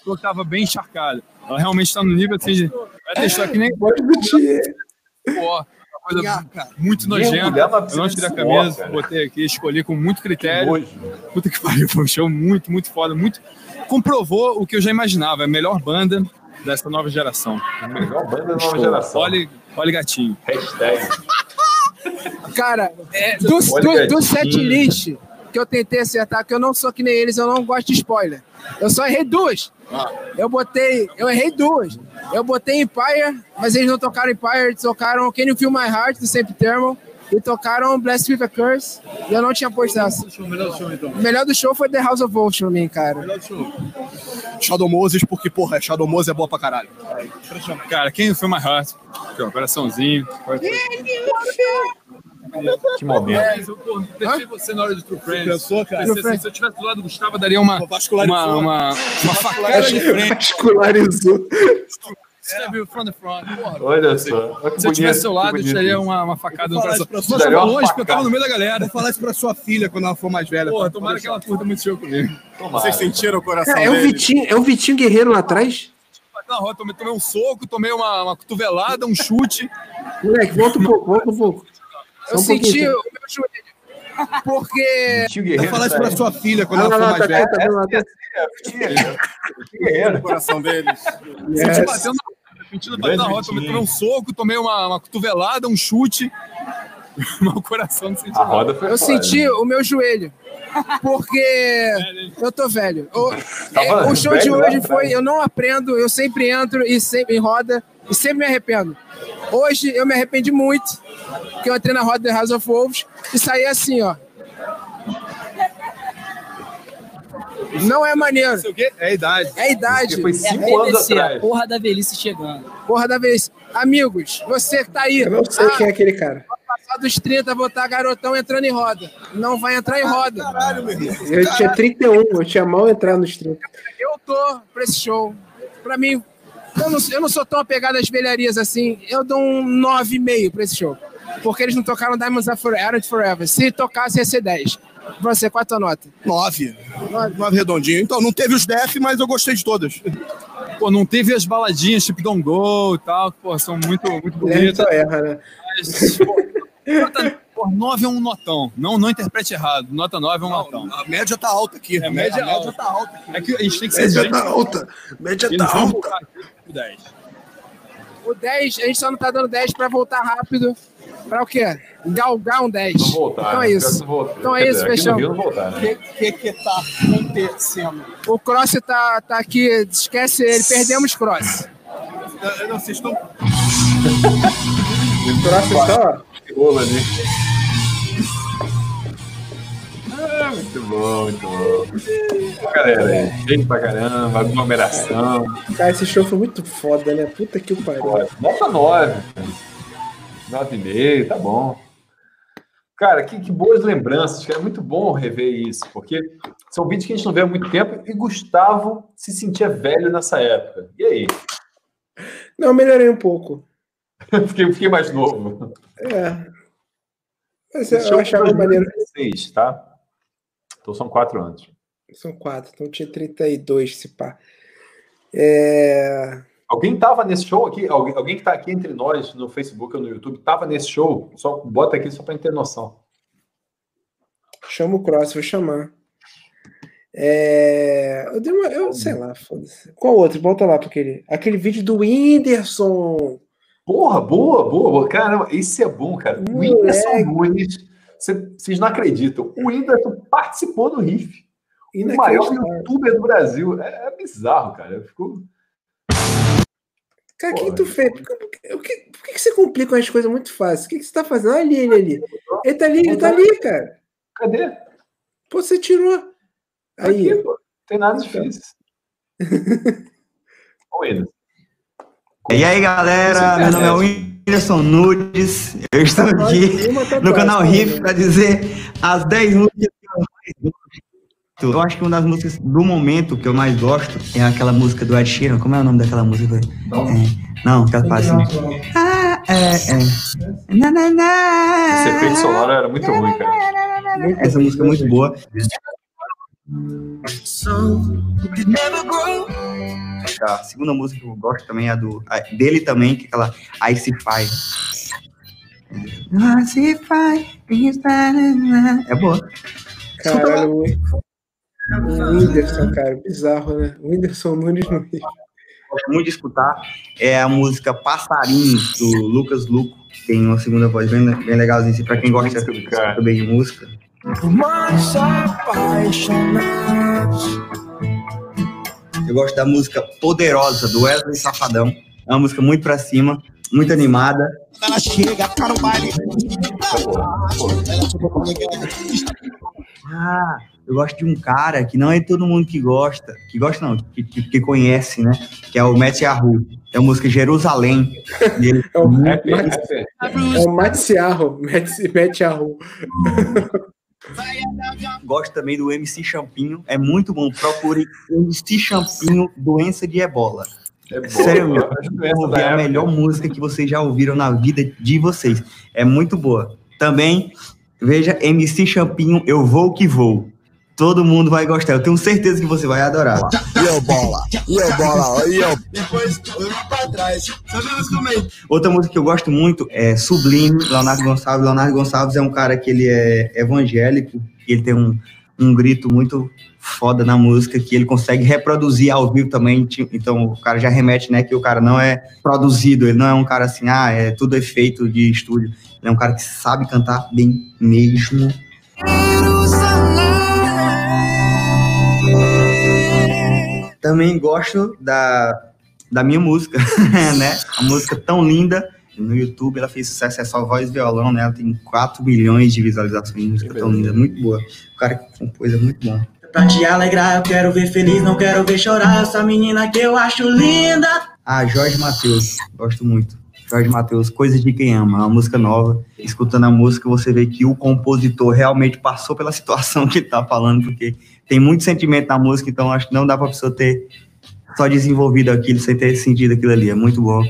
eu tava bem encharcado. Ela realmente tá no nível assim de. Vai deixar que nem. Pode Pô, coisa muito nojenta. Eu não tirei a camisa, cara. botei aqui, escolhi com muito critério. Puta que pariu, foi um show muito, muito foda. Muito... Comprovou o que eu já imaginava, é a melhor banda dessa nova geração. A melhor banda da nova geração. Olha, olha gatinho. Hashtag. Cara, é, do, do, do set list que eu tentei acertar, que eu não sou que nem eles, eu não gosto de spoiler. Eu só errei duas. Ah. Eu botei, eu errei duas. Eu botei Empire, mas eles não tocaram Empire, eles tocaram Can You Feel My Heart, do Sempre Thermal, e tocaram Blessed with a Curse, e eu não tinha posto essa. Melhor do show, então. O melhor do show foi The House of Wolves pra mim, cara. Melhor do show. Shadow Moses, porque, porra, Shadow Moses é boa pra caralho. Cara, You Feel My Heart, coraçãozinho. Que momento. É, eu, pô, você na hora de True Friends. Pensou, cara? Se, se, se, eu tivesse do lado do Gustavo, daria uma, uma, uma, uma facada de frente. Vascularizou. Você viu front front. Porra, Olha só. Se eu tivesse ao seu lado, daria uma, uma facada no coração. Nossa, eu tava longe porque eu tava no meio da galera. Vou falar isso pra sua filha quando ela for mais velha. Porra, tomara que ela curta muito show comigo. Tomara. Vocês sentiram o coração é, é o Vitinho, é o Vitinho Guerreiro lá atrás? Na roda, tomei, tomei um soco, tomei uma, uma cotovelada, um chute. Moleque, volta um pouco, volta um pouco. eu um senti o meu joelho. Porque. Vou falar isso pra sua filha quando ela for mais velha. Guerreiro. O coração deles. Senti batendo na Mentira, bateu na roda, tomei, tomei um soco, tomei uma, uma cotovelada, um chute. *laughs* Meu coração não sentiu. A roda foi Eu fora, senti né? o meu joelho. Porque eu tô velho. O, Tava o show de velho lá hoje foi: eu não aprendo, eu sempre entro e sempre em roda e sempre me arrependo. Hoje eu me arrependi muito, porque eu entrei na roda da House of Wolves e saí assim, ó. Não é maneiro. É a idade. É a idade. Foi cinco anos atrás. Porra da velhice chegando. Porra da vez. Amigos, você que tá aí. Eu não sei ah, quem é aquele cara. Passar dos 30, vou estar garotão entrando em roda. Não vai entrar em roda. Caralho, meu irmão. Eu tinha 31, eu tinha mal entrar nos 30. Eu tô pra esse show. Pra mim, eu não, eu não sou tão apegado às velharias assim. Eu dou um 9,5 pra esse show. Porque eles não tocaram Diamonds Are Forever. Se tocasse, ia ser 10. Você, qual a tua nota? Nove. Nove redondinho. Então, não teve os def, mas eu gostei de todas. Pô, não teve as baladinhas tipo Don't Go e tal, que, pô, são muito, muito Guilherme bonitas. só erra, né? Mas, pô, nota, pô, 9 é um notão. Não, não interprete errado. Nota 9 é um notão. A média tá alta aqui. É, a média, a média tá alta aqui. É que a gente tem que ser Média tá alta. Média tá não alta. aqui pro 10. O 10, a gente só não tá dando 10 pra voltar rápido. Pra o quê? Galgar um 10. Não voltar. Então né? é isso. Não voltar. Então é isso, não voltar, O né? que, que que tá acontecendo? O Cross tá, tá aqui, esquece ele, perdemos Cross. Eu- Não, vocês *laughs* estão. O próximo só, Rolo ali. Ah, muito bom, muito bom. Galera, aí, gente pra caramba, aglomeração. cara, esse show foi muito foda, né? Puta que o pariu. Nota 9. 9,5, tá bom. Cara, que, que boas lembranças, cara. É muito bom rever isso, porque são vídeos que a gente não vê há muito tempo e Gustavo se sentia velho nessa época. E aí? Não, melhorei um pouco. *laughs* fiquei, fiquei mais novo. É. Mas Esse eu show achava maneiro. 2016, tá? Então são quatro anos. São quatro, então tinha 32 se pá. É... Alguém tava nesse show aqui? Alguém, alguém que tá aqui entre nós no Facebook ou no YouTube tava nesse show? Só bota aqui só gente ter noção. Chama o Cross, vou chamar. É... Eu, dei uma... eu sei lá, foda-se. Qual outro? Volta lá para aquele. Aquele vídeo do Whindersson. Porra, boa, boa, boa. Caramba, esse é bom, cara. O Moleque. Whindersson Nunes, cê- vocês não acreditam. O Whindersson participou do Riff. O maior youtuber do Brasil. É, é bizarro, cara. Ficou... Cara, o que tu fez? Por que, por que- por que- por que que você complica as coisas muito fácil? O que, que você tá fazendo? Olha ali, ele ali. Ele tá ali, ele tá ali, cara. Cadê? Pô, você tirou. Aí. Aqui, pô. Não tem nada difícil. *laughs* Ô, Whindersson. E aí, galera, meu nome é Whindersson Nudes. Eu estou aqui *laughs* no canal Riff para dizer as 10 músicas que eu mais. Eu acho que uma das músicas do momento que eu mais gosto é aquela música do Ed Sheeran. Como é o nome daquela música? É, não, aquela parte assim. Ah, é, é. Na, na, na. Esse efeito sonoro era muito ruim, cara. Essa música é muito boa. A segunda música que eu gosto também é a do, a dele também, que é aquela Ice Five, é boa. Caralho, o o Whindersson, cara, bizarro, né? O Whindersson Nunes no Rio. Gosto muito de escutar é a música Passarinhos, do Lucas Luco. Tem uma segunda voz bem, bem legalzinha, assim, pra quem gosta também de música. Mais apaixonados. Eu gosto da música Poderosa, do Wesley Safadão. É uma música muito pra cima, muito animada. Ela chega, tá no baile. Ah, eu gosto de um cara que não é todo mundo que gosta, que gosta não, que, que, conhece, né? Que é o Matt Yahoo. É a música Jerusalém. *laughs* Ele- É o Matt, é o Matt Ciarro, Matt, Ciarro. *laughs* Gosto também do MC Champinho. É muito bom. Procure MC Champinho, doença de ebola. É Sério, meu, ouvir a melhor música que vocês já ouviram na vida de vocês. É muito boa. Também, veja MC Champinho, Eu Vou Que Vou. Todo mundo vai gostar. Eu tenho certeza que você vai adorar. E eu bola, e eu bola, e eu. Depois eu pra trás. Outra música que eu gosto muito é Sublime, Leonardo Gonçalves. Leonardo Gonçalves é um cara que ele é evangélico, ele tem um, um grito muito foda na música que ele consegue reproduzir ao vivo também. Então o cara já remete, né, que o cara não é produzido, ele não é um cara assim, ah, é tudo efeito de estúdio. Ele é um cara que sabe cantar bem mesmo. Também gosto da, da minha música, *laughs* né? A música tão linda no YouTube, ela fez sucesso, é só voz e violão, né? Ela tem 4 milhões de visualizações, música tão linda, muito boa. O cara que compôs é muito bom. Pra te alegrar, eu quero ver feliz, não quero ver chorar. Essa menina que eu acho linda. Ah, Jorge Matheus, gosto muito. Jorge Matheus, Coisas de Quem Ama, uma música nova. Escutando a música, você vê que o compositor realmente passou pela situação que ele tá falando, porque tem muito sentimento na música, então acho que não dá pra pessoa ter só desenvolvido aquilo sem ter sentido aquilo ali. É muito bom.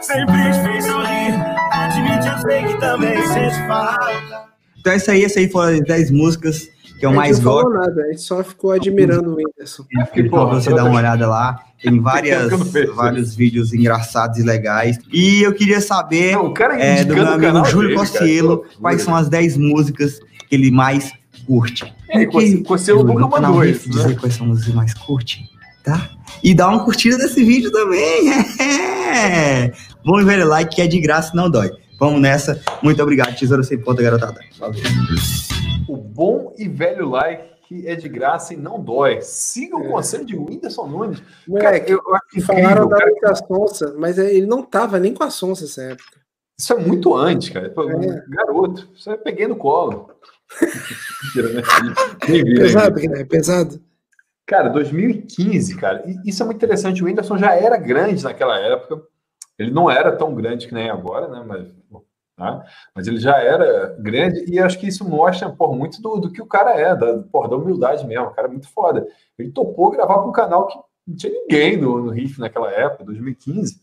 Sempre fez sorrir, admite, eu sei que também sente falta. Então é isso aí, essa aí foram as 10 músicas que eu mais gosto. Não falou nada, a gente só ficou admirando o Whindersson. É, pra você dar uma olhada lá. Tem *laughs* várias, vários vídeos engraçados e legais. E eu queria saber não, é, do meu amigo Júlio Cossielo quais são as 10 músicas que ele mais curte. É, Cossielo nunca mandou isso. Dizer né? quais são as músicas mais curte, tá? E dá uma curtida desse vídeo também. *laughs* É. Vamos ver o like que é de graça não dói. Vamos nessa. Muito obrigado, Tesouro Sem Ponta, garotada. Valeu. O bom e velho like que é de graça e não dói. Siga o é. conselho de Whindersson Nunes. Moleque, cara, eu, acho falaram da cara... Sonsa, mas ele não tava nem com a Sonsa nessa época. Isso é muito antes, cara. É. Garoto, isso eu peguei no colo. *laughs* pesado, né? Pesado. Cara, 2015, cara. Isso é muito interessante. O Whindersson já era grande naquela época. Ele não era tão grande que nem agora, né? Mas, tá? Mas ele já era grande e acho que isso mostra por muito do, do, que o cara é, da, porra, da humildade mesmo. O cara é muito foda. Ele topou gravar com um canal que não tinha ninguém no, no Riff naquela época, 2015.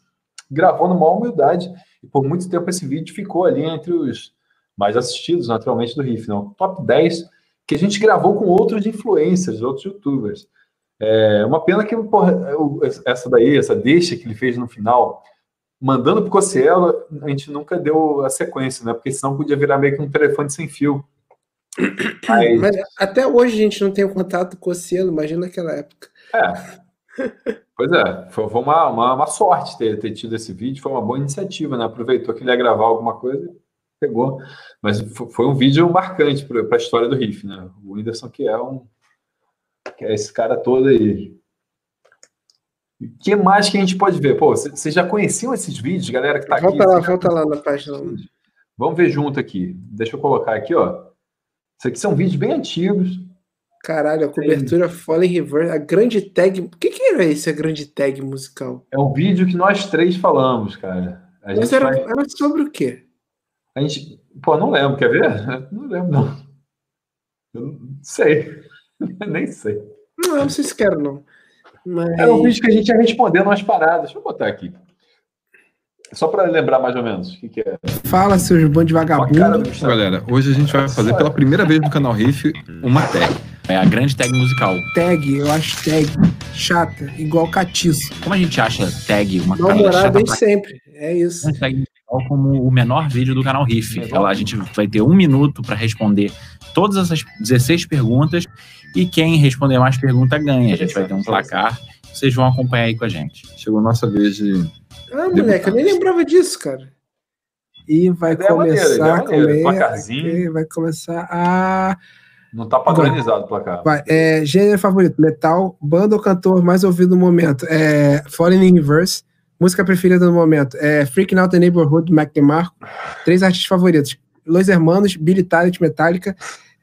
Gravou numa humildade. E por muito tempo esse vídeo ficou ali entre os mais assistidos, naturalmente, do Riff. Não? Top 10 que a gente gravou com outros influencers, outros youtubers. É uma pena que porra, essa daí, essa deixa que ele fez no final, mandando pro Cossielo, a gente nunca deu a sequência, né? Porque senão podia virar meio que um telefone sem fio. Mas, Mas até hoje a gente não tem contato com o Cossielo, imagina naquela época. É. Pois é, foi, foi uma, uma, uma, sorte ter, ter tido esse vídeo, foi uma boa iniciativa, né? Aproveitou que ele ia gravar alguma coisa, pegou. Mas foi um vídeo marcante para a história do Riff, né? O Whindersson, que é um. que é esse cara todo aí. O que mais que a gente pode ver? Pô, vocês já conheciam esses vídeos, galera que tá volta aqui? Lá, volta lá na página. Vamos ver junto aqui. Deixa eu colocar aqui, ó. Isso aqui são vídeos bem antigos. Caralho, a cobertura Fallen Reverse, a grande tag. O que, que era esse, a grande tag musical? É um vídeo que nós três falamos, cara. A Mas era, era sobre o quê? A gente. Pô, não lembro, quer ver? *laughs* Não lembro, não. Eu não sei. *laughs* Nem sei. Não, não sei se quero, não. Mas... Era um vídeo que a gente ia respondendo umas paradas. Deixa eu botar aqui. Só para lembrar mais ou menos o que, que é. Fala, seus bando de vagabundo. Galera, hoje a gente vai fazer pela primeira vez no canal Riff uma tag. É a grande tag musical. Tag, eu acho tag chata, igual catiço. Como a gente acha tag uma chata? desde pra... sempre, é isso. Uma tag musical como o menor vídeo do canal Riff. Ela, a gente vai ter um minuto para responder todas essas 16 perguntas e quem responder mais perguntas ganha. A gente vai ter um placar. Vocês vão acompanhar aí com a gente. Chegou a nossa vez de ah, moleque, eu nem lembrava disso, cara. E vai é começar maneiro, é vai começar a. Não tá padronizado o placar. Vai, é, gênero favorito: metal, banda ou cantor mais ouvido no momento? É, in Reverse. Música preferida no momento: é Freaking Out the Neighborhood, Mac DeMarco. Três artistas favoritos: Los Hermanos, Billy Talent, Metallica.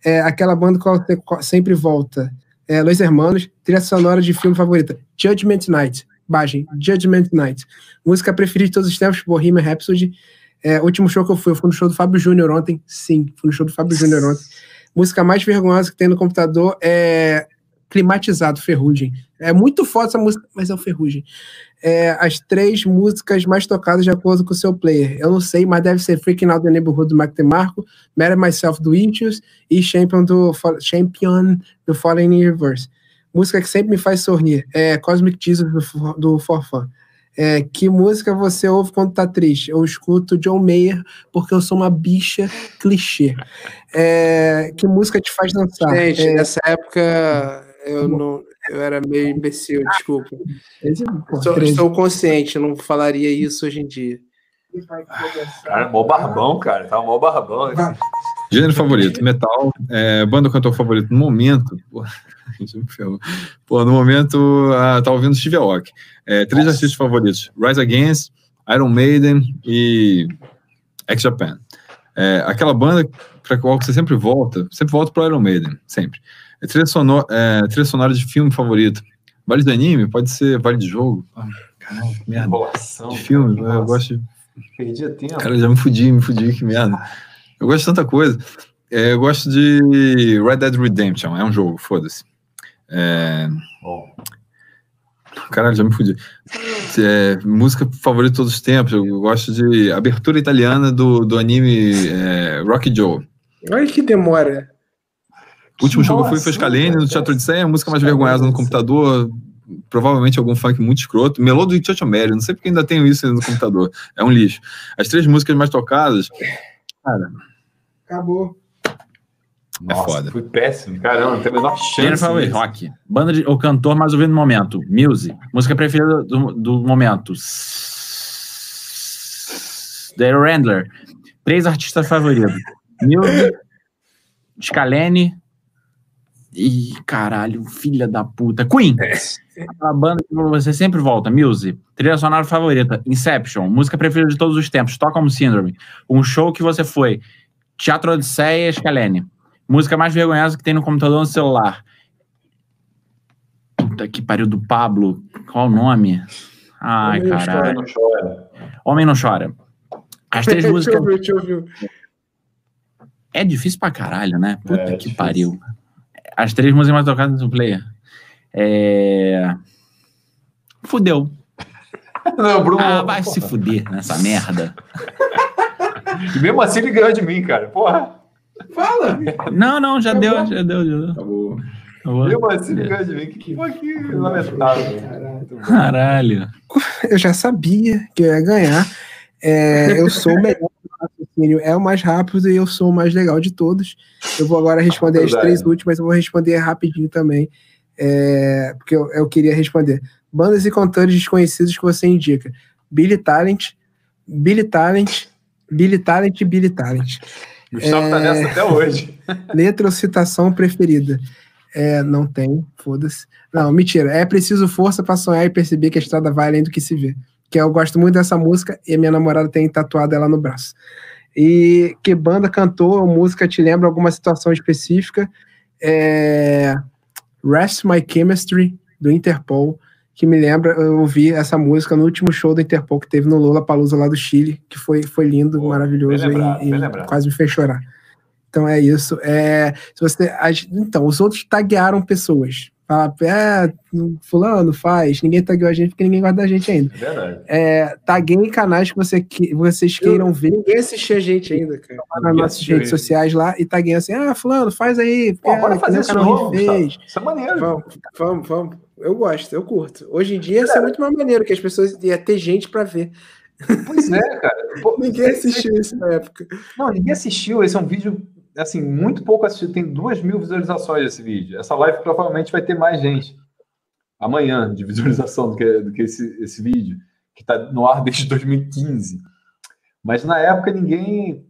É, aquela banda que você sempre volta. É, Los Hermanos. Trilha sonora de filme favorita: Judgment Night. Bagem, Judgment Night. Música preferida de todos os tempos, Bohemian Rhapsody. É, último show que eu fui, eu fui no show do Fábio Júnior ontem. Sim, fui no show do Fábio Júnior ontem. Música mais vergonhosa que tem no computador é climatizado, Ferrugem. É muito foda essa música, mas é o Ferrugem. É, as três músicas mais tocadas de acordo com o seu player. Eu não sei, mas deve ser Freaking Out the Neighborhood do Mac DeMarco, Marry Myself do Itchios e Champion do, Champion do Fallen in Reverse. Música que sempre me faz sorrir. É Cosmic Jesus do, do. É, que música você ouve quando tá triste? Eu escuto John Mayer porque eu sou uma bicha clichê. É, que música te faz dançar? Gente, é, nessa época eu não, eu era meio imbecil, desculpa. Estou, estou consciente, não falaria isso hoje em dia. Cara, mó barbão, cara. Tá mó barbão. Gênero favorito, metal. É, banda cantor favorito no momento. Pô, *laughs* no momento, uh, tá ouvindo Steve Aoki. É, três Nossa. artistas favoritos: Rise Against, Iron Maiden e X-Japan. É, aquela banda para qual você sempre volta, sempre volta pro Iron Maiden, sempre. É, trilha, sonora, é, trilha sonora de filme favorito. Vale de anime, pode ser vale de jogo. Ah, caralho, que merda. Bolação, de filme, eu gosto de. Perdi tempo. Cara, já me fudi, me fudi, que merda. Eu gosto de tanta coisa. É, eu gosto de Red Dead Redemption, é um jogo, foda-se. É... Bom. Caralho, já me fudi. É, música favorita de todos os tempos. Eu gosto de abertura italiana do, do anime é, Rocky Joe. Olha que demora. O último Nossa, jogo eu fui foi Scalene, no Teatro de Sé, a música mais vergonhosa no computador. Provavelmente algum funk muito escroto. Melô do Tchotcho Mary, não sei porque ainda tenho isso no computador. É um lixo. As três músicas mais tocadas. Cara. Acabou. É Nossa, é foda. Foi péssimo, caramba, não tem a menor chance. Jennifer rock. Banda de, ou cantor mais ouvido no momento. Music. Música preferida do, do momento. The Randler. Três artistas favoritos. Music, Scalene e caralho, filha da puta. Queen. A banda que você sempre volta. Music. Trilha sonora favorita. Inception. Música preferida de todos os tempos. Stockholm Syndrome. Um show que você foi. Teatro Odisseia e Scalene. Música mais vergonhosa que tem no computador no celular. Puta que pariu do Pablo. Qual o nome? Ai, Homem caralho. Não chora. Homem não chora. As três músicas. *laughs* deixa eu ver, deixa eu ver. É difícil pra caralho, né? Puta é, que difícil. pariu. As três músicas mais tocadas no player. É. Fudeu. Não, Bruno. Ah, vai porra. se fuder nessa merda. E mesmo assim ele ganhou de mim, cara. Porra. Fala! Não, não, já deu, já deu, já deu. Acabou. Eu assim de mim, que, que lamentável. Caralho. Eu já sabia que eu ia ganhar. É, eu sou o melhor raciocínio, é o mais rápido e eu sou o mais legal de todos. Eu vou agora responder as três últimas, eu vou responder rapidinho também, é, porque eu, eu queria responder. Bandas e cantores desconhecidos que você indica. Billy Talent, Billy Talent, Billy Talent, Billy Talent. Gustavo é... tá nessa até hoje. *laughs* Letra ou citação preferida? É, não tem, foda-se. Não, mentira. É preciso força para sonhar e perceber que a estrada vai além do que se vê. Que eu gosto muito dessa música e a minha namorada tem tatuado ela no braço. E que banda, cantor ou música te lembra alguma situação específica? É... Rest My Chemistry, do Interpol que me lembra, eu ouvi essa música no último show do Interpol que teve no Lola Palusa lá do Chile, que foi, foi lindo, maravilhoso lembrado, e, e quase me fez chorar. Então é isso. É, se você, então, os outros taguearam pessoas. Fala, é, fulano faz, ninguém tagueou a gente porque ninguém gosta da gente ainda. É verdade. É, taguei canais que, você, que vocês queiram eu, ver. Ninguém assistiu a gente ainda, cara. Nas nossas redes sociais lá e taguei assim, ah, fulano, faz aí. Pô, bora fazer isso novo, fez. Isso é maneiro. Vamos, vamos, vamos. Eu gosto, eu curto. Hoje em dia, isso é muito mais maneiro, que as pessoas ia ter gente para ver. Pois é, cara. *laughs* Pô, ninguém assistiu isso na época. Não, ninguém assistiu. Esse é um vídeo, assim, muito pouco assistido. Tem duas mil visualizações esse vídeo. Essa live provavelmente vai ter mais gente amanhã de visualização do que, do que esse, esse vídeo, que está no ar desde *laughs* 2015. Mas na época ninguém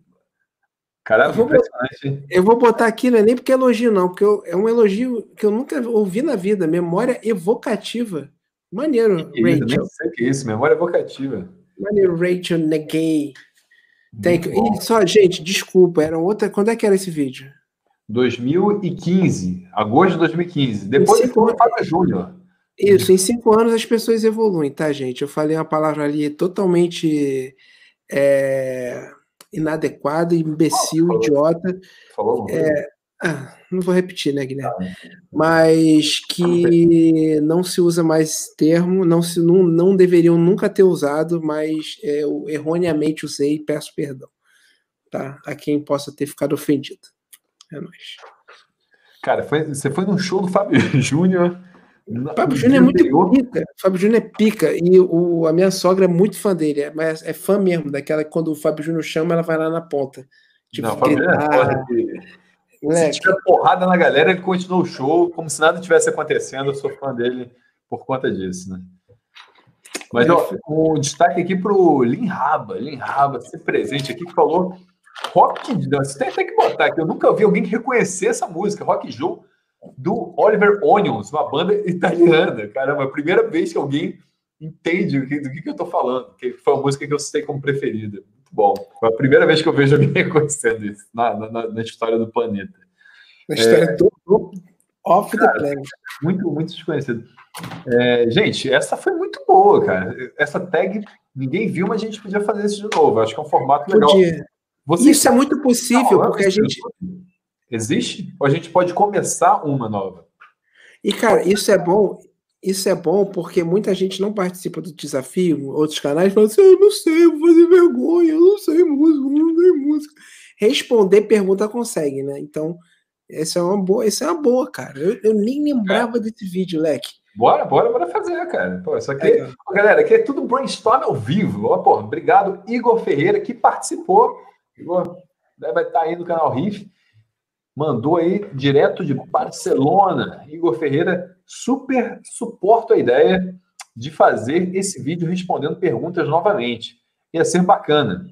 Cara, eu vou, botar, eu vou botar aqui, não é nem porque é elogio, não, porque eu, é um elogio que eu nunca ouvi na vida. Memória evocativa. Maneiro, que Rachel. Nem sei que é isso, memória evocativa. Maneiro, Rachel Neguei. Thank you. E só, gente, desculpa, era outra. Quando é que era esse vídeo? 2015, agosto de 2015. Depois foi para Júnior. Isso, em cinco anos as pessoas evoluem, tá, gente? Eu falei uma palavra ali totalmente. É inadequado, imbecil, falou, idiota. Falou, é, Ah, não vou repetir, né, Guilherme? Mas que não se usa mais termo, não, se, não, não deveriam nunca ter usado, mas é, eu erroneamente usei e peço perdão. Tá? A quem possa ter ficado ofendido. É nóis. Cara, foi, você foi num show do Fábio *laughs* Júnior. Fábio Júnior é muito pica. Fábio Júnior é pica. E o, a minha sogra é muito fã dele. É, mas é fã mesmo, daquela que quando o Fábio Júnior chama, ela vai lá na ponta. Tipo, não, Fábio Júnior é se tiver porrada na galera, ele continua o show como se nada tivesse acontecendo. Eu sou fã dele por conta disso, né? Mas ó, um destaque aqui para o Lin Raba, Lin Raba, ser presente aqui, que falou Rock Você tem até que botar aqui. Eu nunca vi alguém reconhecer essa música, Rock Joe, do Oliver Onions, uma banda *laughs* italiana. Caramba, é a primeira vez que alguém entende do que, do que eu estou falando, que foi a música que eu citei como preferida bom. Foi a primeira vez que eu vejo alguém *laughs* reconhecendo isso na, na, na história do planeta. Na história é, do, do Off the Planet. Muito, muito desconhecido. É, gente, essa foi muito boa, cara. Essa tag ninguém viu, mas a gente podia fazer isso de novo. Acho que é um formato legal. Você isso é muito possível, porque a gente. Existe? Ou a gente pode começar uma nova? E, cara, isso é bom. Isso é bom porque muita gente não participa do desafio, outros canais falam assim, eu não sei, vou fazer vergonha, eu não sei música, eu não sei música. Responder pergunta consegue, né? Então, essa é uma boa, essa é uma boa, cara. Eu, eu nem lembrava é. desse vídeo, leque. Bora, bora, bora fazer, cara. Pô, isso aqui, é. galera, aqui é tudo brainstorm ao vivo. Ó, pô, obrigado, Igor Ferreira, que participou. Igor vai estar aí no canal Riff. Mandou aí direto de Barcelona. Igor Ferreira super suporto a ideia de fazer esse vídeo respondendo perguntas novamente. Ia ser bacana.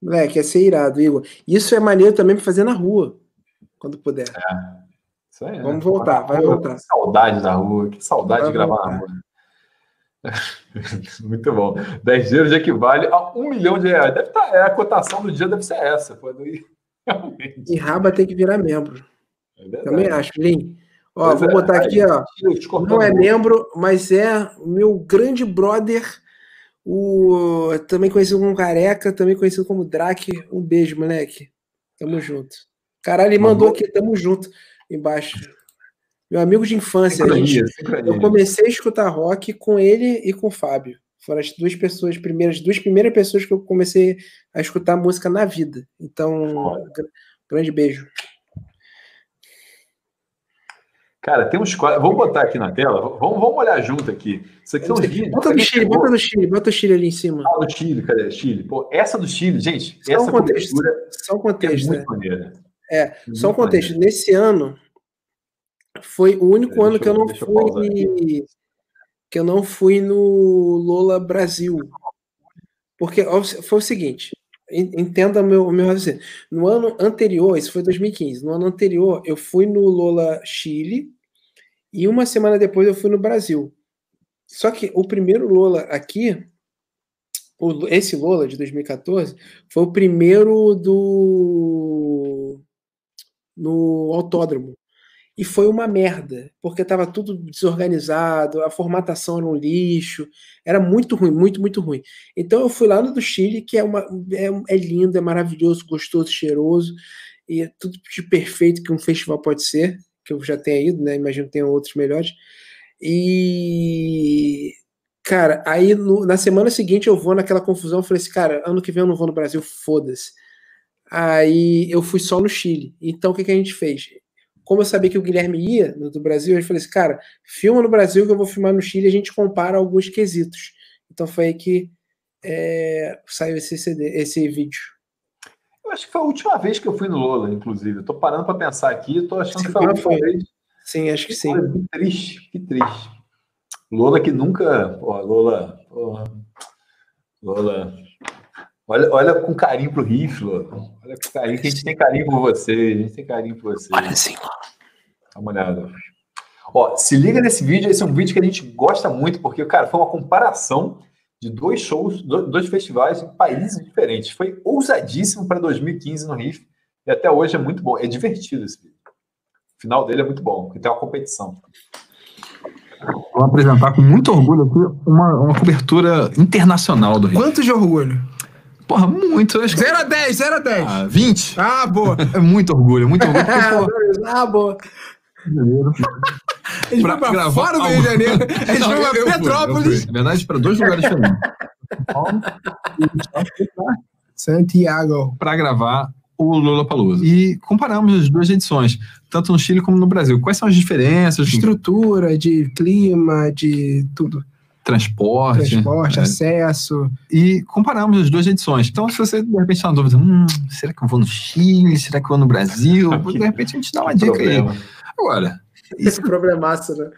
Moleque, ia ser irado, Igor. Isso é maneiro também para fazer na rua, quando puder. É. Isso aí, né? Vamos né? voltar, vai voltar. Que saudade da rua, que saudade vai de gravar voltar. na rua. *laughs* Muito bom. 10 euros equivale a um milhão de reais. Deve estar, tá, é, a cotação do dia deve ser essa. Pô, *laughs* e Raba tem que virar membro. É Também acho, Lin. Ó, vou é, botar aqui, ó. Não é membro, mas é o meu grande brother, o também conhecido como Careca, também conhecido como Drake. Um beijo, moleque. Tamo junto. Caralho, ele mandou aqui, tamo junto, embaixo. Meu amigo de infância. Gente, eu comecei a escutar rock com ele e com o Fábio. Foram as duas pessoas, primeiras, duas primeiras pessoas que eu comecei a escutar música na vida. Então, grande beijo. Cara, tem uns quadros. Vamos botar aqui na tela. Vamos, vamos olhar junto aqui. Isso aqui são os vídeos. Bota do Chile, bota do Chile, bota o Chile ali em cima. Ah, do Chile, cadê? Chile. Pô, essa do Chile, gente, só essa um contexto, só um contexto. É muito é. maneira. É, muito só um contexto. Maneira. Nesse ano foi o único é, ano que eu, eu não fui. Que eu não fui no Lola Brasil. Porque foi o seguinte: entenda o meu, meu raciocínio. No ano anterior, isso foi 2015, no ano anterior, eu fui no Lola Chile e uma semana depois eu fui no Brasil. Só que o primeiro Lola aqui, esse Lola de 2014, foi o primeiro do no autódromo. E foi uma merda, porque estava tudo desorganizado, a formatação era um lixo, era muito ruim, muito, muito ruim. Então eu fui lá no do Chile, que é, uma, é, é lindo, é maravilhoso, gostoso, cheiroso, e é tudo de perfeito que um festival pode ser, que eu já tenha ido, né? Imagino que tenha outros melhores. E cara, aí no, na semana seguinte eu vou naquela confusão, eu falei assim, cara, ano que vem eu não vou no Brasil, foda-se. Aí eu fui só no Chile. Então o que, que a gente fez? Como eu sabia que o Guilherme ia do Brasil, eu falei assim, cara, filma no Brasil que eu vou filmar no Chile e a gente compara alguns quesitos. Então foi aí que é, saiu esse CD, esse vídeo. Eu acho que foi a última vez que eu fui no Lola, inclusive. Eu tô parando para pensar aqui, tô achando sim, que foi a última foi. vez. Sim, acho que sim. Que triste, que triste. Lola que nunca. Ó, Lola. Ó, Lola. Olha, olha com carinho pro riff, Olha com carinho, que a gente tem carinho por você. A gente tem carinho por você. Olha assim, Dá uma olhada. Ó, se liga nesse vídeo, esse é um vídeo que a gente gosta muito, porque, cara, foi uma comparação de dois shows, dois festivais em países diferentes. Foi ousadíssimo para 2015 no Riff, e até hoje é muito bom. É divertido esse vídeo. O final dele é muito bom, porque tem uma competição. Vou apresentar com muito orgulho aqui uma, uma cobertura internacional do Riff. Quanto de orgulho? Porra, muito. 0 a 10, 0 a 10. Ah, 20. Ah, boa. É muito orgulho, muito orgulho. Porque, *laughs* ah, boa. *laughs* Eles pra pra gravar fora do Rio de Janeiro. Eles Não, vão pra eu Petrópolis. fui. Na verdade, para dois lugares diferentes. Santiago. Para gravar o Lula Palusa. E comparamos as duas edições, tanto no Chile como no Brasil. Quais são as diferenças? Estrutura, de clima, de tudo. Transporte. Transporte, né? acesso. E comparamos as duas edições. Então, se você de repente está na dúvida, hum, será que eu vou no Chile? Será que eu vou no Brasil? *laughs* De repente a gente dá uma dica aí. Problema. Agora, Esse problemaço, né?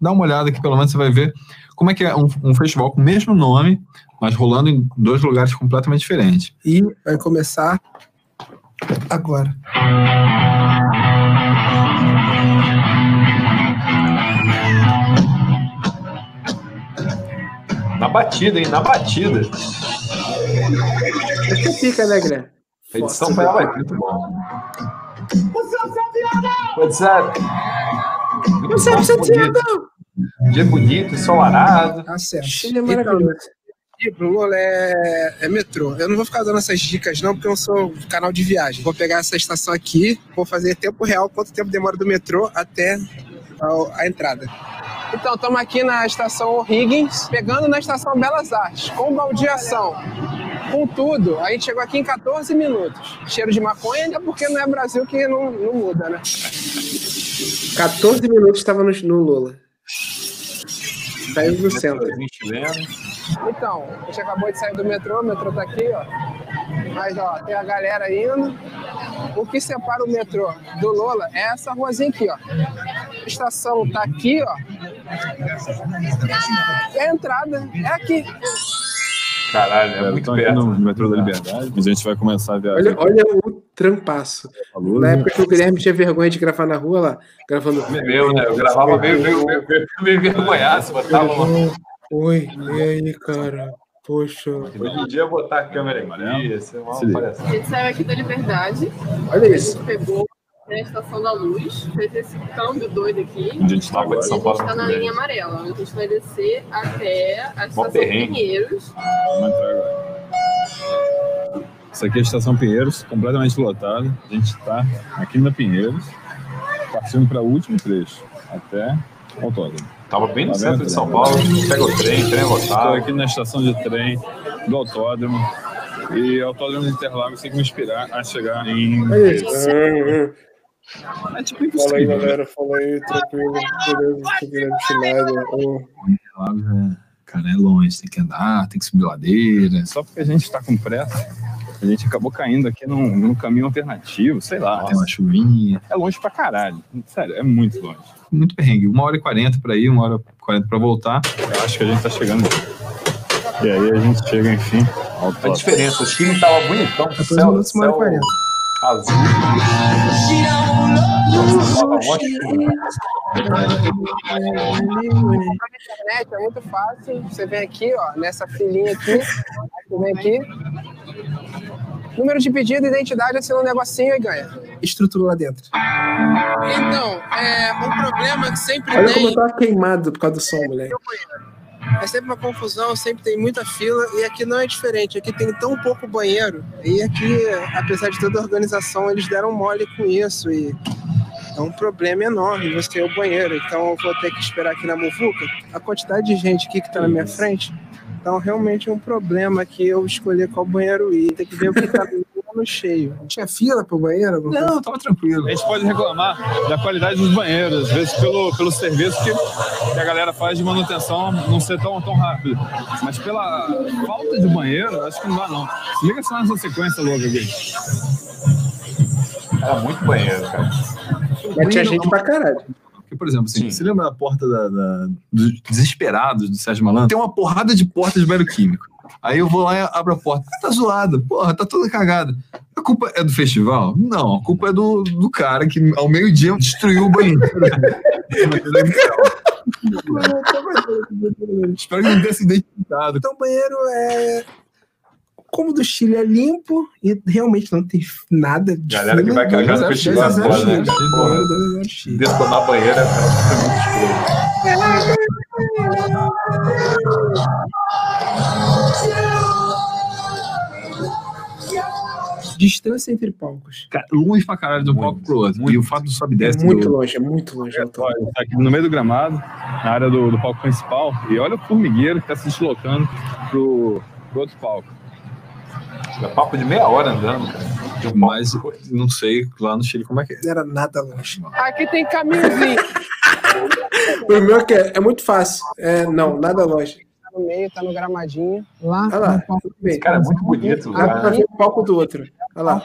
dá uma olhada que pelo menos você vai ver como é que é um, um festival com o mesmo nome, mas rolando em dois lugares completamente diferentes. E vai começar agora. Batida, hein? Na batida. Acho que fica, né, Guilherme? A edição foi ela muito bom. What's up? Muito What's up, bom, Santiago? Dia bonito, ensolarado. Tá certo. Chile é maravilhoso. E pro Lula é, é metrô. Eu não vou ficar dando essas dicas, não, porque eu não sou canal de viagem. Vou pegar essa estação aqui, vou fazer tempo real, quanto tempo demora do metrô até a, a entrada. Então, estamos aqui na estação O'Higgins, pegando na estação Belas Artes, com baldeação. Com tudo, a gente chegou aqui em 14 minutos. Cheiro de maconha, ainda porque não é Brasil que não, não muda, né? 14 minutos estava no, no Lula. Saiu do centro. Então, a gente acabou de sair do metrô, o metrô tá aqui, ó. Mas, ó, tem a galera indo. O que separa o metrô do Lola é essa ruazinha aqui, ó. A estação tá aqui, ó. E a entrada é aqui. Caralho, é muito perto. no metrô da Liberdade, mas a gente vai começar a viajar. Olha, olha o trampaço. Na época que o Guilherme tinha vergonha de gravar na rua lá, gravando. Meu, né? Eu gravava meio, meio, meio, meio, se botava uma... Oi, e aí, cara? Poxa. Hoje em dia botar a câmera aqui, ia ser uma palhaçada. gente saiu aqui da Liberdade. Olha isso. A gente pegou na Estação da Luz, fez esse câmbio doido aqui. Onde a gente tá agora? A São gente Paulo, tá na linha amarela. A gente vai descer até a Estação. Pinheiros. Vamos entrar agora. Isso aqui é a Estação Pinheiros, completamente lotada. A gente está aqui na Pinheiros, partindo para o último trecho, até o autódromo. Tava bem no Tá centro de São Paulo, pega o trem, trem Estou lotado. aqui na estação de trem do autódromo. E o autódromo de Interlagos tem que me inspirar a chegar em. É tipo Fala aí, impossível. galera. Fala aí, tranquilo. Beleza, tô Guilherme Schneider. É, cara, é longe, tem que andar, tem que subir ladeira. Só porque a gente está com pressa, a gente acabou caindo aqui num, num caminho alternativo, sei lá, tem uma chuvinha. É longe pra caralho. Sério, é muito longe. Muito perrengue. Uma hora e quarenta pra ir, uma hora e quarenta pra voltar. Eu acho que a gente tá chegando. E aí a gente chega, enfim, A diferença, o time tava bonitão, céu, minutos, uma hora e céu quarenta. azul. Internet é muito fácil. Você vem aqui, ó, nessa filinha aqui. Você vem aqui. Número de pedido, identidade, assina um negocinho e ganha. Estrutura lá dentro. Então, é um problema que sempre Olha tem. como eu tava queimado por causa do som, moleque. É sempre uma confusão, sempre tem muita fila e aqui não é diferente. Aqui tem tão pouco banheiro e aqui, apesar de toda a organização, eles deram mole com isso e é um problema enorme você ter o banheiro. Então eu vou ter que esperar aqui na Muvuca. A quantidade de gente aqui que tá na minha frente, então realmente é um problema que eu escolher qual banheiro ir. Tem que ver o que tá no cheio. *laughs* Tinha fila pro banheiro? coisa? Não, tava tranquilo. A gente pode reclamar da qualidade dos banheiros, às vezes pelo, pelo serviço que, que a galera faz de manutenção não ser tão, tão rápido. Mas pela falta de banheiro, acho que não dá não. Se liga só nessa sequência louca aqui. Era muito banheiro, cara. Mas tinha gente pra caralho. Porque, por exemplo, assim, você lembra da porta da, da- dos desesperados do Sérgio Malandro? Tem uma porrada de portas de banheiro químico. Aí eu vou lá e abro a porta. Ah, Tá zoada, porra, tá toda cagada. A culpa é do festival? Não, a culpa é do, do cara que ao meio-dia destruiu o banheiro. *laughs* Espero que não tenha se identificado. Então o banheiro é. Como o do Chile é limpo e realmente não tem nada de Galera que fila, vai cagar no dois a festival zero agora, né, Chile. dois a Chile. Detonar banheiro é muito escuro. Distância entre palcos. Cara, longe pra caralho do palco pro outro. Muito. E o fato do sobe e desce. É muito do... longe, é muito longe. É, olha, tá aqui no meio do gramado, na área do, do palco principal, e olha o formigueiro que tá se deslocando pro, pro outro palco. É papo de meia hora andando, cara. Um Mas não sei lá no Chile como é que é. Não era nada longe. Aqui tem caminhozinho. *laughs* o meu que é, é muito fácil. É, não, nada longe. Tá no meio, tá no gramadinho. Lá, Olha lá. no palco Esse cara é muito bonito. Dá pra Cara. ver o palco do outro. Olha lá.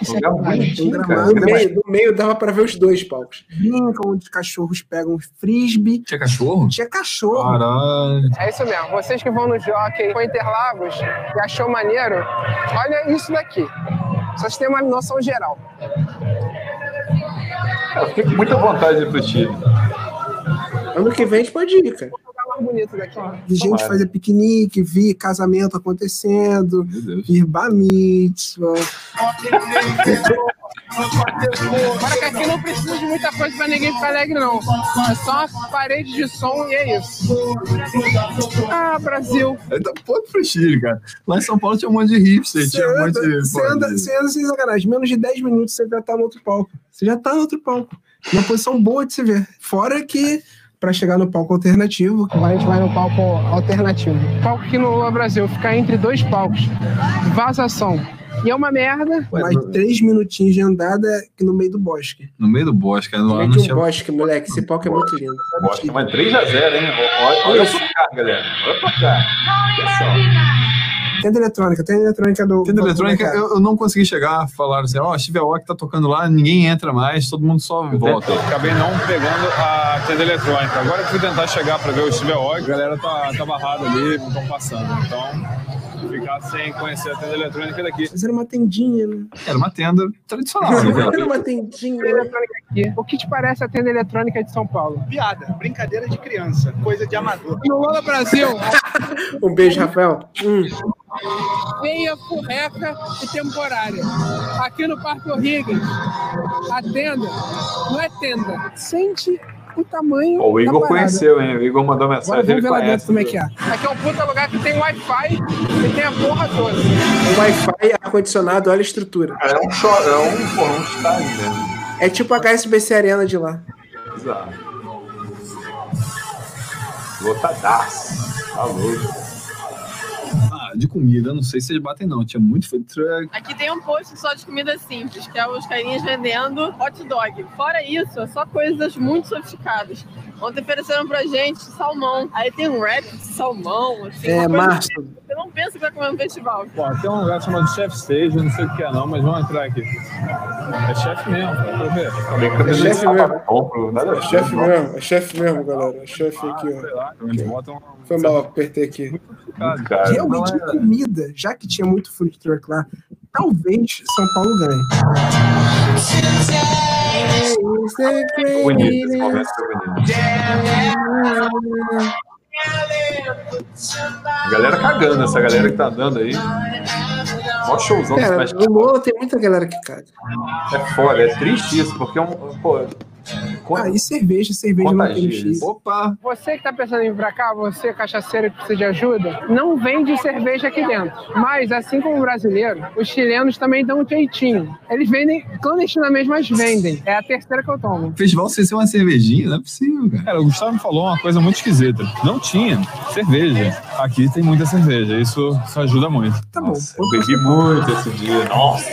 No no meio, no meio dava pra ver os dois palcos. Brincam, onde os cachorros pegam frisbee. Tinha cachorro? Tinha cachorro. Caralho. É isso mesmo. Vocês que vão no Jockey com Interlagos e achou maneiro, olha isso daqui. Só vocês terem uma noção geral. Eu fiquei com muita vontade de ir pro Chile. Ano que vem a gente pode ir, cara. Mais bonito daqui. De gente Tomara. fazer piquenique, vir casamento acontecendo, vir bar mitzvah. Agora que aqui não precisa de muita coisa pra ninguém ficar alegre, não. É só uma parede de som e é isso. Ah, Brasil. É da porra pro Chile, cara. Lá em São Paulo tinha um monte de hipster, Você tinha um monte anda, de. você, anda, você anda sem sacanagem. Menos de 10 minutos você já tá no outro palco. Você já tá no outro palco. Uma posição boa de se ver. Fora que, pra chegar no palco alternativo. Agora a gente vai no palco alternativo. Palco aqui no Lula Brasil fica entre dois palcos. Vaza som. E é uma merda. Mais três minutinhos de andada que no meio do bosque. No meio do bosque, cara. Lá Meio de um bosque, moleque. Esse palco é muito lindo. Boston, mas 3x0, hein? Olha, olha pra cá, galera. Olha pra cá. Atenção. Tenda eletrônica, tenda eletrônica do. Tenda do eletrônica, eu, eu não consegui chegar, falaram assim, ó, Steve Aoki tá tocando lá, ninguém entra mais, todo mundo só volta. Acabei não pegando a tenda eletrônica. Agora que fui tentar chegar para ver o Steve Aoki, a galera tá, tá barrada ali, não estão passando. Então, ficar sem conhecer a tenda eletrônica daqui. Mas era uma tendinha, né? Era uma tenda tradicional. né? *laughs* Era uma tendinha. Aqui. O que te parece a tenda eletrônica de São Paulo? Piada, brincadeira de criança, coisa de amador. No Lula Brasil, *laughs* Um beijo, Rafael. Hum. Feia, furreca e temporária. Aqui no Parque O'Higgins, a tenda não é tenda. Sente o tamanho o Igor conheceu, hein? O Igor mandou Agora mensagem. vamos Ele ver lá conhece. dentro como é que é. Aqui é um puta lugar que tem Wi-Fi e tem a porra toda. Wi-Fi, ar-condicionado, olha a estrutura. É um é um, porra, um estádio mesmo. É tipo a HSBC Arena de lá. Exato. Lotadaço. Tá louco. De comida, não sei se vocês batem não, tinha muito food truck. Aqui tem um posto só de comida simples, que é os carinhas vendendo hot dog. Fora isso, é só coisas muito sofisticadas. Ontem ofereceram pra gente salmão. Aí tem um wrap de salmão, assim. É, coisa Você não pensa que vai comer no festival. Bom, tem um lugar chamado Chef Stage, eu não sei o que é não, mas vamos entrar aqui. É chefe mesmo, pra ver. É chefe mesmo. É chefe mesmo, é chefe mesmo, galera. É chefe aqui, ó. Foi mal, apertei aqui. Cara, Realmente, de comida, já que tinha muito food truck lá, talvez São Paulo ganhe. Bonito, esse momento foi bonito. *laughs* A galera cagando, essa galera que tá andando aí. Mó showzão Cara, no Lola tem muita galera que caga. é foda, é triste isso, porque é um. Pô, Ah, e cerveja, cerveja não tem Contagia X. isso. Opa! Você que tá pensando em vir pra cá, você cachaceiro que precisa de ajuda, não vende cerveja aqui dentro. Mas, assim como o brasileiro, os chilenos também dão um jeitinho. Eles vendem clandestinamente, mas vendem. É a terceira que eu tomo. Festival sem ser uma cervejinha, não é possível, cara. Cara, o Gustavo me falou uma coisa muito esquisita. Não tinha cerveja. Aqui tem muita cerveja, isso, isso ajuda muito. Tá bom. eu bebi muito esse dia. Nossa!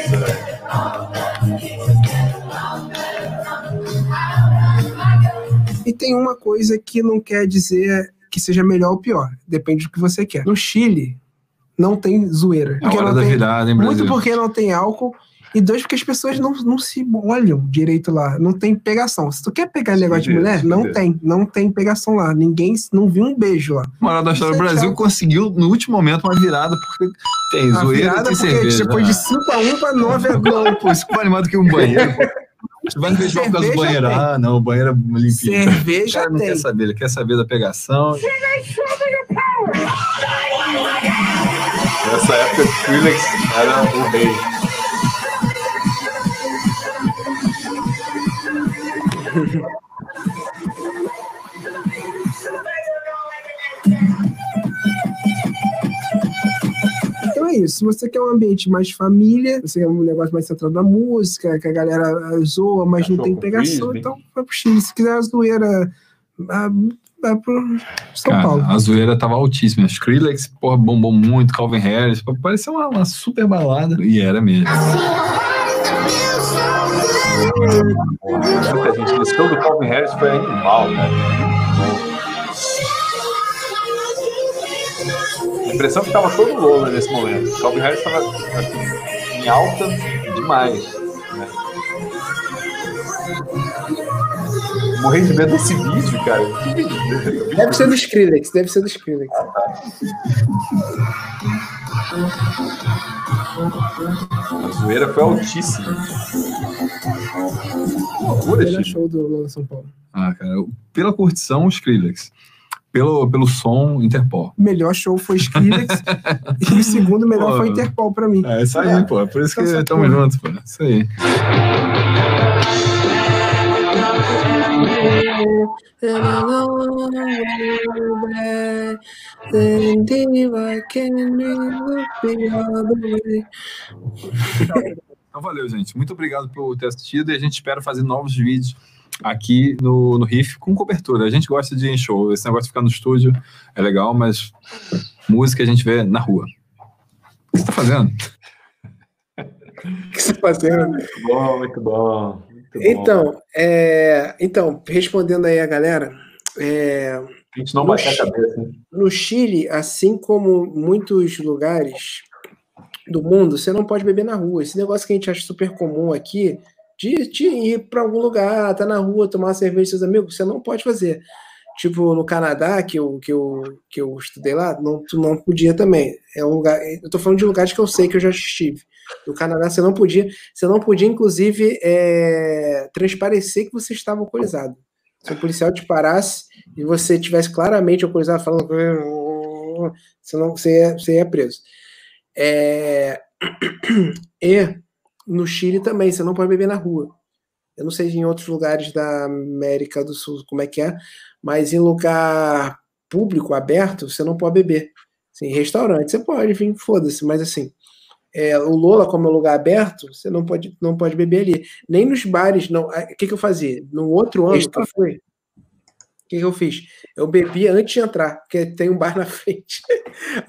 E tem uma coisa que não quer dizer que seja melhor ou pior. Depende do que você quer. No Chile, não tem zoeira. É a hora da tem, virada, hein, Brasil? Muito porque não tem álcool. E dois, porque as pessoas não, não se olham direito lá. Não tem pegação. Se tu quer pegar negócio de mulher, não Deus. tem. Não tem pegação lá. Ninguém não viu um beijo lá. Moral da história, o Isso é Brasil chato. conseguiu, no último momento, uma virada, porque tem A zoeira virada tem porque cerveja. depois de né? 5x1 pra 9 a Não, pô, isso animado que um banheiro. Você vai causa do Cerveja banheiro. tem. Ah, não, o banheiro é limpinho. Cerveja o cara não tem. quer saber, ele quer saber da pegação. Nessa época, o Skrillex era o rei. *laughs* é é isso. Se você quer um ambiente mais família, você quer um negócio mais centrado na música, que a galera zoa, mas não tem pegação, então vai pro Chile. Se quiser a zoeira. A, vai pro São Cara, Paulo. A zoeira tava altíssima. Skrillex, porra, bombou muito. Calvin Harris. Parecia uma, uma super balada. E era mesmo. Muita gente. Show do Calvin Harris foi animal, cara. A impressão é que tava todo Lola nesse momento. O Calvin Harris tava assim, em alta demais. Né? Morri de medo desse vídeo, cara. Que vídeo? Deve ser do Skrillex, deve ser do Skrillex. Ah, tá. A zoeira foi altíssima. Loucura, Melhor Chico. show do Lola São Paulo. Ah, cara, pela curtição, Skrillex. Pelo, pelo som, Interpol. O melhor show foi Skrillex *laughs* e o segundo melhor Pô. foi Interpol pra mim. É isso aí, pô. É por isso que Então, estamos porra. juntos, pô. Isso aí. Então valeu, gente. Muito obrigado por ter assistido e a gente espera fazer novos vídeos aqui no, no Riff com cobertura. A gente gosta de ir em show. Esse negócio de ficar no estúdio é legal, mas música a gente vê na rua. O que você tá fazendo? *laughs* O que você tá fazendo? Muito bom, muito bom. Muito bom. Então, é, então, respondendo aí a galera, é, A gente não no bate a cabeça. No Chile, assim como muitos lugares do mundo, você não pode beber na rua. Esse negócio que a gente acha super comum aqui, de, de ir para algum lugar, tá na rua, tomar uma cerveja com seus amigos, você não pode fazer. Tipo, no Canadá, que eu, que eu, que eu estudei lá, não, tu não podia também. É um lugar. Eu tô falando de lugares que eu sei que eu já estive. No Canadá, você não podia, você não podia, inclusive, é, transparecer que você estava alcoolizado. Se o policial te parasse e você tivesse claramente alcoolizado, falando você você ia, você ia preso. É, *clears throat* E no Chile também, você não pode beber na rua. Eu não sei em outros lugares da América do Sul como é que é, mas em lugar público, aberto, você não pode beber. Assim, em restaurante você pode, enfim, foda-se, mas assim, é, o Lola, como é um lugar aberto, você não pode, não pode beber ali. Nem nos bares, não. Ah, O que, que eu fazia? No outro ano que eu fui, o que, que eu fiz? Eu bebi antes de entrar, porque tem um bar na *laughs* frente.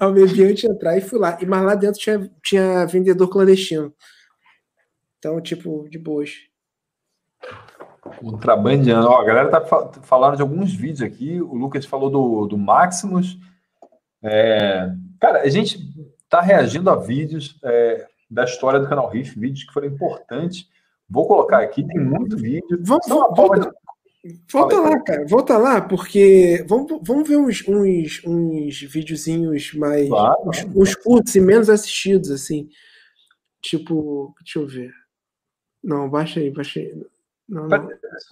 eu bebi antes de entrar e fui lá. E, mas lá dentro tinha, tinha vendedor clandestino. Então, tipo, de boas. Contrabandeando. Ó, a galera tá fa- falando de alguns vídeos aqui. O Lucas falou do, do Maximus. É, cara, a gente tá reagindo a vídeos é, da história do canal Riff, vídeos que foram importantes. Vou colocar aqui, tem muito vídeo. Vamos, uma forma de- Volta lá, cara. Volta lá, porque vamos, vamos ver uns, uns, uns videozinhos mais. Claro, uns, uns curtos e menos assistidos, assim. Tipo, deixa eu ver. Não, baixa aí, baixa aí. Não, não.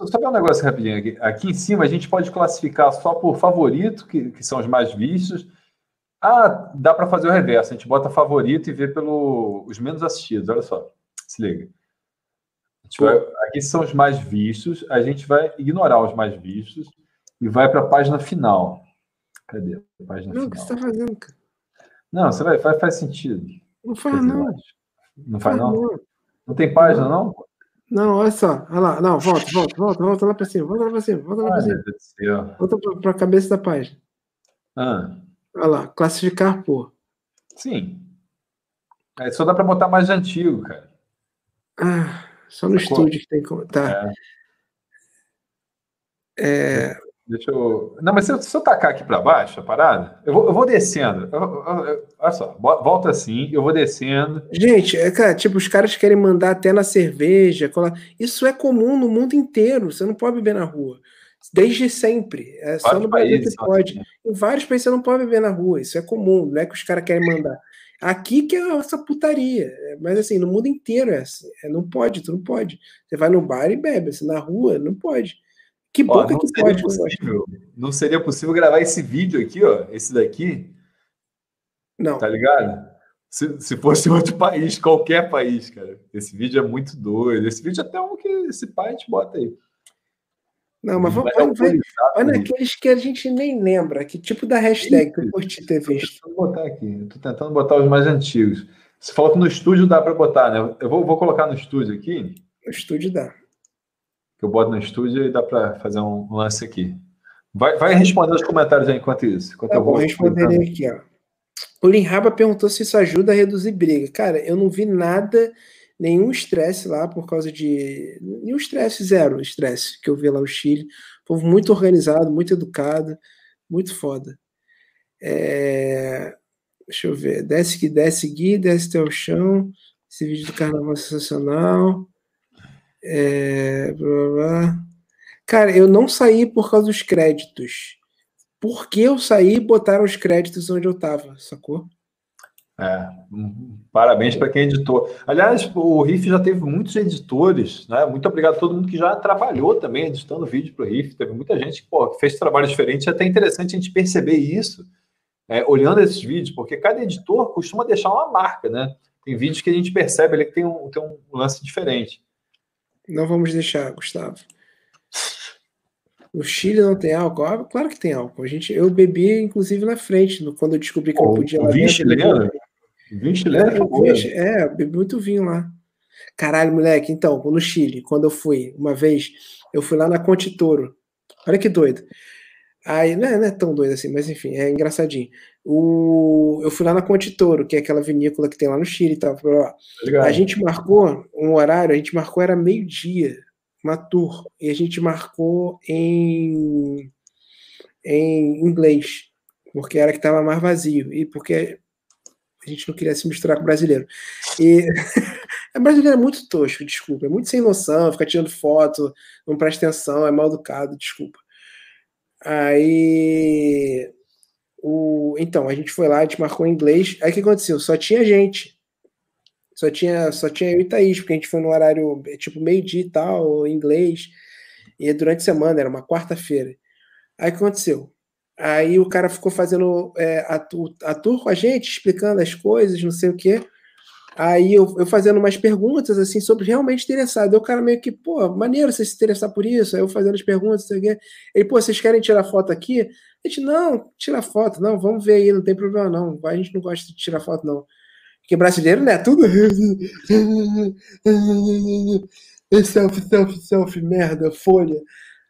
Só um negócio rapidinho aqui. Aqui em cima a gente pode classificar só por favorito, que, que são os mais vistos. Ah, dá para fazer o reverso. A gente bota favorito e vê pelo os menos assistidos. Olha só. Se liga. Vai- aqui são os mais vistos. A gente vai ignorar os mais vistos e vai para a página final. Cadê a página Não, o que final? você tá fazendo, cara? Não, você vai, faz, faz sentido. Não faz, não. Não faz, não? Não tem página, não? Não, olha só. Olha lá. Não, volta, volta, volta, volta lá pra cima. Volta lá pra cima, volta lá Ai, cima. Volta pra, pra cabeça da página. Ah, Olha lá, classificar por. sim. É, só dá para botar mais antigo, cara. Ah, só no Sacou? estúdio que tem como. Tá. É, Deixa eu. Não, mas se eu, se eu tacar aqui para baixo a parada, eu vou, eu vou descendo. Eu- eu- olha só, volta assim, eu vou descendo. Gente, é, cara, tipo, os caras querem mandar até na cerveja. colar- Isso é comum no mundo inteiro. Você não pode beber na rua. Desde sempre. É só Vários no Brasil que pode. Em vários países você não pode beber na rua. Isso é comum. Não é que os caras querem mandar. Aqui que é essa putaria. É, Mas assim, no mundo inteiro é assim. É, não pode, tu não pode. Você vai no bar e bebe. Assim, na rua, não pode. Que Ó, boca que seria pode. possível, não seria possível gravar esse vídeo aqui, ó. Esse daqui. Não. Tá ligado? Se, se fosse outro país, qualquer país, cara. Esse vídeo é muito doido. Esse vídeo é até um que esse pai te bota aí. Não, mas vamos, vamos ver. Olha aqueles que a gente nem lembra, que tipo da hashtag que eu curti ter visto. Vou botar aqui, estou tentando botar os mais antigos. Falou que no estúdio dá para botar, né? Eu vou, vou colocar no estúdio aqui. No estúdio dá. Eu boto no estúdio e dá para fazer um lance aqui. Vai, vai responder os comentários aí enquanto isso. Enquanto tá eu vou responder aqui, ó. O Linraba perguntou se isso ajuda a reduzir briga. Cara, eu não vi nada nenhum estresse lá por causa de. Nenhum estresse, zero estresse que eu vi lá no Chile. Povo muito organizado, muito educado, muito foda. É... Deixa eu ver. Desce que desce, Gui, desce até o chão. Esse vídeo do carnaval é sensacional. É... Cara, eu não saí por causa dos créditos. Por que eu saí e botaram os créditos onde eu tava, sacou? É, parabéns para quem editou. Aliás, o Riff já teve muitos editores, né? Muito obrigado a todo mundo que já trabalhou também editando vídeo para o Riff. Teve muita gente que fez trabalho diferente. É até interessante a gente perceber isso, é, olhando esses vídeos, porque cada editor costuma deixar uma marca, né? Tem vídeos que a gente percebe ali que tem um, tem um lance diferente. Não vamos deixar, Gustavo. O Chile não tem álcool? Ah, claro que tem álcool. A gente, eu bebi, inclusive, na frente, quando eu descobri que oh, não podia lá vinho chileno? Vinho chileno é, é, eu bebi muito vinho lá. Caralho, moleque, então, no Chile, quando eu fui, uma vez, eu fui lá na Contitoro. Olha que doido. Aí, não é, não é, tão doido assim, mas enfim, é engraçadinho. O, eu fui lá na Contitoro, que é aquela vinícola que tem lá no Chile e tal. A gente marcou um horário, a gente marcou, era meio-dia uma tour e a gente marcou em, em inglês, porque era que estava mais vazio e porque a gente não queria se misturar com o brasileiro. E a *laughs* brasileiro é muito tosco, desculpa, é muito sem noção, fica tirando foto, não presta atenção, é mal educado, desculpa. Aí o então, a gente foi lá, a gente marcou em inglês. Aí o que aconteceu? Só tinha gente. Só tinha, só tinha eu e Thaís, porque a gente foi no horário tipo meio-dia e tal, em inglês. E durante a semana, era uma quarta-feira. Aí o que aconteceu? Aí o cara ficou fazendo é, a, a tour com a gente, explicando as coisas, não sei o quê. Aí eu, eu fazendo umas perguntas, assim, sobre realmente interessado. Aí o cara meio que, pô, maneiro você se interessar por isso. Aí eu fazendo as perguntas, sei o. Ele, pô, vocês querem tirar foto aqui? A gente, não, tira foto, não, vamos ver aí, não tem problema não. A gente não gosta de tirar foto, não. Porque brasileiro, né? Tudo. *laughs* selfie, selfie, selfie, merda, folha.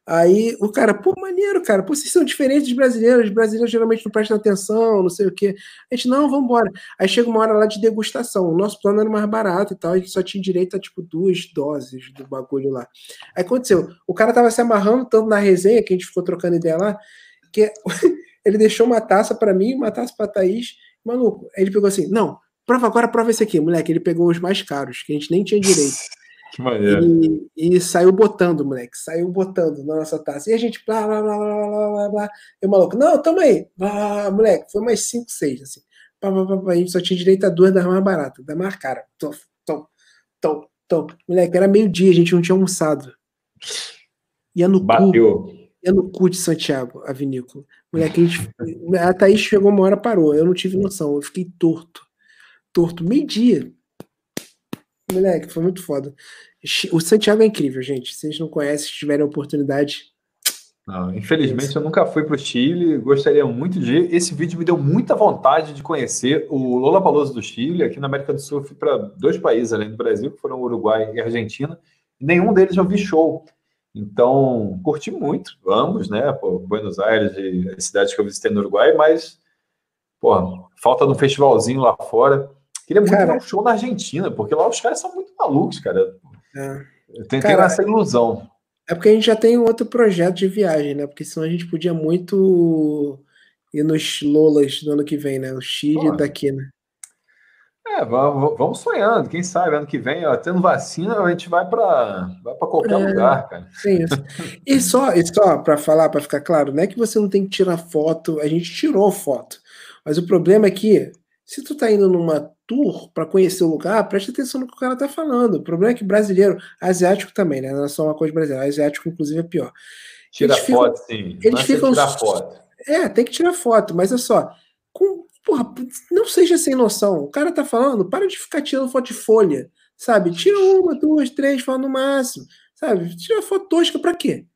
Aí o cara, pô, maneiro, cara, pô, vocês são diferentes dos brasileiros, os brasileiros geralmente não prestam atenção, não sei o quê. A gente, não, vamos embora. Aí chega uma hora lá de degustação, o nosso plano era mais barato e tal, a gente só tinha direito a, tipo, duas doses do bagulho lá. Aí aconteceu, o cara tava se amarrando tanto na resenha, que a gente ficou trocando ideia lá, que *laughs* ele deixou uma taça para mim, uma taça pra Thaís, maluco. Aí ele pegou assim, não, Prova agora, prova esse aqui, moleque. Ele pegou os mais caros, que a gente nem tinha direito. Que maneiro. E, e, saiu botando, moleque. Saiu botando na nossa taça. E a gente, blá, blá, blá, blá, blá, blá, blá. E o maluco, não, toma aí. Blá, moleque, foi mais 5, 6, assim. Blá, blá, blá, blá. A gente só tinha direito a duas das mais baratas, da mais cara. Tom, tom, tom, tom. Moleque, era meio-dia, a gente não tinha almoçado. Ia no Bateu. cu. Ia no cu de Santiago, a vinícola. Moleque, a, gente, a Thaís chegou uma hora, parou. Eu não tive noção, eu fiquei torto torto, meio-dia. Moleque, foi muito foda. O Santiago é incrível, gente. Se vocês não conhecem, se tiverem a oportunidade. Não, infelizmente, eu nunca fui para o Chile, gostaria muito de ir. Esse vídeo me deu muita vontade de conhecer o Lola Paloso do Chile. Aqui na América do Sul, eu fui para dois países além do Brasil, que foram Uruguai e Argentina. Nenhum deles eu vi show. Então, curti muito, ambos, né? Pô, Buenos Aires e as cidades que eu visitei no Uruguai, mas, pô, falta de um festivalzinho lá fora. Queria muito cara, um show na Argentina, porque lá os caras são muito malucos, cara. É. Eu tenho, cara, essa ilusão. É porque a gente já tem um outro projeto de viagem, né? Porque senão a gente podia muito ir nos Lolas do ano que vem, né? O Chile Pô. daqui, né? É, vamos sonhando, quem sabe, ano que vem, ó, tendo vacina, a gente vai para vai qualquer é, lugar, cara. Sim. E só, e só para falar, para ficar claro, não é que você não tem que tirar foto, a gente tirou foto. Mas o problema é que se tu tá indo numa tour para conhecer o lugar, preste atenção no que o cara tá falando. O problema é que brasileiro, asiático também, né? Não é só uma coisa brasileira, asiático inclusive é pior. Tira eles foto, ficam, sim. Eles Mas ficam tirar foto. É, tem que tirar foto, mas é só, com, porra, não seja sem noção. O cara tá falando, para de ficar tirando foto de folha, sabe? Tira uma, duas, três, fala no máximo, sabe? Tira foto tosca para quê?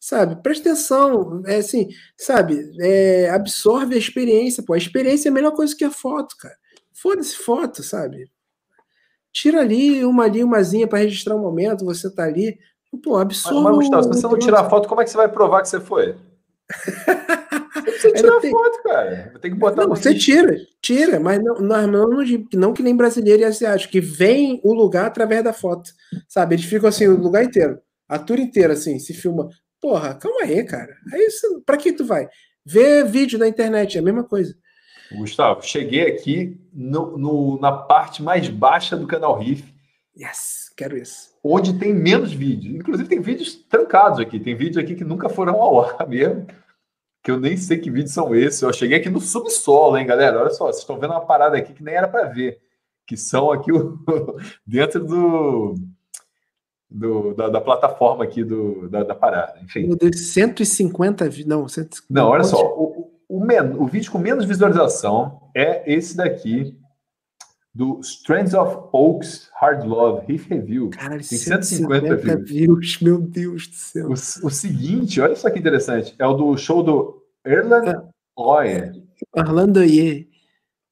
Sabe? Presta atenção, é assim, sabe? É, absorve a experiência, pô. A experiência é a melhor coisa que a foto, cara. Foda-se foto, sabe? Tira ali uma ali, umazinha para registrar um momento, você tá ali. Pô, absurdo. Mas, mas Gustavo, se você não tirar foto, como é que você vai provar que você foi? você *laughs* tira tem... foto, cara. Tem que botar não, Você tira, tira, mas não, não, não, não que nem brasileiro e asiático, que vem o lugar através da foto. Sabe? Eles ficam assim, o lugar inteiro, a tour inteira, assim, se filma. Porra, calma aí, cara. Aí, pra que tu vai? Ver vídeo na internet, é a mesma coisa. Gustavo, cheguei aqui no, no, na parte mais baixa do canal Riff. Yes, quero isso. Onde tem menos vídeos. Inclusive, tem vídeos trancados aqui. Tem vídeos aqui que nunca foram ao ar *laughs* mesmo. Que eu nem sei que vídeos são esses. Eu cheguei aqui no subsolo, hein, galera? Olha só, vocês estão vendo uma parada aqui que nem era para ver. Que são aqui o, *laughs* dentro do, do, da, da, plataforma aqui do, da, da parada. Enfim. Meu Deus, 150 Não, 150. Não, olha só. O, o, men, o vídeo com menos visualização é esse daqui, do Strands of Oaks Hard Love Riff Review. Cara, Tem 150, 150 views. Meu Deus do céu. O, o, seguinte, olha só que interessante, é o do show do Erland ah, Oyer. Orlando Oyer.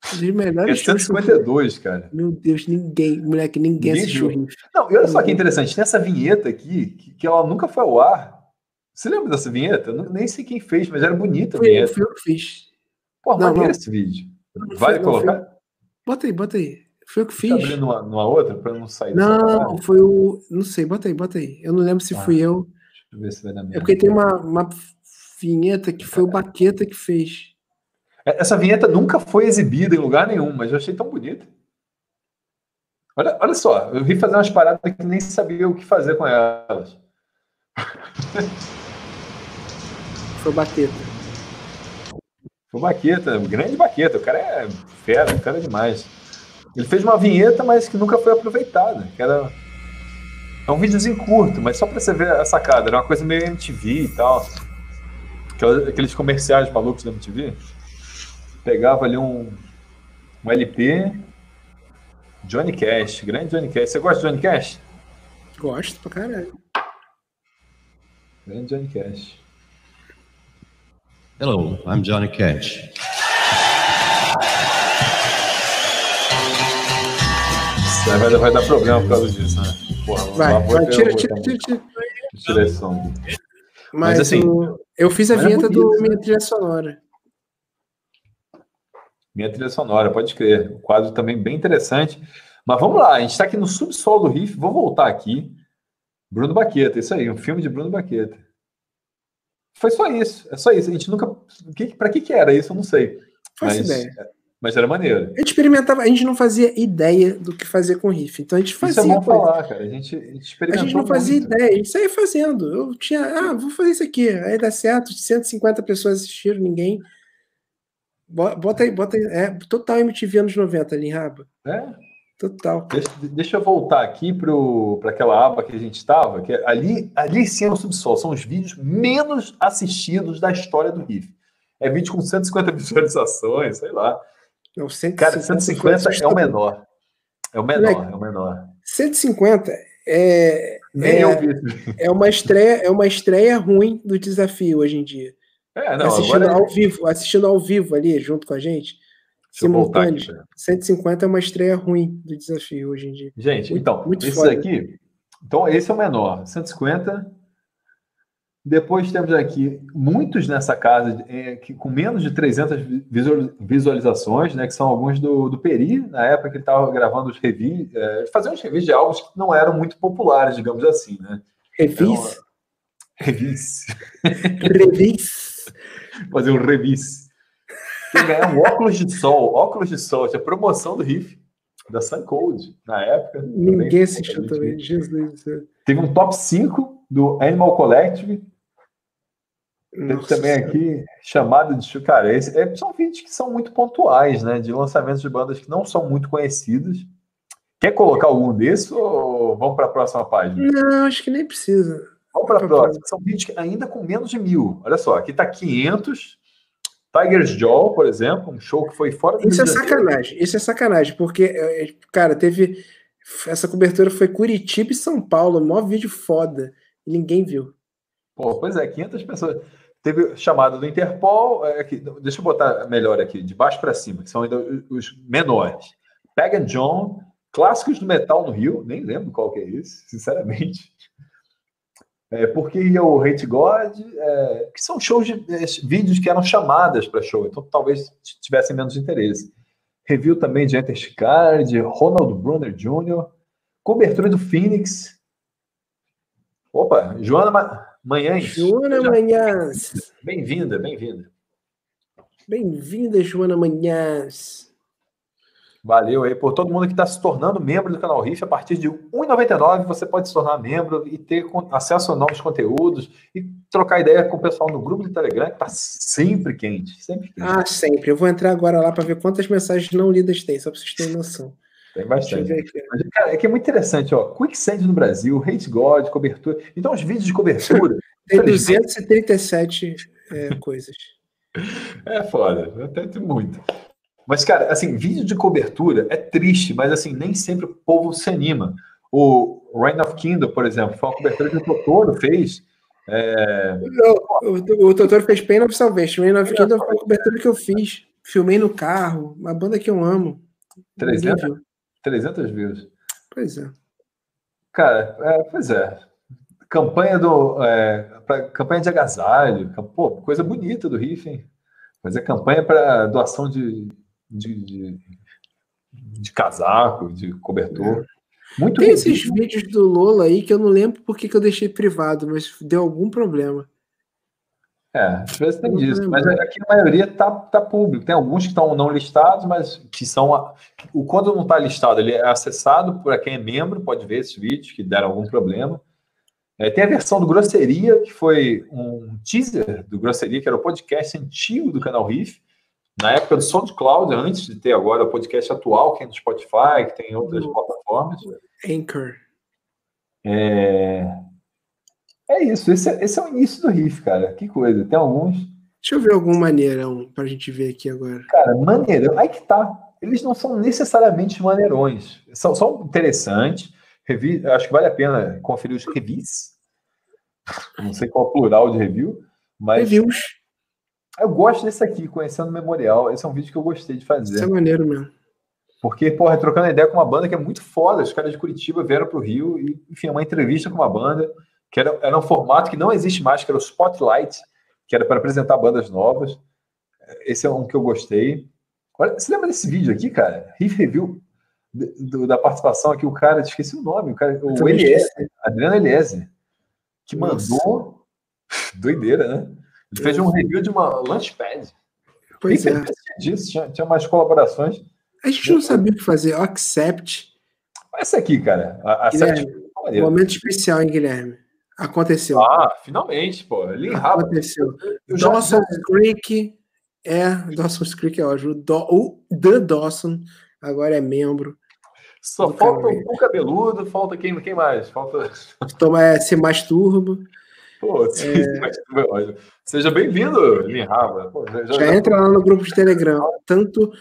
Os melhores é 152, cara. Meu Deus, ninguém, moleque, ninguém, assistiu. Não, e olha só que interessante, tem essa vinheta aqui, que, que ela nunca foi ao ar, você lembra dessa vinheta? Eu nem sei quem fez, mas era bonita a vinheta. Foi eu que fiz. Pô, não, maneiro não. esse vídeo. Vale colocar? Bota aí, bota aí. Foi eu que fiz. Tá abrindo uma, outra para não sair Não, foi o. Não sei, bota aí, bota aí. Eu não lembro se ah, fui eu. Deixa eu ver se vai dar É porque tem uma, uma vinheta que foi o Baqueta que fez. Essa vinheta nunca foi exibida em lugar nenhum, mas eu achei tão bonita. Olha, olha só, eu vi fazer umas paradas que nem sabia o que fazer com elas. *laughs* Foi Baqueta. Foi Baqueta, grande Baqueta. O cara é fera, o cara é demais. Ele fez uma vinheta, mas que nunca foi aproveitada. Era... É um videozinho curto, mas só pra você ver a sacada. Era uma coisa meio MTV e tal. Aqueles comerciais malucos da MTV. Pegava ali um, um LP. Johnny Cash, grande Johnny Cash. Você gosta de Johnny Cash? Gosto pra caralho. Grande Johnny Cash. Hello, I'm Johnny Cash. Vai, vai dar problema por causa disso, né? Porra, vai, vai tira, tira, tira, tira. Tira esse som. Mas, Mas assim, o... eu fiz a é vinheta é do minha trilha sonora. Minha trilha sonora, pode crer. O quadro também bem interessante. Mas vamos lá, a gente está aqui no subsolo do riff. Vou voltar aqui. Bruno Baqueta, isso aí, um filme de Bruno Baqueta. Foi só isso, é só isso. A gente nunca. Para que, que era isso? Eu não sei. Faz mas, ideia. Mas era maneiro. A gente experimentava, a gente não fazia ideia do que fazer com riff. Então a gente fazia. Isso é bom falar, cara. A gente, a gente experimentou. A gente não fazia muito. ideia, a gente saía fazendo. Eu tinha, ah, vou fazer isso aqui. Aí dá certo, 150 pessoas assistiram, ninguém. Bota aí, bota aí. É total MTV anos 90 ali, Raba. É? Total. Deixa, deixa eu voltar aqui para aquela aba que a gente estava, que é ali, ali sim é o subsolo, são os vídeos menos assistidos da história do Riff. É vídeo com 150 visualizações, sei lá. Não, 150, Cara, 150 é o menor. É o menor, é o menor. 150 é, é, é uma estreia, é uma estreia ruim do desafio hoje em dia. É, não, assistindo agora... ao vivo, assistindo ao vivo ali junto com a gente simultâneo. 150 é uma estreia ruim do desafio hoje em dia. Gente, muito, então, muito esse aqui. Então, esse é o menor. 150. Depois temos aqui muitos nessa casa é, que, com menos de 300 visualizações, né, que são alguns do, do Peri, na época que ele estava gravando os revis, é, fazendo os revis de álbuns que não eram muito populares, digamos assim. Né? Revis? revis. revis. Fazer um revis. Quem ganhar um óculos de sol, óculos de sol, tinha promoção do Riff, da Sun Cold, na época. Ninguém também, assistiu também, Jesus do céu. Teve um top 5 do Animal Collective. Teve também aqui chamado de. Esse, é, são vídeos que são muito pontuais, né? De lançamentos de bandas que não são muito conhecidas. Quer colocar algum desses ou vamos para a próxima página? Não, acho que nem precisa. Vamos para a próxima. São vídeos ainda com menos de mil. Olha só, aqui está 500 Tiger's Jaw, por exemplo, um show que foi fora do Isso é sacanagem, isso é sacanagem, porque, é, é, cara, teve. Essa cobertura foi Curitiba e São Paulo, maior vídeo foda, e ninguém viu. Pô, pois é, 500 pessoas. Teve chamada do Interpol, é, aqui, deixa eu botar melhor aqui, de baixo para cima, que são ainda os menores. Peg and John, clássicos do metal no Rio, nem lembro qual que é esse, sinceramente. É, porque ia o Hate God, é, que são shows de é, vídeos que eram chamadas para show, então talvez tivessem menos interesse. Review também de Enter Shikard, Ronald Brunner Jr., cobertura do Phoenix. Opa, Joana Ma Manhães. Joana Manhãs. Bem-vinda, bem-vinda. Bem-vinda, Joana Manhãs. Valeu aí por todo mundo que está se tornando membro do canal Riff. A partir de R$ 1,99 você pode se tornar membro e ter acesso a novos conteúdos e trocar ideia com o pessoal no grupo do Telegram, que está sempre quente, sempre quente. Ah, sempre. Eu vou entrar agora lá para ver quantas mensagens não lidas tem, só para vocês terem noção. Tem bastante. Mas, cara, é que é muito interessante, ó. Quicksand no Brasil, Hate God, cobertura. Então, os vídeos de cobertura. *laughs* tem 237 é, coisas. *laughs* É foda, até tem muito. Mas, cara, assim, vídeo de cobertura é triste, mas assim, nem sempre o povo se anima. O Reign of Kingdom, por exemplo, foi uma cobertura que o Totoro fez. É... Não, o, o Totoro fez Pain of Salvation. Reign of Kingdom foi uma cobertura que eu fiz. Filmei no carro, uma banda que eu amo. 300, 300 views. Pois é. Cara, é, pois é. Campanha do. É, pra, campanha de agasalho. Pô, coisa bonita do Riff, hein? Fazer campanha para doação de de, de, de casaco, de cobertor. É. Muito Tem esses vídeos do Lola aí que eu não lembro porque que eu deixei privado, mas deu algum problema. É, às vezes tem disso, mas aqui a maioria tá, tá público. Tem alguns que estão não listados, mas que são. O quando não está listado, ele é acessado por quem é membro, pode ver esses vídeos que deram algum problema. É, tem a versão do Grosseria, que foi um teaser do Grosseria, que era o podcast antigo do canal Riff, na época do SoundCloud, antes de ter agora o podcast atual, que é no Spotify, que tem outras uhum. plataformas. Anchor. É, é isso, esse é, esse é o início do riff, cara. Que coisa. Tem alguns. Deixa eu ver algum maneirão pra gente ver aqui agora. Cara, maneirão. Aí que tá. Eles não são necessariamente maneirões. São, são interessantes. Revi... Acho que vale a pena conferir os reviews. Não sei qual é o plural de review, mas. Reviews. Eu gosto desse aqui, Conhecendo o Memorial. Esse é um vídeo que eu gostei de fazer. Isso é maneiro mesmo. Porque, porra, trocando ideia com uma banda que é muito foda. Os caras de Curitiba vieram pro Rio e, enfim, uma entrevista com uma banda que era, era um formato que não existe mais, que era o Spotlight, que era para apresentar bandas novas. Esse é um que eu gostei. Olha, você lembra desse vídeo aqui, cara? Riff Review do, da participação aqui, o cara, esqueci o nome, o cara, o Eliezer, Adriano Eliezer, que Nossa. mandou. Doideira, né? Ele fez um review de uma Launchpad. Pois é. Disso, tinha, tinha mais colaborações. A gente não sabia o que fazer. Accept. Essa aqui, cara. A, a um momento especial, hein, Guilherme? Aconteceu. Ah, finalmente, pô. Ele Aconteceu. Dawson's Creek é. Dawson's Creek é ótimo. Do, o The Dawson agora é membro. Só falta o cabeludo, falta quem, quem mais? Falta. Toma, é, se masturba. Pô, é... seja bem-vindo, Lin Rava. já, já, entra lá no grupo de Telegram. Tanto,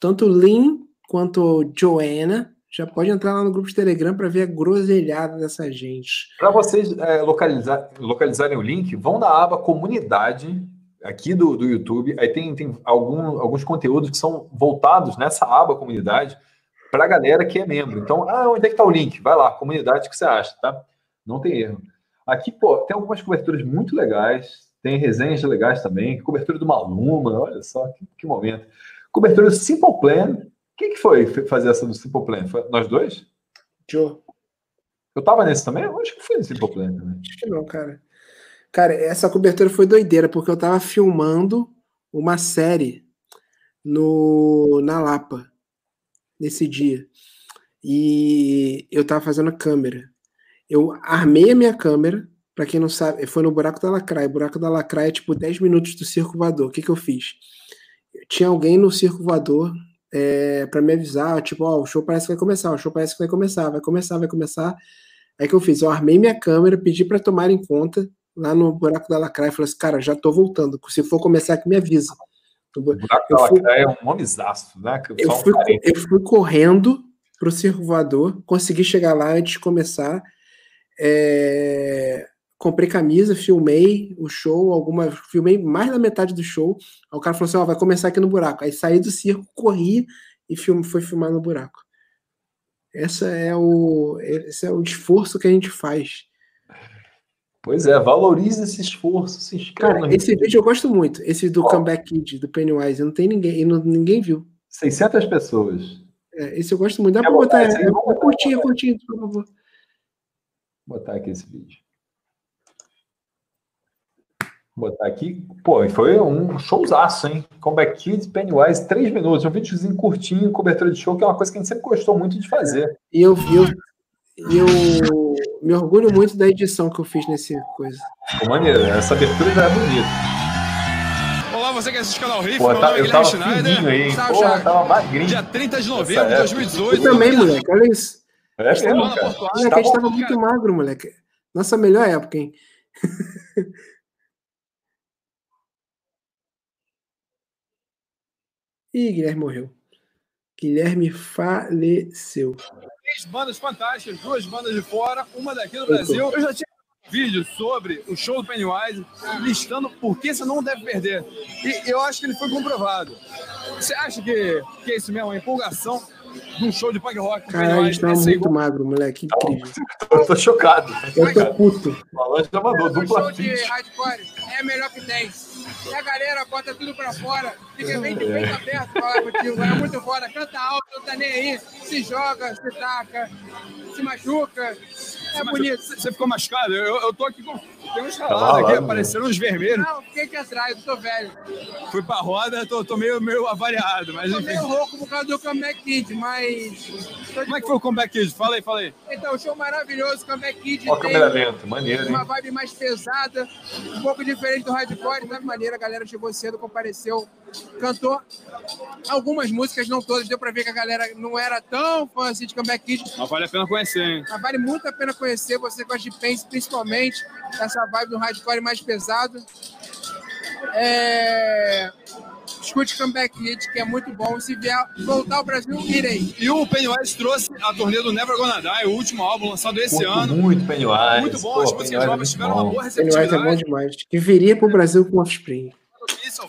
tanto Lin quanto Joanna já pode entrar lá no grupo de Telegram para ver a groselhada dessa gente. Para vocês é, localizar, localizarem o link, vão na aba comunidade aqui do, do YouTube. Aí tem, tem algum, alguns conteúdos que são voltados nessa aba comunidade para a galera que é membro. Então, ah, onde é que está o link? Vai lá, comunidade, que você acha, tá? Não tem erro. Aqui, pô, tem algumas coberturas muito legais, tem resenhas legais também, cobertura do Maluma, olha só, que, que momento. Cobertura do Simple Plan. Quem que foi fazer essa do Simple Plan? Foi nós dois? Joe. Eu tava nesse também? Eu acho que foi no Simple Plan também. Acho que não, cara. Cara, essa cobertura foi doideira, porque eu tava filmando uma série no na Lapa nesse dia. E eu tava fazendo câmera eu armei a minha câmera, para quem não sabe, foi no Buraco da Lacraia. O Buraco da Lacraia é tipo 10 minutos do circo voador. O que, que eu fiz? Tinha alguém no circo voador é, para me avisar, tipo, ó, oh, o show parece que vai começar, o show parece que vai começar, vai começar, vai começar. Aí que eu fiz? Eu armei minha câmera, pedi para tomar em conta lá no Buraco da Lacraia e falei assim, cara, já tô voltando. Se for começar aqui, me avisa. O Buraco da Lacraia é um nomezaço, né? Eu fui, eu fui correndo pro circo voador, consegui chegar lá antes de começar. É... comprei camisa, filmei o show, alguma, filmei mais da metade do show. Aí o cara falou assim: ó, vai começar aqui no buraco. Aí saí do circo, corri e film, foi filmar no buraco. Essa é o, esse é o esforço que a gente faz. Pois é, valorize esse esforço, se inscreva. Cara, esse vídeo eu gosto muito, esse do oh. Comeback Kid, do Pennywise, não tem ninguém, não, ninguém viu. 600 pessoas. É, esse eu gosto muito. Dá pra botar, botar é, é, curtinho, curtinho, por favor. Vou botar aqui esse vídeo. Vou botar aqui. Pô, foi um showzaço, hein? Comeback Kids, Pennywise, três minutos. Um videozinho curtinho, cobertura de show, que é uma coisa que a gente sempre gostou muito de fazer. E eu, eu, eu me orgulho muito da edição que eu fiz nesse coisa. Ficou maneiro, essa abertura já é bonita. Olá, você que assiste o canal Riff, Pô, meu tá, nome é Guilherme Schneider. Aí, Porra, tava magrinho. Dia 30 de novembro de 2018. Eu também, moleque, olha isso. É mesmo, cara. Moleque, a gente tava muito magro, moleque. Nossa melhor época, hein? *laughs* Ih, Guilherme morreu. Guilherme faleceu. Três bandas fantásticas, duas bandas de fora, uma daqui do Brasil. Eu já tinha um vídeo sobre o show do Pennywise, listando por que você não deve perder. E eu acho que ele foi comprovado. Você acha que, que é isso mesmo, a empolgação de um show de punk rock? Cara, a gente tava muito igual... magro, moleque, incrível. *laughs* Eu tô chocado. Eu tô puto. O Alan já mandou dupla show de hardcore é melhor que tem. E a galera bota tudo pra fora, fica bem de peito aberto falar contigo. É muito foda, canta alto, não tá nem aí, se joga, se taca, se machuca. É bonito. Você ficou machucado? Eu, eu tô aqui com. Tem uns ralados aqui, apareceram uns vermelhos. Não, fiquei aqui atrás, eu tô velho. Fui pra roda, tô, tô meio, meio avariado, mas enfim. Tô meio louco por causa do Comeback Kid, mas. Como é que foi o Comeback Kid? Fala aí, fala aí. Então, show maravilhoso, Comeback Kid. Ó, câmera lenta, maneiro, hein? Uma vibe mais pesada, um pouco diferente do hardcore, mas maneira, a galera chegou cedo, compareceu, cantou algumas músicas, não todas, deu pra ver que a galera não era tão fã assim de Comeback Kid. Mas vale a pena conhecer, hein? Mas vale muito a pena conhecer, você gosta de Pense, principalmente, essa vibe do hardcore mais pesado. É... Escute Comeback Hit, que é muito bom. Se vier voltar ao Brasil, irei. E o Pennywise trouxe a turnê do Never Gonna Die, o último álbum lançado esse ano. Muito Pennywise. Muito bom, Pô, as músicas novas tiveram uma boa receptividade. Pennywise é bom demais. Que viria pro Brasil com Offspring.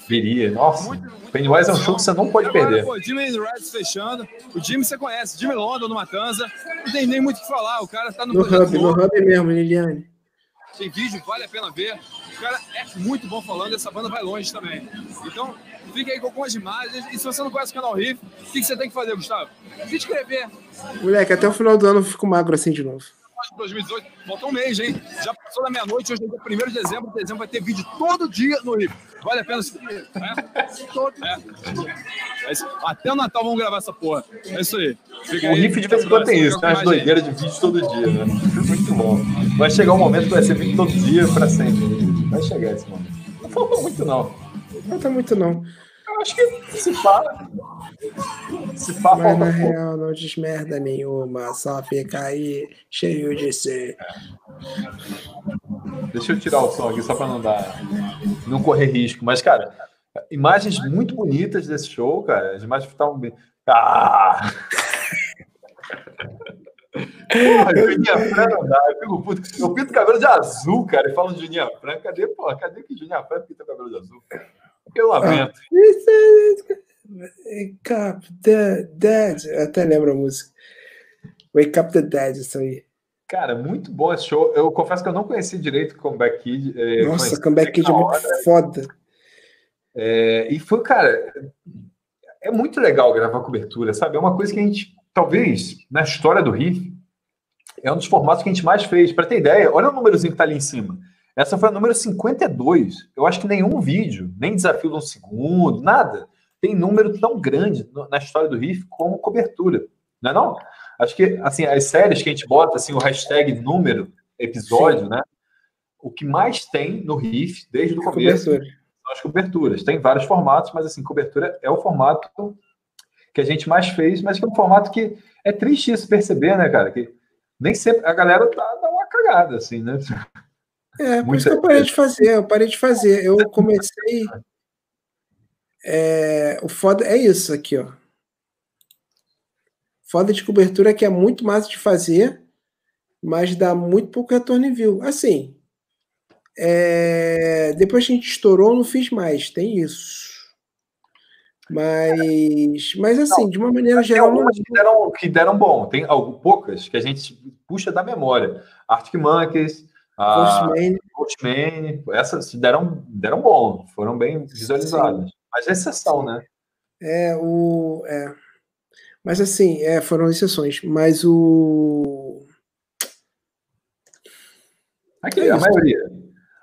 Viria. Nossa, muito, muito Pennywise é um show que você não pode Agora, perder. Pô, Jimmy Reds fechando. O Jimmy você conhece. Jimmy London no Matanza. Não tem nem muito o que falar. O cara tá no, no hub, no hub mesmo, Liliane. Tem vídeo, vale a pena ver. O cara é muito bom falando, essa banda vai longe também. Então, fica aí com algumas imagens. E se você não conhece o canal Riff, o que você tem que fazer, Gustavo? Se inscrever. Moleque, até o final do ano eu fico magro assim de novo. 2018, falta um mês, hein? Já passou da meia-noite, hoje é dia 1 de dezembro. Dezembro vai ter vídeo todo dia no Riff. Vale a pena se né? *laughs* Todo é. é Até o Natal vamos gravar essa porra. É isso aí. Fica o Riff de vez em quando tem isso, né? As doideiras de vídeo todo dia, né? Muito bom. Vai chegar um momento que vai ser vídeo todo dia para sempre. Vai chegar esse momento. Não falta muito, não. Não falta muito, não. Acho que se fala. Se fala. Mas na real não diz merda nenhuma, só fica aí cheio de ser. Deixa eu tirar o som aqui só para não dar. não correr risco. Mas, cara, imagens muito bonitas desse show, cara. As imagens estavam bem. Ah! Porra, *laughs* Juninha Fran não dá. Eu, fico puto. eu pinto cabelo de azul, cara, e falo de Juninha Fran. Cadê, porra? Cadê que Juninha Fran pinta cabelo de azul? Eu lamento. Wake up the dead. Eu até lembro a música. Wake up the dead, isso aí. Cara, muito bom esse show. Eu confesso que eu não conheci direito o Comeback Kid. É, Nossa, Comeback Kid é muito foda. É, e foi, cara, é muito legal gravar cobertura, sabe? É uma coisa que a gente, talvez, na história do Riff, é um dos formatos que a gente mais fez. Para ter ideia, olha o númerozinho que tá ali em cima. Essa foi a número 52. Eu acho que nenhum vídeo, nem desafio de um segundo, nada, tem número tão grande na história do Riff como cobertura. Não é não? Acho que, assim, as séries que a gente bota, assim, o hashtag número, episódio, Sim. né? O que mais tem no Riff, desde o começo, são as coberturas. Tem vários formatos, mas, assim, cobertura é o formato que a gente mais fez, mas que é um formato que é triste isso perceber, né, cara? Que nem sempre a galera tá, dá uma cagada, assim, né? *laughs* É, por isso que eu parei de fazer, eu parei de fazer. Eu comecei. É, o foda é isso aqui, ó. Foda de cobertura é que é muito massa de fazer, mas dá muito pouco retorno em view. Assim, É, depois que a gente estourou, não fiz mais, tem isso. Mas, mas assim, não, de uma maneira geral. Tem algumas que deram, que deram bom, tem algumas, poucas que a gente puxa da memória. Arctic Monkeys, Postman, essas deram, deram bom, foram bem visualizadas. Sim. Mas é exceção, né? É, o. É. Mas assim, é, foram exceções. Mas o. Aqui, é a maioria.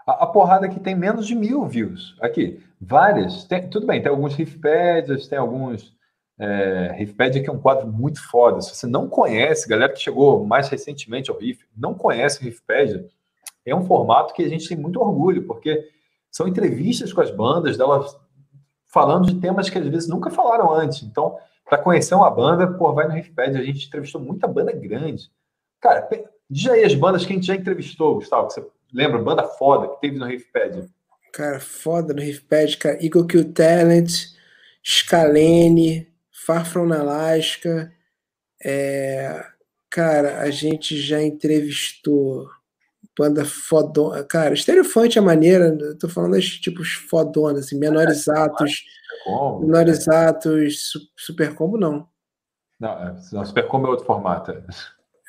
A, a, porrada que tem menos de mil views. Aqui, várias. Tem, tudo bem, tem alguns riffpads, tem alguns. É, Riffpad que é um quadro muito foda. Se você não conhece, galera que chegou mais recentemente ao Riff, não conhece o Riffpad, é um formato que a gente tem muito orgulho, porque são entrevistas com as bandas, delas falando de temas que às vezes nunca falaram antes. Então, para conhecer uma banda, pô, vai no Riffpad, a gente entrevistou muita banda grande. Cara, diz aí as bandas que a gente já entrevistou, Gustavo, que você Lembra? Banda foda que teve no Riffpad. Cara, foda no Riffpad, cara. Eagle Kill Talent, Scalene, Far From Alaska. É... Cara, a gente já entrevistou banda fodona. Cara, Estereofante é maneira, eu tô falando das tipos fodonas, assim, menores atos. Combo, menores é. atos, super combo não. Não, é, super combo é outro formato.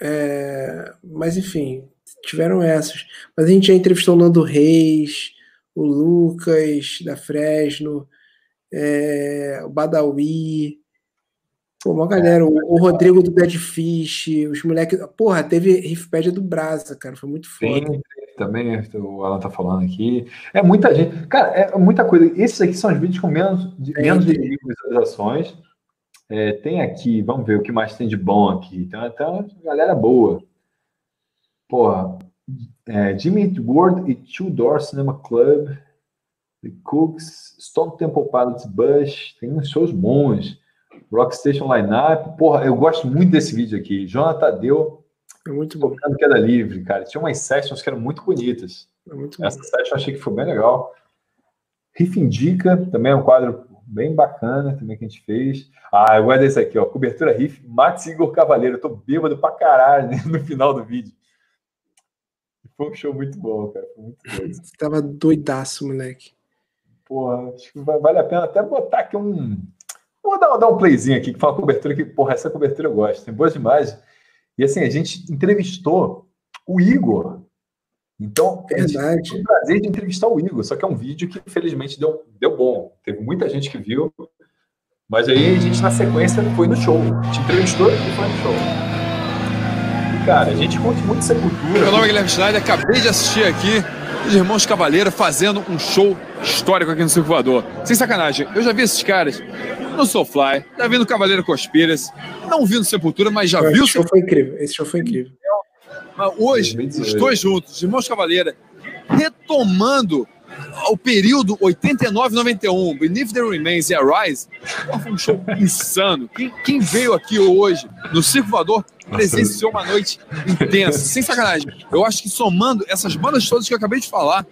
É, mas enfim, tiveram essas. Mas a gente já entrevistou o Nando Reis, o Lucas da Fresno, é, o Badawi, pô, uma galera, o, o Rodrigo do Dead Fish, os moleques. Porra, teve Riffpedia do Brasa, cara, foi muito foda. Sim, também o Alan tá falando aqui. É muita gente. Cara, é muita coisa. Esses aqui são os vídeos com menos de, é, menos de mil visualizações. É, tem aqui, vamos ver o que mais tem de bom aqui. Tem até uma galera boa. Porra, é, Jimmy Ward e Two Door Cinema Club, The Cooks, Stone Temple Pilots Bush, tem uns shows bons. Rockstation Lineup, porra, eu gosto muito desse vídeo aqui. Jonathan Tadeu, é muito bom. Tocando queda livre, cara. Tinha umas sessions que eram muito bonitas. É muito Essa bom. session eu achei que foi bem legal. Riff Indica, também é um quadro bem bacana também que a gente fez. Ah, eu guardo esse aqui, ó. Cobertura Riff, Max Igor Cavaleiro. Eu tô bêbado pra caralho né, no final do vídeo. Foi um show muito bom, cara. Foi muito doido. *laughs* Tava doidaço, moleque. Porra, acho que vale a pena até botar aqui um. Vou dar, dar um playzinho aqui, que foi uma cobertura que, porra, essa cobertura eu gosto. Tem boas imagens. E assim, a gente entrevistou o Igor. Então, Verdade. Foi um prazer de entrevistar o Igor. Só que é um vídeo que, infelizmente, deu, deu bom. Teve muita gente que viu. Mas aí a gente, na sequência, foi no show. A gente entrevistou e foi no show cara. A gente curte muito Sepultura. Meu nome é Guilherme Schneider, acabei de assistir aqui os Irmãos Cavaleiro fazendo um show histórico aqui no Circo Voador. Sem sacanagem, eu já vi esses caras no Soulfly, já vi no Cavaleiro Conspiracy, não vi no Sepultura, mas já vi o... Esse show foi incrível, esse show foi incrível. Mas hoje, os dois juntos, os Irmãos Cavaleiro, retomando o período 89-91, Beneath the Remains e Arise, foi um show insano. Quem, quem veio aqui hoje no Circo Voador presenciou uma noite intensa, sem sacanagem. Eu acho que somando essas bandas todas que eu acabei de falar,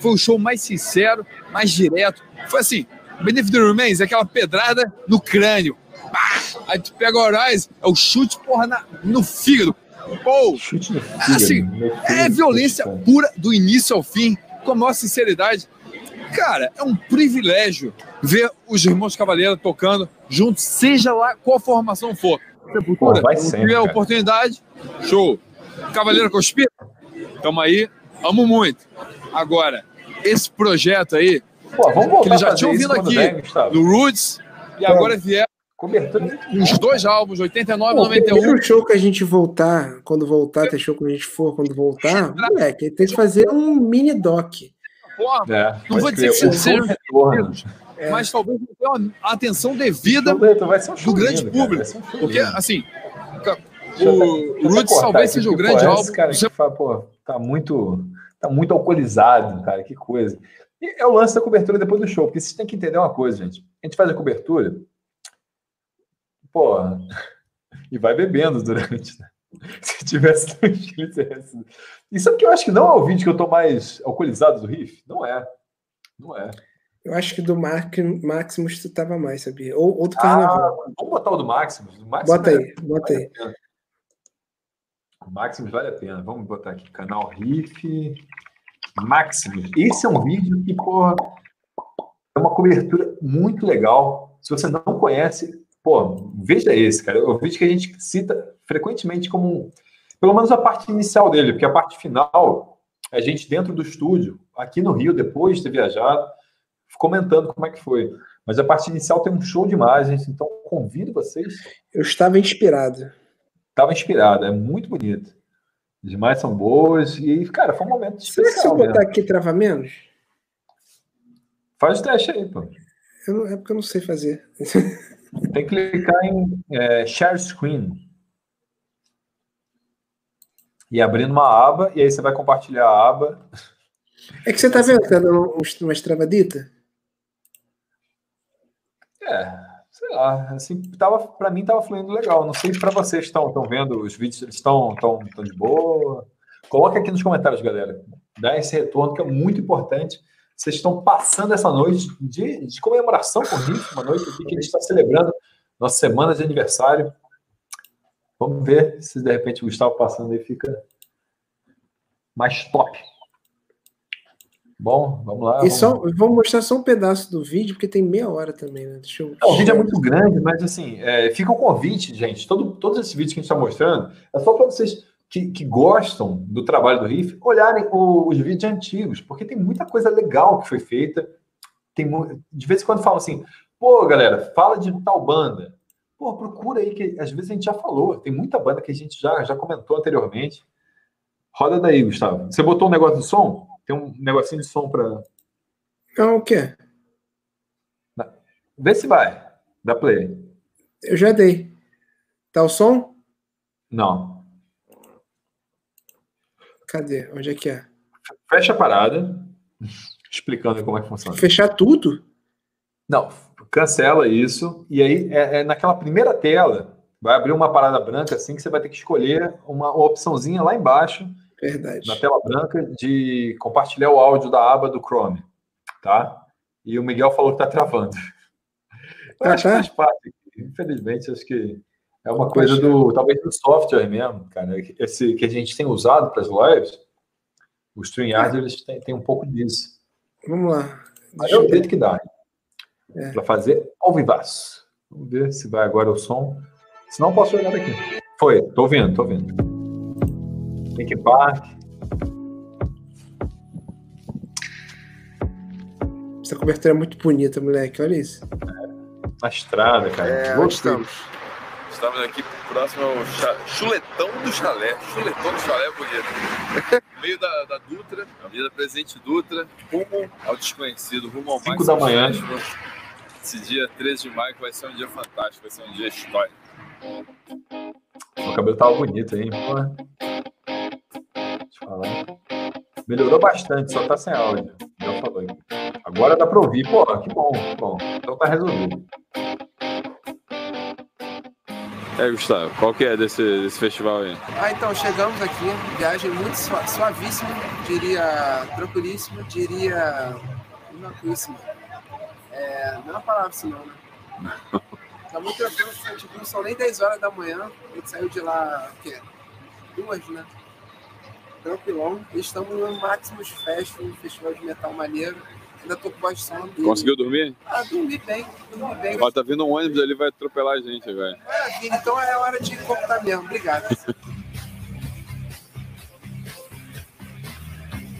foi o show mais sincero, mais direto. Foi assim, Beneath the Remains é aquela pedrada no crânio. Pá! Aí tu pega o Horizon, é o chute, porra, na, no fígado. Pô! Chute no fígado, assim, é violência pura do início ao fim, com a maior sinceridade. Cara, é um privilégio ver os irmãos Cavaleiro tocando juntos, seja lá qual formação for. Sepultura, vai sempre, tiver a oportunidade, show. Cavaleiro Conspira, tamo aí, amo muito. Agora, esse projeto aí, Pô, vamos que eles já tinham vindo aqui vem, no Roots e agora vieram cobertura uns dois álbuns, 89 e 91. O show que a gente voltar, quando voltar, ter show quando a gente for, quando voltar, moleque, tem que fazer um mini doc. Porra, é, não vou dizer que seja é. mas talvez não tenha uma atenção devida um do grande público. Um porque, assim, o Roots talvez seja o grande álbum. Cara que fala, pô, tá muito, tá muito alcoolizado, cara, que coisa. E é o lance da cobertura depois do show, porque vocês têm que entender uma coisa, gente. A gente faz a cobertura, pô, *laughs* e vai bebendo durante. Né? *laughs* Se tivesse *laughs* E sabe que eu acho que não é o vídeo que eu tô mais alcoolizado do riff? Não é. Não é. Eu acho que do Mark, Maximus tu tava mais, sabia? Ou, ou do Carnaval. Ah, vamos botar o do Maximus. Do Maximus bota aí, bota aí. O Maximus vale a pena. Vamos botar aqui canal Riff. Maximus. Esse é um vídeo que, porra, é uma cobertura muito legal. Se você não conhece, pô, veja esse, cara. É um vídeo que a gente cita frequentemente como, pelo menos a parte inicial dele, porque a parte final, a gente dentro do estúdio, aqui no Rio, depois de ter viajado, comentando como é que foi. Mas a parte inicial tem um show de imagens, então convido vocês. Eu estava inspirado. Estava inspirado, é muito bonito. Imagens são boas e, cara, foi um momento especial. Será que se eu botar aqui trava menos? Faz o teste aí, pô. Não, é porque eu não sei fazer. Tem que clicar em é, Share Screen. E abrindo uma aba, e aí você vai compartilhar a aba. É que você tá vendo que tá dando uma estravadita? É, sei lá, assim, tava, pra mim tava fluindo legal. Não sei se pra vocês estão vendo os vídeos, eles estão tão, tão de boa. Coloca aqui nos comentários, galera. Dá esse retorno que é muito importante. Vocês estão passando essa noite de, de comemoração com o Riff, uma noite aqui que a gente está celebrando nossa semana de aniversário. Vamos ver se de repente o Gustavo passando aí fica mais top. Bom, vamos lá. E vamos... só, vou mostrar só um pedaço do vídeo, porque tem meia hora também, né? Deixa eu... Não, o vídeo é muito grande, mas assim, é, fica o convite, gente. Todo, todos esses vídeos que a gente está mostrando é só para vocês que, que, gostam do trabalho do Riff olharem os vídeos antigos, porque tem muita coisa legal que foi feita. Tem, de vez em quando falam assim, pô, galera, fala de tal banda. Pô, procura aí, que às vezes a gente já falou. Tem muita banda que a gente já, já comentou anteriormente. Roda daí, Gustavo. Você botou um negócio de som? Tem um negocinho de som para. Então, o quê? Vê se vai. Dá play. Eu já dei. Tá o som? Não. Cadê? Onde é que é? Fecha a parada. *laughs* Explicando como é que funciona. Fechar tudo? Não, cancela isso. E aí, é, é naquela primeira tela, vai abrir uma parada branca assim que você vai ter que escolher uma, uma opçãozinha lá embaixo Verdade. Na tela branca de compartilhar o áudio da aba do Chrome, tá? E o Miguel falou que tá travando. Eu acho que faz parte. Infelizmente, acho que é uma coisa do talvez do software mesmo, cara. Esse que a gente tem usado para as lives, os StreamYard, eles têm, têm um pouco disso. Vamos lá. Mas é o jeito que dá. É. Para fazer ao vivaço. Vamos ver se vai agora o som. Senão eu posso olhar daqui. Foi, tô ouvindo, tô ouvindo. Link Park. Essa cobertura é muito bonita, moleque. Olha isso. Na estrada, cara. É, onde estamos? Estamos aqui próximo ao Chuletão do Chalé. Chuletão do Chalé é bonito. No meio da, da Dutra, Avenida Presidente Dutra, rumo ao desconhecido, rumo ao 5 da manhã. Esse dia 13 de maio vai ser um dia fantástico, vai ser um dia histórico. O cabelo tava bonito aí, pô falar. Melhorou bastante, só tá sem áudio. Já falou. Agora dá para ouvir. Pô, que bom, que bom. Então tá resolvido. É, Gustavo, qual que é desse, desse festival aí? Ah, então, chegamos aqui, viagem muito suavíssima, diria tranquilíssima, diria inocuíssima. É, não é uma palavra assim não, né? *laughs* Tá muito tranquilo, tipo, não são nem 10 horas da manhã, a gente saiu de lá, o quê? Duas, né? Tranquilão. Estamos no Maximus Fest, um festival de metal maneiro. Ainda tô com sono. Conseguiu dormir? Ah, dormi bem, dormi bem. Ó, tá vindo um ônibus ali, vai atropelar a gente, velho. Maravilha, então é hora de cortar mesmo. Obrigado. *laughs*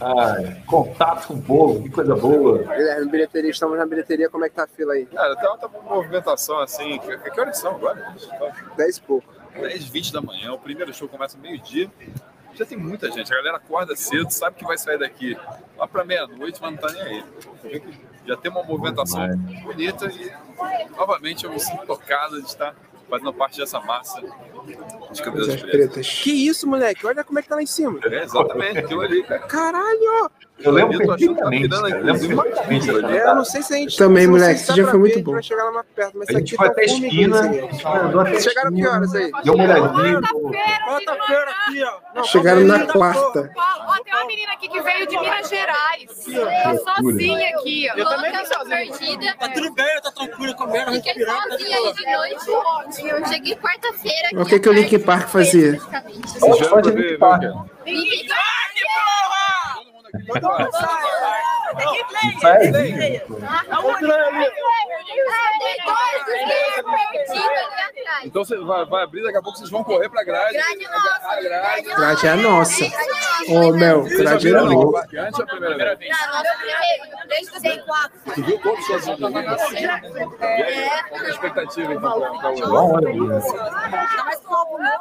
Ai, contato com o povo, que coisa boa. Guilherme, bilheteria, estamos na bilheteria, como é que tá a fila aí? Cara, tá uma movimentação assim. Que, que horas são agora? 10 e pouco. 10 20 da manhã, o primeiro show começa meio-dia já tem muita gente. A galera acorda cedo, sabe que vai sair daqui lá para meia-noite, mas não tá nem aí. Já tem uma movimentação bonita e, novamente, eu me sinto tocado de estar fazendo parte dessa massa de cabelos pretas. pretas. Que isso, moleque? Olha como é que tá lá em cima. É, exatamente, aquilo ali, cara. Caralho! Eu lembro perfeitamente, tá cara. Eu lembro perfeitamente. É, eu não sei se a gente... Também, moleque, isso já foi muito bom. chegar lá mais perto, mas a gente foi até a esquina. Chegaram que horas aí? Deu uma olhadinha. Quarta-feira aqui, ó. Chegaram na quarta. Ó, tem uma menina aqui que veio de Minas Gerais. Tá sozinha aqui, ó. Eu também tô perdida. Tá tudo bem, tá tranquila, comendo, respirando. Fiquei sozinha aí de noite. Eu cheguei quarta-feira aqui. O que que o Link Park fazia? Pode ver, Link Park. Link Park, porra! Então você vai, vai abrir, daqui a pouco vocês vão correr pra grade. Grade nossa. Grade, grade é nossa. Ô, Mel, grade é nossa. Antes a primeira vez? Não, nossa primeira. Desde 2004. Tu viu todos os seus aí, qual é a expectativa então pra hoje? Tá mais novo, né?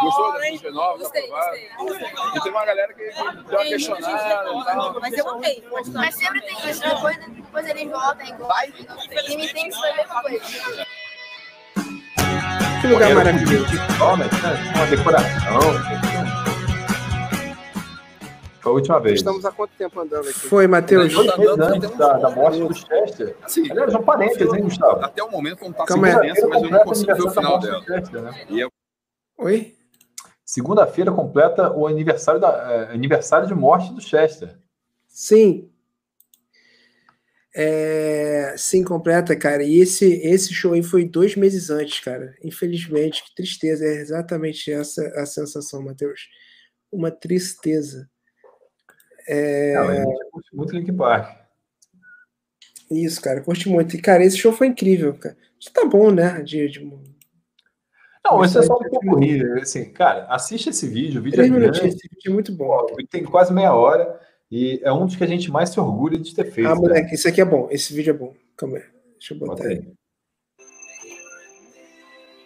Gostou da música nova? Gostei, gostei. E tem uma galera que deu uma questionada e tal. Mas eu amei. Mas sempre tem isso. Depois, depois eles voltam e Vai. E me tem que escolher uma coisa. Que lugar maravilhoso. Uma decoração. Foi a última vez. Estamos há quanto tempo andando aqui? Foi, Matheus. Dois meses antes da, da morte do Chester. Sim. Aliás, um parênteses, hein, Gustavo? Até o momento não tá Calma sem diferença, mas eu não consigo ver o final dela. Né? E eu Oi? Segunda-feira completa o aniversário, da, é, aniversário de morte do Chester. Sim. É, sim, completa, cara. E esse, esse show aí foi dois meses antes, cara. Infelizmente, que tristeza. É exatamente essa a sensação, Matheus. Uma tristeza. É, Não, muito Link Park. Isso, cara. Curti muito. E, cara, esse show foi incrível, cara. Isso tá bom, né? De, de... Não, esse é só um pouco rir. Assim, cara, assiste esse vídeo. O vídeo Três é grande. Esse vídeo é muito bom. Tem quase meia hora. E é um dos que a gente mais se orgulha de ter feito. Ah, né? moleque, isso aqui é bom. Esse vídeo é bom. Calma aí. Deixa eu botar Bota aí. aí.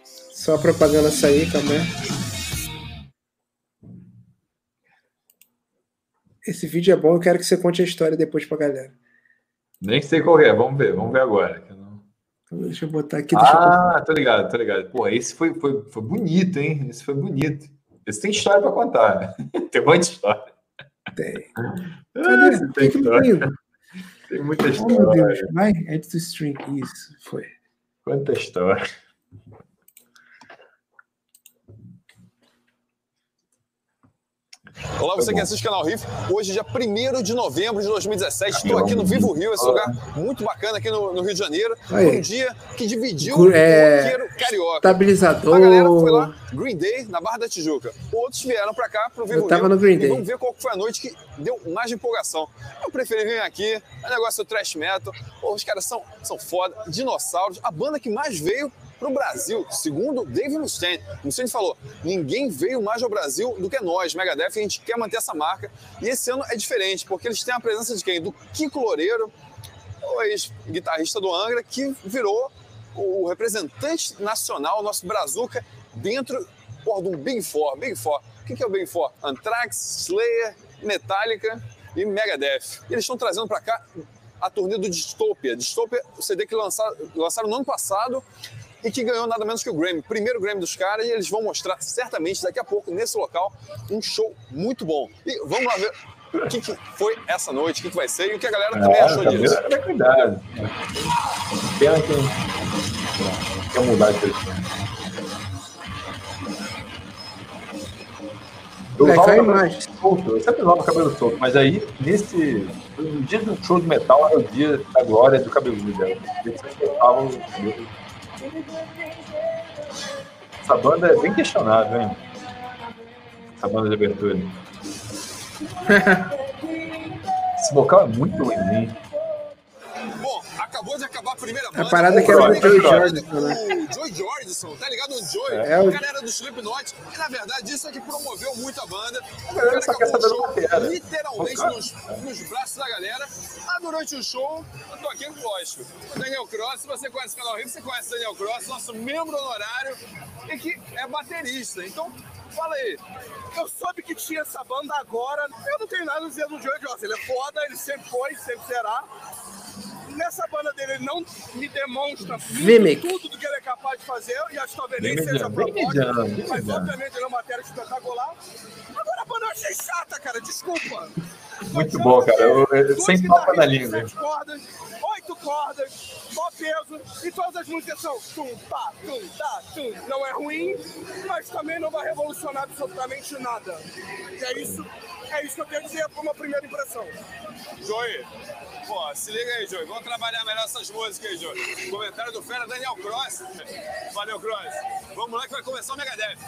Só a propaganda sair, calma aí. Esse vídeo é bom, eu quero que você conte a história depois pra galera. Nem sei qual é. Vamos ver, vamos ver agora. Então, deixa eu botar aqui. Deixa eu. Ah, tô ligado, tô ligado. Pô, esse foi, foi, foi bonito, hein? Esse foi bonito. Esse tem história pra contar. né? *laughs* tem um monte de história. Tem. Ah, Por tem que história. Tem muita Oh, meu história. Deus. Vai, add to string. Isso, foi. Quanta história. Olá, você que assiste o canal Riff. Hoje, dia 1 de novembro de 2017, estou aqui no Vivo Rio, esse lugar muito bacana aqui no, no Rio de Janeiro. Aí. Um dia que dividiu o é, roqueiro carioca. estabilizador. A galera foi lá, Green Day, na Barra da Tijuca. Outros vieram pra cá, pro Vivo Eu tava Rio. no Green Day. Vamos ver qual foi a noite que deu mais empolgação. Eu preferi vir aqui, é negócio trash metal. Pô, os caras são, são foda, dinossauros. A banda que mais veio pro Brasil, segundo Dave Mustaine. Mustaine falou, ninguém veio mais ao Brasil do que nós, Megadeth, a gente quer manter essa marca. E esse ano é diferente, porque eles têm a presença de quem? Do Kiko Loureiro, o ex-guitarrista do Angra, que virou o representante nacional, nosso brazuca, dentro um Big Four. Big Four. O que é o Big Four? Anthrax, Slayer, Metallica e Megadeth. Eles estão trazendo para cá a turnê do Dystopia. Dystopia, o CD que lançaram, lançaram no ano passado e que ganhou nada menos que o Grammy. Primeiro Grammy dos caras, e eles vão mostrar certamente daqui a pouco, nesse local, um show muito bom. E vamos lá ver o que, que foi essa noite, o que, que vai ser e o que a galera também Ah, achou tá disso. cuidado. Pena que quer mudar aí. Eu É, usava o cabelo mais. solto, eu sempre usava o cabelo solto, mas aí, nesse. No dia do show de metal era o dia da glória do cabeludo dela. Eles sempre cortavam o cabelo. Essa banda é bem questionável, hein? Essa banda de abertura. *laughs* Esse vocal é muito ruim. Acabou de acabar a primeira banda. parada que era do Joey Jordison, né? O Joey Jordison, tá ligado? O Joey. É, o o- cara era do Slipknot. E na verdade isso é que promoveu muito a banda. O galera cara só quer saber o do show literalmente O nos, nos braços da galera. Ah, durante o show, eu tô aqui, lógico. O Daniel Cross, se você conhece o canal Rio, você conhece o Daniel Cross, nosso membro honorário e que é baterista. Então, fala aí. Eu soube que tinha essa banda agora. Eu não tenho nada a dizer do Joey Johnson. Ele é foda, ele sempre foi, sempre será. Nessa banda dele, ele não me demonstra Vimic. tudo do que ele é capaz de fazer. E acho que talvez nem seja proposta. Mas obviamente ele é uma matéria espetacular. Agora a banda eu achei chata, cara. Desculpa. Muito bom, cara. Eu, eu, sem papo na língua. sete cordas, oito cordas, só peso, e todas as músicas são tum, pá, tum, tá, tum. Não é ruim, mas também não vai revolucionar absolutamente nada. E é isso, é isso que eu quero dizer como uma primeira impressão. Joey, pô, se liga aí, Joey. Vamos trabalhar melhor essas músicas aí, Joey. Comentário do Fera Daniel Cross. Valeu, Cross. Vamos lá que vai começar o Megadeth.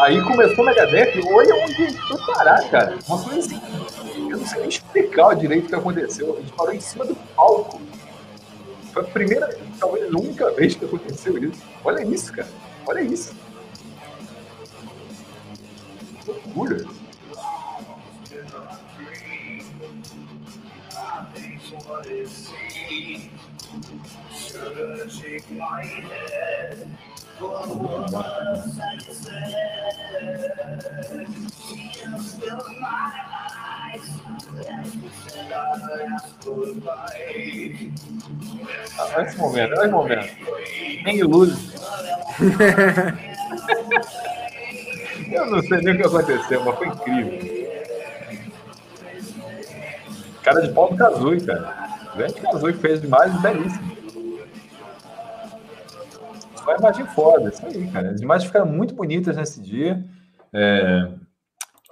Aí começou o Megadeth, olha onde foi parar, cara. Uma coisa assim, eu não sei nem explicar direito o que aconteceu. A gente parou em cima do palco. Foi a primeira, talvez a única vez que aconteceu isso. Olha isso, cara. Olha isso. Loucura. Ah, olha esse momento, olha esse momento. Nem ilude. *laughs* Eu não sei nem o que aconteceu, mas foi incrível. Cara de pau do Kazui, cara. Grande Kazui fez demais e belíssimo. Foi uma imagem foda, isso aí, cara. As imagens ficaram muito bonitas nesse dia. É...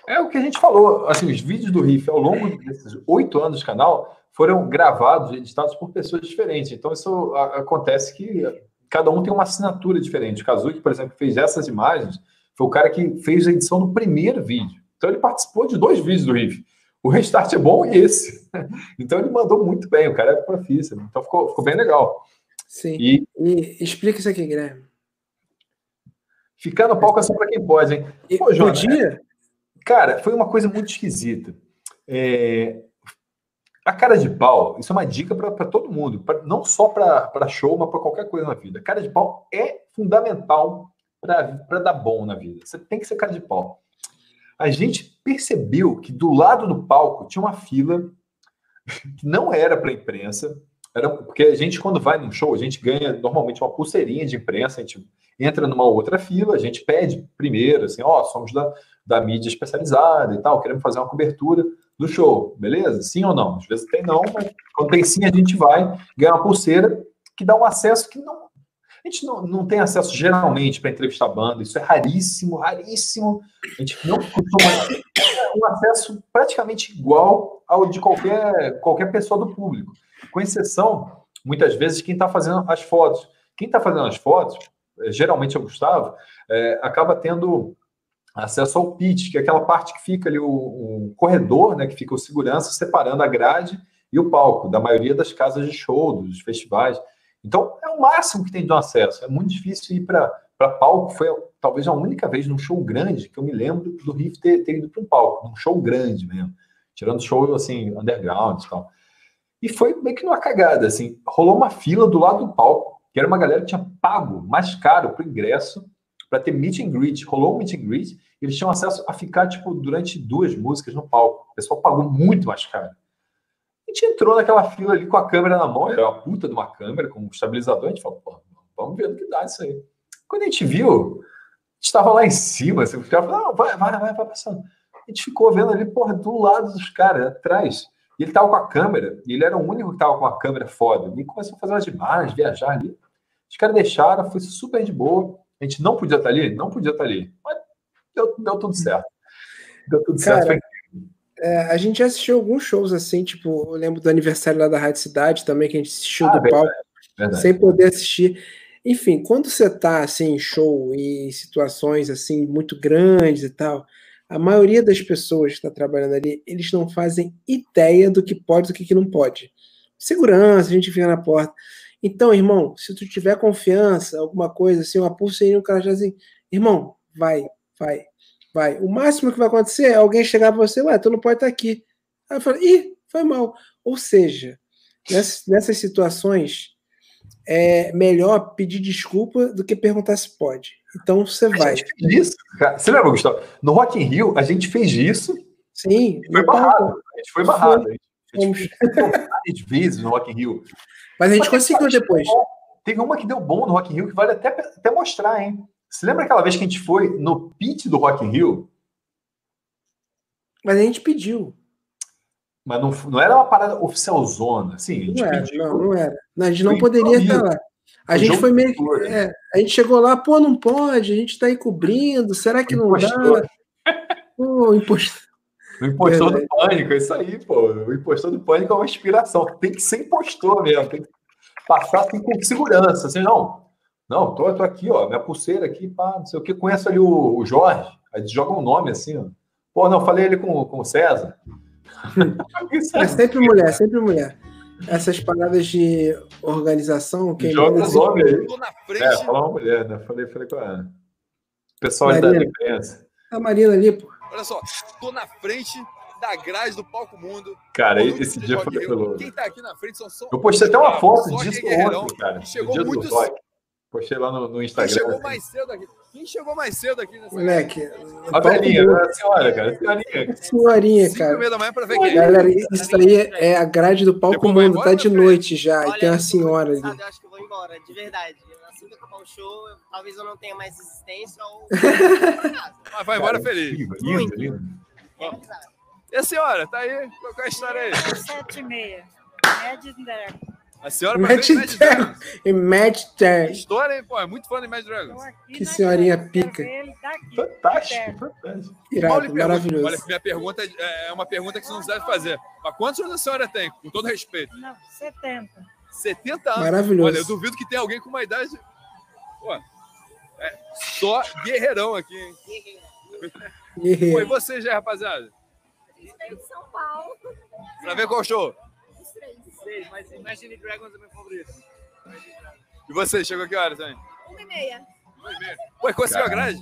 é o que a gente falou. Assim, os vídeos do Riff ao longo desses oito anos de canal foram gravados e editados por pessoas diferentes. Então, isso acontece que cada um tem uma assinatura diferente. O Kazuki, por exemplo, fez essas imagens, foi o cara que fez a edição do primeiro vídeo. Então, ele participou de dois vídeos do Riff. O restart é bom e esse. *laughs* Então, ele mandou muito bem. O cara é profício. Então, ficou, ficou bem legal. Sim. E, e explica isso aqui, Guilherme. Ficar no palco é só para quem pode, hein? Pô, Jonas, Podia? Cara, foi uma coisa muito esquisita. É... A cara de pau, isso é uma dica para todo mundo, pra, não só para show, mas para qualquer coisa na vida. Cara de pau é fundamental para dar bom na vida. Você tem que ser cara de pau. A gente percebeu que do lado do palco tinha uma fila *laughs* que não era para imprensa, era, porque a gente, quando vai num show, a gente ganha normalmente uma pulseirinha de imprensa, a gente entra numa outra fila, a gente pede primeiro, assim, ó, oh, somos da, da mídia especializada e tal, queremos fazer uma cobertura do show, beleza? Sim ou não? Às vezes tem não, mas quando tem sim, a gente vai ganhar uma pulseira que dá um acesso que não. A gente não, não tem acesso geralmente para entrevistar banda, isso é raríssimo, raríssimo. A gente não costuma um acesso praticamente igual ao de qualquer, qualquer pessoa do público com exceção, muitas vezes, quem está fazendo as fotos. Quem está fazendo as fotos, eh, geralmente é o Gustavo, é, acaba tendo acesso ao pitch, que é aquela parte que fica ali, o, o, corredor, né, que fica o segurança separando a grade e o palco, da maioria das casas de show, dos festivais. Então, é o máximo que tem de um acesso. É muito difícil ir para palco. Foi talvez a única vez num show grande que eu me lembro do Riff ter, ter ido para um palco, num show grande mesmo. Tirando show, assim, underground e tal. E foi meio que numa cagada, assim. Rolou uma fila do lado do palco, que era uma galera que tinha pago mais caro para ingresso para ter meet and greet. Rolou um meet and greet, eles tinham acesso a ficar, tipo, durante duas músicas no palco. O pessoal pagou muito mais caro. A gente entrou naquela fila ali com a câmera na mão, era uma puta de uma câmera com um estabilizador, a gente falou, pô, vamos ver o que dá isso aí. Quando a gente viu, a gente estava lá em cima, assim, os caras falaram, não, vai, vai, vai, vai passando. A gente ficou vendo ali, porra, do lado dos caras, atrás. E ele tava com a câmera, e ele era o único que tava com a câmera foda. E começou a fazer umas imagens, viajar ali. Os caras deixaram, foi super de boa. A gente não podia estar ali? Não podia estar ali. Mas deu, deu tudo certo. Deu tudo Cara, certo. É, a gente já assistiu alguns shows assim, tipo, eu lembro do aniversário lá da Rádio Cidade também, que a gente assistiu ah, do verdade, palco, verdade. sem poder assistir. Enfim, quando você tá assim, em show e situações assim muito grandes e tal, a maioria das pessoas que está trabalhando ali, eles não fazem ideia do que pode e do que não pode. Segurança, a gente fica na porta. Então, irmão, se tu tiver confiança, alguma coisa assim, uma pulseirinha, o cara já assim, irmão, vai, vai, vai. O máximo que vai acontecer é alguém chegar para você, ué, tu não pode estar tá aqui. Aí eu falo, ih, foi mal. Ou seja, nessas, nessas situações, é melhor pedir desculpa do que perguntar se pode. Então você vai. isso, cara. Você lembra, Gustavo? No Rock in Rio, a gente fez isso. Sim. Foi barrado. A gente foi barrado. Foi. A gente fez várias vezes no Rock in Rio. Mas a gente Mas conseguiu depois. Teve uma que deu bom no Rock in Rio que vale até, até mostrar, hein? Você lembra aquela vez que a gente foi no pit do Rock in Rio? Mas a gente pediu. Mas não, não era uma parada oficial zona, assim. A gente não era, pediu, não, não era. a gente não poderia estar lá. A gente foi meio que. É, a gente chegou lá, pô, não pode, a gente está aí cobrindo, será que não dá? Pô, impostor. O impostor do pânico, é isso aí, pô. O impostor do pânico é uma inspiração. Tem que ser impostor mesmo, tem que passar assim com segurança. Assim, não, Não, tô, tô aqui, ó. Minha pulseira aqui, pá, não sei o que. Conheço ali o, o Jorge. Aí joga um nome assim, ó. Pô, não, falei ali com, com o César. *laughs* é sempre mulher, sempre mulher. Essas paradas de organização. Quem joga os homens aí. Tô na frente. É, fala uma mulher, né? Falei, falei com a. Pessoal Marina. da imprensa. A Marina ali, pô. Olha só, tô na frente da grade do Palco Mundo. Cara, esse dia foi pelo. Quem tá aqui na frente são só. Eu postei até uma foto disso ontem, cara. Chegou muito Postei lá no, no Instagram. Quem chegou mais cedo aqui? Quem chegou mais cedo aqui nessa Moleque. A velhinha, a senhora, cara. Senhorinha, senhorinha cara. Cinco da manhã pra ver quem Galera, isso aí é a grade do Palco Mundo. Embora, tá de noite já. Olha, e tem uma senhora ali. Eu acho que eu vou embora, de verdade. Assim que acabar o show, talvez eu não tenha mais existência ou. *laughs* Mas vai embora feliz. Lindo, lindo. E a senhora, tá aí? Qual é a história aí? Sete e meia. Média a senhora Match Dragon. E Match Dragon. História, hein? Pô, é muito fã de Match Dragons. Que senhorinha pica. Fantástico, fantástico. Irado, maravilhoso. Olha, minha pergunta é, é uma pergunta que você não deve fazer. Mas quantos anos a senhora tem? Com todo respeito. Não, 70. 70 anos? Maravilhoso. Olha, eu duvido que tenha alguém com uma idade... Pô, é só guerreirão aqui, hein? Guerreiro. Pô, e você já, rapaziada? Em São Paulo. Pra ver qual show? Mas Imagine Dragons é meu favorito. E você, chegou que horas também? Uma e meia. Uma e meia. Pô, conseguiu a grade?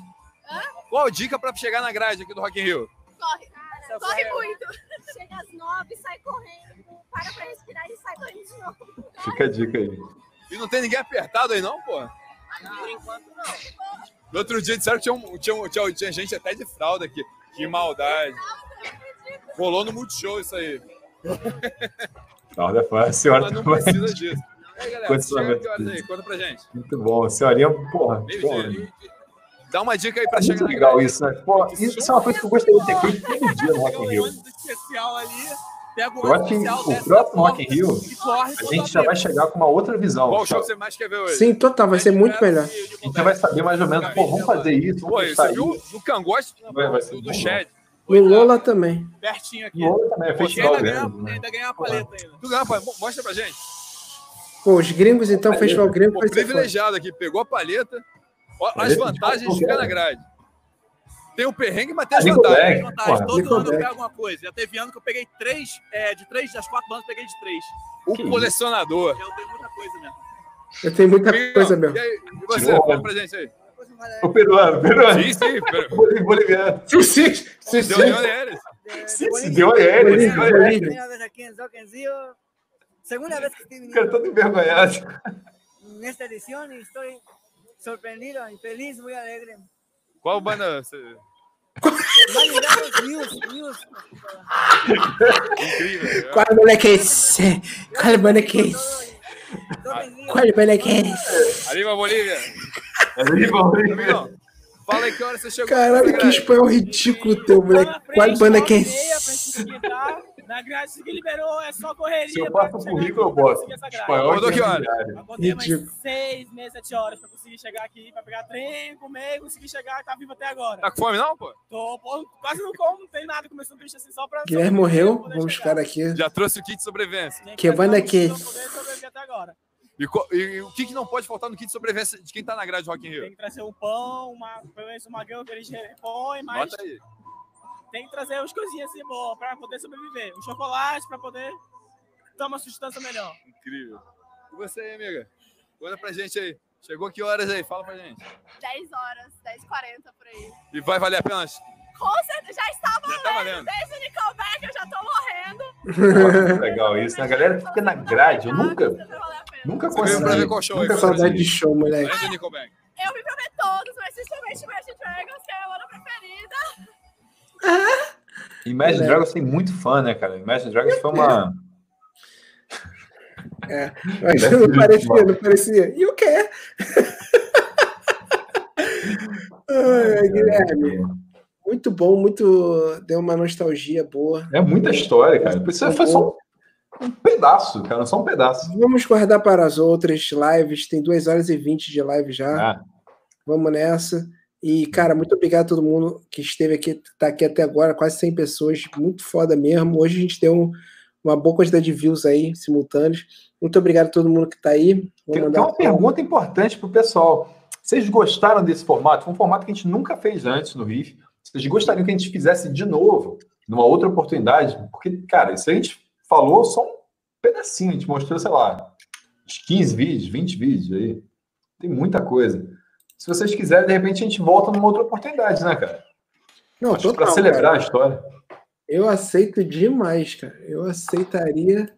Hã? Qual a dica pra chegar na grade aqui do Rock in Rio? Corre. Cara, corre muito. Chega às nove, sai correndo, para pra respirar e sai correndo de novo. Fica a dica aí. E não tem ninguém apertado aí não, pô? Por enquanto, não. No outro dia disseram que tinha, um, tinha, tinha, tinha gente até de fralda aqui. Que maldade. Rolou no Multishow isso aí. *laughs* Fralda foi a senhora. Não precisa disso. aí, galera, chega que horas aí? Conta pra gente. Muito bom. Senhorinha, porra. porra. Dá uma dica aí pra é chegar muito legal isso, né? Pô, isso é uma coisa que eu gostaria de ter feito todo dia no Rock in Rio. especial ali. Eu acho que o próximo Rock in Rio, a gente já vai chegar com uma outra visão. Qual show você mais quer ver hoje? Sim, total, vai ser muito melhor. A gente vai saber mais ou menos, pô, vamos fazer isso. Pô, você viu no Cangote do Shed? No Lola também. Pertinho aqui. Lola também, é festival ainda grande. Ganha, ainda ganha uma paleta ainda. Tu ganha, mostra pra gente. Pô, os gringos, então, paleta. festival gringo. Pô, privilegiado aqui, pegou a paleta. Ó, as vantagens de ficar na grade. Tem o perrengue, mas tem as vantagens. vantagens. Todo ano eu pego alguma coisa. Já teve ano que eu peguei três, é, de três, das quatro bandas, eu peguei de três. O que colecionador. Eu tenho muita coisa mesmo. Eu tenho muita e, coisa mesmo. E, aí, e você, pra gente aí. O peruano, peruano. Sim, sim. Per... Boliviano. *laughs* Sim, sim. Sim, sim. De Olieres. Sim, sim. De Olieres. Primeira vez aqui em Zoquenzio. Segunda vez que estoy viniendo. Cara, todo envergonhado. En esta *laughs* edición y estoy sorprendido y feliz, muy alegre. Qual banda você... News, News. Incrível. Qual banda que é esse? Qual banda que é esse? Qual banda que é esse? Arriba, Bolívia. Arriba, Bolívia. Fala aí que hora você chegou. Caralho, que espanhol ridículo teu, moleque. Qual banda que é? Na grade que liberou, é só correria. Se eu passo o currículo, eu boto. Espanhol, Mandou que hora? Eu botei mais seis meses, sete horas pra conseguir chegar aqui, pra pegar trem, comer, conseguir chegar, tá vivo até agora. Tá com fome não, pô? Tô, pô, quase não como, não tem nada, começando triste assim só pra... Guilherme morreu, vamos ficar aqui. Já trouxe o kit de sobrevivência. Que banda que sobreviver até agora. E, e, e, o que, que não pode faltar no kit de sobrevivência de quem tá na grade do Rock in Rio? Tem que trazer um pão, uma, pelo menos uma grama que eles repõem, mas... Bota aí tem que trazer as coisinhas assim boas para poder sobreviver. Um chocolate para poder ter uma sustância melhor. Incrível. E você aí, amiga? Conta pra gente aí. Chegou que horas aí? Fala pra gente. 10 horas, 10 h 40 por aí. E vai valer a pena? Com certeza, já está valendo. Já tá valendo. Desde o Nickelback eu já tô morrendo. legal isso, né? A galera fica na grade. Eu nunca, nunca consegui. Pra ver qual show nunca saudade de show, moleque. Eu vim pra ver todos, mas principalmente Imagine Dragons, que é a banda preferida. *laughs* Imagine Dragons tem muito fã, né, cara? Imagine Dragons foi uma. *laughs* É, *laughs* mas não parecia, não parecia. E o que? Ai, Guilherme. Muito bom, muito. Deu uma nostalgia boa. É muita história, cara. Isso foi só um pedaço, cara, só um pedaço. Vamos guardar para as outras lives. Tem 2 horas e 20 de live já. Ah. Vamos nessa. E, cara, muito obrigado a todo mundo que esteve aqui, tá aqui até agora, quase 100 pessoas, muito foda mesmo. Hoje a gente deu um, uma boa quantidade de views aí, simultâneos. Muito obrigado a todo mundo que está aí. Tem, tem, uma pergunta importante para o pessoal. Vocês gostaram desse formato? Foi um formato que a gente nunca fez antes no Riff. Vocês gostariam que a gente fizesse de novo, numa outra oportunidade? Porque, cara, isso a gente falou só um pedacinho, a gente mostrou, sei lá, uns 15 vídeos, 20 vídeos aí. Tem muita coisa. Se vocês quiserem, de repente a gente volta numa outra oportunidade, né, cara? Não, para celebrar cara. a história. Eu aceito demais, cara. Eu aceitaria.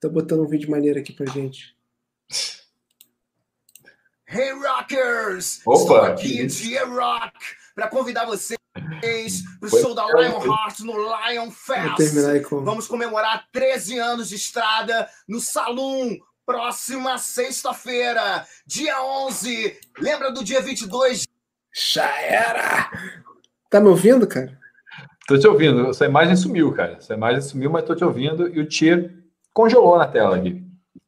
Tô botando um vídeo maneiro aqui pra gente. Hey Rockers! Opa, Estou aqui de Rock para convidar vocês para o show da Lionheart no Lion Fest. Com... Vamos comemorar 13 anos de estrada no Saloon. Próxima sexta-feira, dia 11. Lembra do dia 22? Já era! Tá me ouvindo, cara? Tô te ouvindo. Essa imagem sumiu, cara. Essa imagem sumiu, mas tô te ouvindo e o Tia congelou na tela aqui.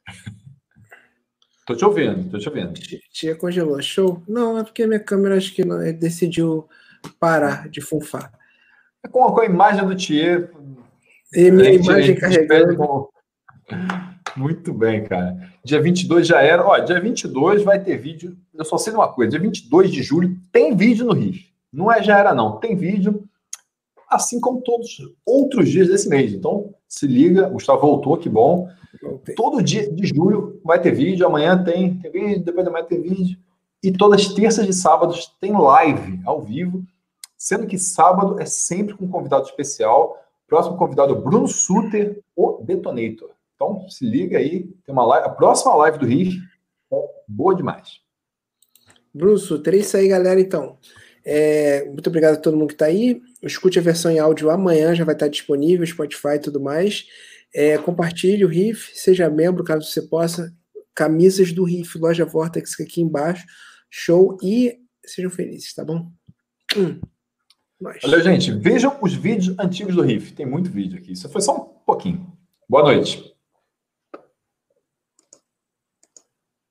*laughs* tô te ouvindo, tô te ouvindo. Tia congelou. Show. Não, é porque a minha câmera acho que não, decidiu parar de funfar. É com, com a imagem do Thier. E minha imagem carregando. Muito bem, cara. Dia 22 já era. Ó, dia 22 vai ter vídeo. Eu só sei de uma coisa: dia 22 de julho tem vídeo no RIF. Não é já era, não. Tem vídeo, assim como todos outros dias desse mês. Então, se liga. O Gustavo voltou, que bom. Todo dia de julho vai ter vídeo. Amanhã tem, tem vídeo, depois da manhã tem vídeo. E todas as terças e sábados tem live ao vivo, sendo que sábado é sempre com um convidado especial. Próximo convidado, Bruno Suter, o Detonator. Então, se liga aí, tem uma live, a próxima live do Riff é boa demais. Bruno Suter, é isso aí, galera. Então, é, muito obrigado a todo mundo que está aí. Escute a versão em áudio amanhã, já vai estar disponível, Spotify e tudo mais. É, compartilhe o Riff, seja membro, caso você possa. Camisas do Riff, loja Vortex aqui embaixo. Show e sejam felizes, tá bom? Hum. Valeu, gente. Vejam os vídeos antigos do Riff. Tem muito vídeo aqui. Isso foi só um pouquinho. Boa noite.